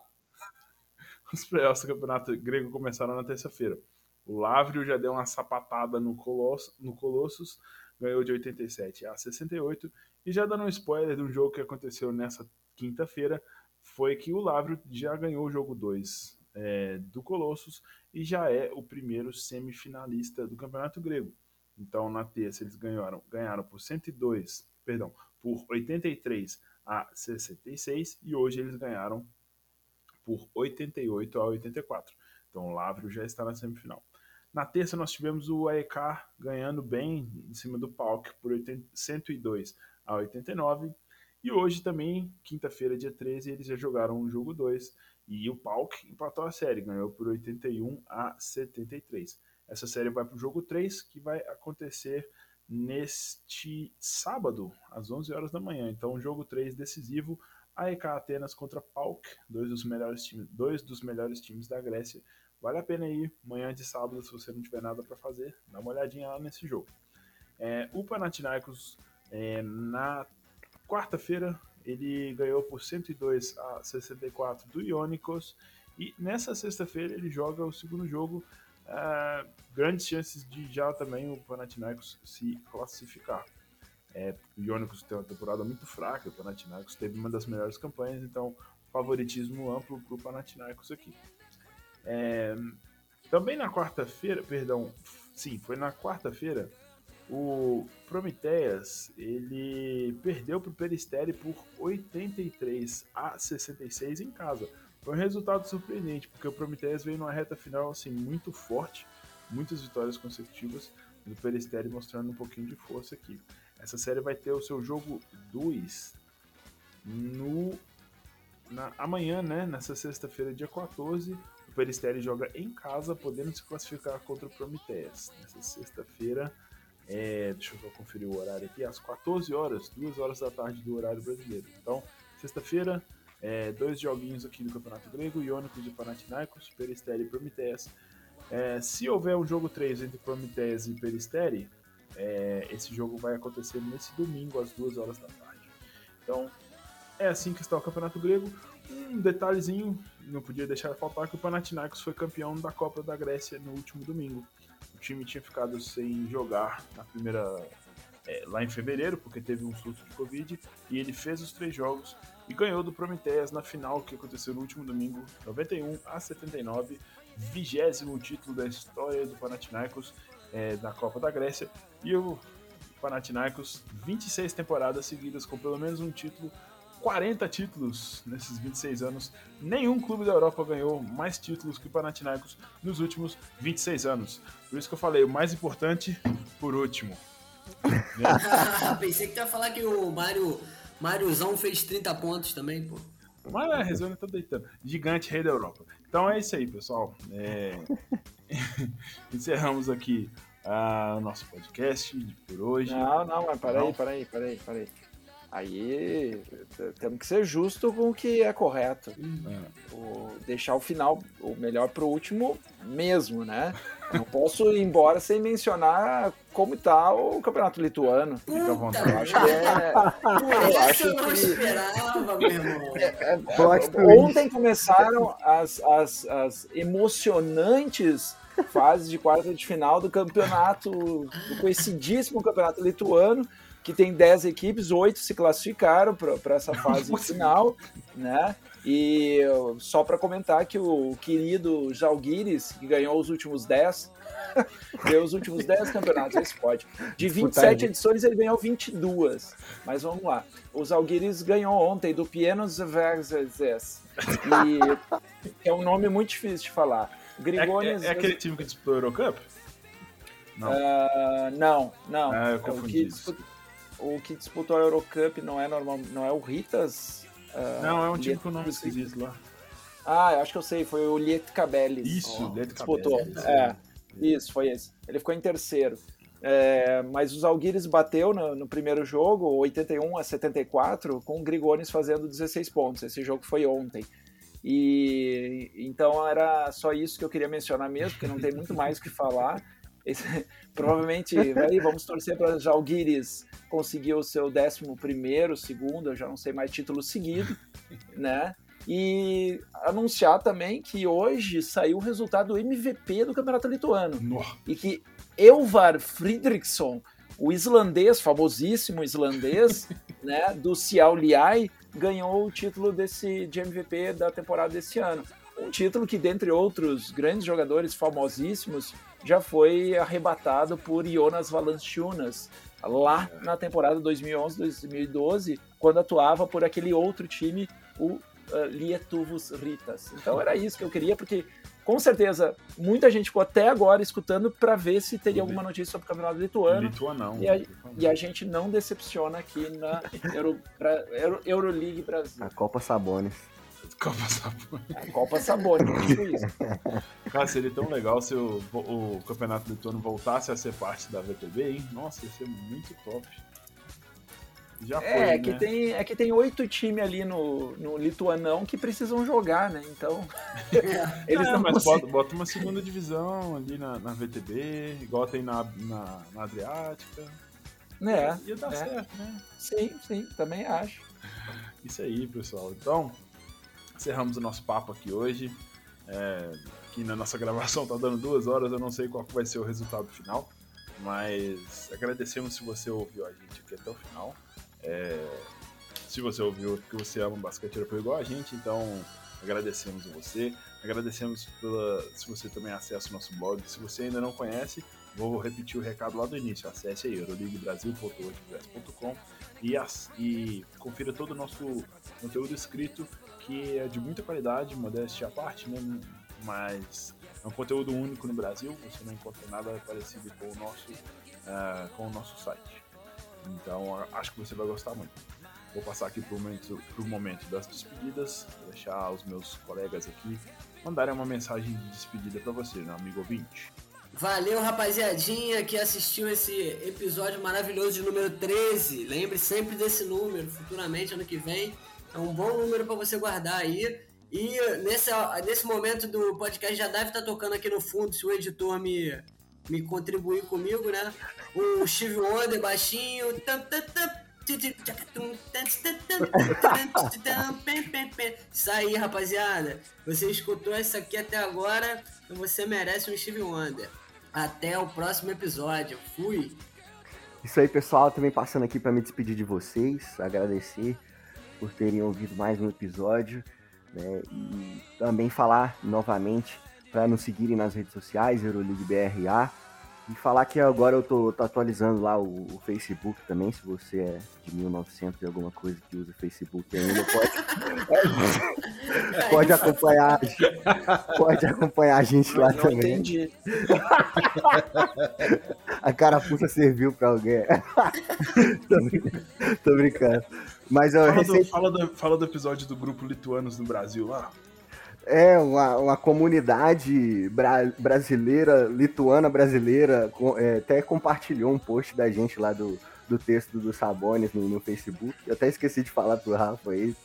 os playoffs do Campeonato Grego começaram na terça-feira. O Lavrio já deu uma sapatada no, Colosso, no Colossus, ganhou de 87 a 68. E já dando um spoiler de um jogo que aconteceu nessa quinta-feira, foi que o Lavrio já ganhou o jogo 2 é, do Colossus e já é o primeiro semifinalista do Campeonato Grego. Então, na terça, eles ganharam, ganharam por 102, perdão, por 83 a 66 e hoje eles ganharam por 88 a 84. Então o Lavrio já está na semifinal. Na terça nós tivemos o AEK ganhando bem em cima do Palk por 80, 102 a 89. E hoje também, quinta-feira, dia 13, eles já jogaram o jogo 2 e o Palk empatou a série, ganhou por 81 a 73. Essa série vai para o jogo 3, que vai acontecer neste sábado, às 11 horas da manhã. Então, jogo 3 decisivo, AEK Atenas contra PAOK, dois dos melhores times, dois dos melhores times da Grécia. Vale a pena ir amanhã de sábado, se você não tiver nada para fazer, dá uma olhadinha lá nesse jogo. É, o Panathinaikos, é, na quarta-feira, ele ganhou por 102 a 64 do Ionicos, e nessa sexta-feira ele joga o segundo jogo, é, grandes chances de já também o Panathinaikos se classificar. É, o Ionicos tem uma temporada muito fraca, o Panathinaikos teve uma das melhores campanhas, então favoritismo amplo para o Panathinaikos aqui. É, também na quarta-feira, perdão, sim, foi na quarta-feira, o Prometeias ele perdeu para o Peristeri por 83 a 66 em casa. Foi um resultado surpreendente, porque o Prometeias veio numa reta final assim muito forte, muitas vitórias consecutivas, e o Peristeri mostrando um pouquinho de força aqui. Essa série vai ter o seu jogo 2 no na, amanhã, né? Nessa sexta-feira, dia 14. O Peristeri joga em casa, podendo se classificar contra o Prometeias. Nessa sexta-feira, é, deixa eu conferir o horário aqui, às 14 horas, 2 horas da tarde do horário brasileiro. Então, sexta-feira, é, dois joguinhos aqui do Campeonato Grego, Iônicos e Panathinaikos, Peristeri e Prometeias. É, se houver um jogo 3 entre Prometeias e Peristeri, é, esse jogo vai acontecer nesse domingo, às 2 horas da tarde. Então, é assim que está o Campeonato Grego. Um detalhezinho, não podia deixar de faltar, que o Panathinaikos foi campeão da Copa da Grécia no último domingo. O time tinha ficado sem jogar na primeira é, lá em fevereiro, porque teve um surto de Covid, e ele fez os três jogos e ganhou do Prometeias na final que aconteceu no último domingo, 91 a 79, vigésimo título da história do Panathinaikos é, da Copa da Grécia. E o Panathinaikos, 26 temporadas seguidas com pelo menos um título, 40 títulos nesses 26 anos. Nenhum clube da Europa ganhou mais títulos que o Panathinaikos nos últimos 26 anos. Por isso que eu falei, o mais importante por último. Pensei que tu ia falar que o Mário Máriozão fez 30 pontos também, pô. Mas a Rezone tá deitando. Gigante rei da Europa. Então é isso aí, pessoal. É... Encerramos aqui uh, o nosso podcast por hoje. Não, não, mas peraí, peraí, peraí, peraí. Aí temos que ser justo com o que é correto. O, deixar o final, o melhor pro último mesmo, né? Eu não posso ir embora sem mencionar como está o campeonato lituano. Fica à vontade. Eu acho que é. eu acho eu não que... esperava, meu irmão. É, é, é ontem começaram as, as, as emocionantes fases de quarta de final do campeonato, do conhecidíssimo campeonato lituano que tem 10 equipes, oito se classificaram para essa fase final, né? E só para comentar que o querido Jalguires, que ganhou os últimos 10, ganhou os últimos 10 campeonatos, esse pode. De 27 edições, ele ganhou 22. Mas vamos lá. O Zalguires ganhou ontem do Pienos Verzes. E é um nome muito difícil de falar. Grigones. É, é, é aquele time que disputou o Eurocup? Não. Uh, não, não. Ah, eu confundi o que disputou a Eurocup não é normal, não é o Ritas? Uh, não, é um time com nome esquisito lá. Ah, eu acho que eu sei, foi o Lietkabelis. Isso, oh, disputou. É, isso, foi esse. Ele ficou em terceiro. É, mas os Alguires bateu no, no, primeiro jogo, 81 a 74, com o Grigones fazendo 16 pontos. Esse jogo foi ontem. E então era só isso que eu queria mencionar mesmo, porque não tem muito mais o que falar. Esse, provavelmente, vamos torcer para Jalguires conseguir o seu décimo primeiro, segundo, eu já não sei mais título seguido, né? E anunciar também que hoje saiu o resultado do MVP do Campeonato Lituano. Nossa. E que Elvar Fridriksson, o islandês, famosíssimo islandês, né, do Cial Liai, ganhou o título desse, de MVP da temporada desse ano. Um título que, dentre outros grandes jogadores famosíssimos, já foi arrebatado por Jonas Valanciunas, lá na temporada 2011-2012, quando atuava por aquele outro time, o uh, Lietuvos Ritas. Então era isso que eu queria, porque com certeza muita gente ficou até agora escutando para ver se teria alguma notícia sobre o campeonato lituano. Lituanão. E a, e a gente não decepciona aqui na Euro, pra, Euro, Euroleague Brasil. A Copa Sabones. Copa Sabor. Copa Sabor, tipo isso. Cara, seria tão legal se o, o Campeonato Lituano voltasse a ser parte da VTB, hein? Nossa, ia ser muito top. Já é, foi, é, que né? tem, é que tem oito times ali no, no Lituanão que precisam jogar, né? Então. eles é, não mas bota, bota, uma segunda divisão ali na, na VTB, igual tem na, na, na Adriática. É. Ia dar é. certo, né? Sim, sim, também acho. Isso aí, pessoal. Então, encerramos o nosso papo aqui hoje. É, aqui na nossa gravação tá dando duas horas, eu não sei qual vai ser o resultado final, mas agradecemos se você ouviu a gente aqui até o final. É, se você ouviu porque você ama basquete europeu igual a gente, então agradecemos você. Agradecemos pela, se você também acessa o nosso blog. Se você ainda não conhece, vou repetir o recado lá do início. Acesse aí euroliguebrasil.wordpress.com e, e confira todo o nosso conteúdo escrito que é de muita qualidade, modéstia à parte, né? mas é um conteúdo único no Brasil, você não encontra nada parecido com o nosso, uh, com o nosso site. Então acho que você vai gostar muito. Vou passar aqui para o momento, momento das despedidas, vou deixar os meus colegas aqui mandarem uma mensagem de despedida para você, meu amigo ouvinte. Valeu, rapaziadinha, que assistiu esse episódio maravilhoso de número 13. Lembre sempre desse número, futuramente, ano que vem. É um bom número para você guardar aí. E nesse, nesse momento do podcast já deve estar tá tocando aqui no fundo, se o editor me, me contribuir comigo, né? O Steve Wonder baixinho. Isso aí, rapaziada. Você escutou isso aqui até agora, você merece um Steve Wonder. Até o próximo episódio. Fui. Isso aí, pessoal. Também passando aqui para me despedir de vocês, agradecer por terem ouvido mais um episódio. Né? E também falar novamente para nos seguirem nas redes sociais, Euroleague BRA. E falar que agora eu tô, tô atualizando lá o, o, Facebook também, se você é de 1900 e alguma coisa que usa Facebook ainda, pode, pode acompanhar, pode acompanhar a gente lá não também. Entendi. a carapuça serviu para alguém. tô, tô brincando. Mas eu fala, recente... do, fala, do, fala do episódio do grupo Lituanos no Brasil lá. É, uma, uma comunidade bra brasileira, lituana brasileira, com, é, até compartilhou um post da gente lá do, do texto do Sabonis no, no, Facebook. Eu até esqueci de falar pro Rafa isso.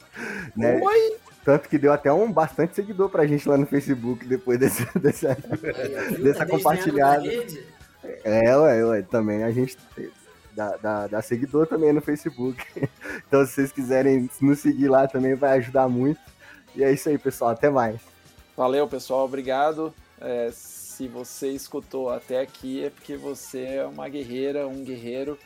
Né? Oi! Tanto que deu até um bastante seguidor pra gente lá no Facebook depois desse, dessa, dessa compartilhada. É, ué, ué, também a gente dá, dá, dá seguidor também no Facebook. Então, se vocês quiserem nos seguir lá também, vai ajudar muito. E é isso aí, pessoal. Até mais. Valeu, pessoal. Obrigado. É, se você escutou até aqui, é porque você é uma guerreira, um guerreiro.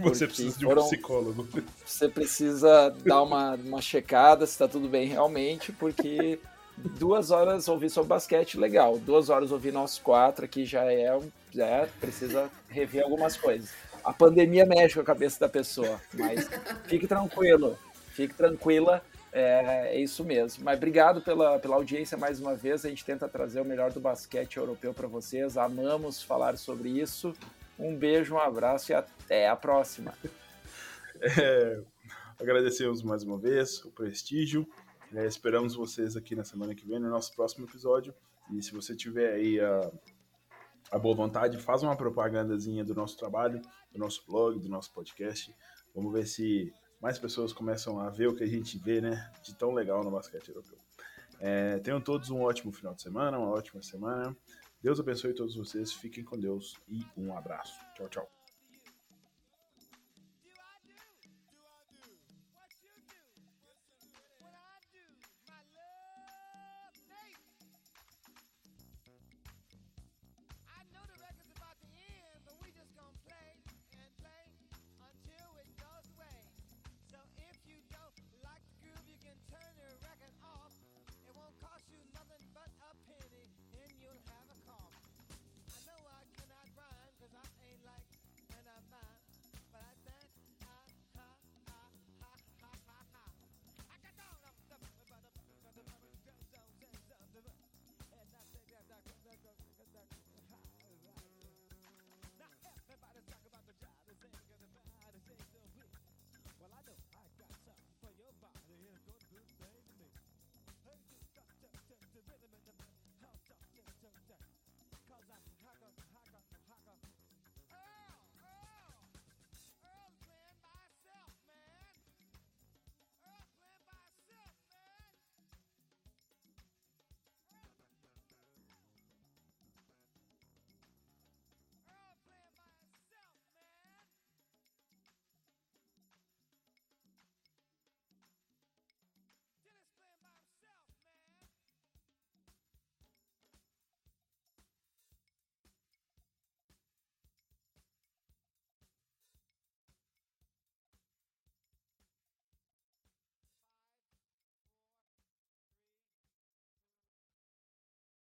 Você precisa de um psicólogo. Você precisa dar uma, uma checada se está tudo bem realmente, porque duas horas ouvir sobre basquete, legal. Duas horas ouvir nós quatro aqui já é, já é precisa rever algumas coisas. A pandemia mexe com a cabeça da pessoa, mas fique tranquilo, fique tranquila, é, é, isso mesmo. Mas obrigado pela, pela audiência mais uma vez. A gente tenta trazer o melhor do basquete europeu para vocês. Amamos falar sobre isso. Um beijo, um abraço e até a próxima. É, agradecemos mais uma vez o prestígio. É, esperamos vocês aqui na semana que vem no nosso próximo episódio. E se você tiver aí a, a boa vontade, faz uma propagandazinha do nosso trabalho, do nosso blog, do nosso podcast. Vamos ver se mais pessoas começam a ver o que a gente vê, né? De tão legal no basquete europeu. É, tenham todos um ótimo final de semana, uma ótima semana. Deus abençoe todos vocês, fiquem com Deus e um abraço. Tchau, tchau.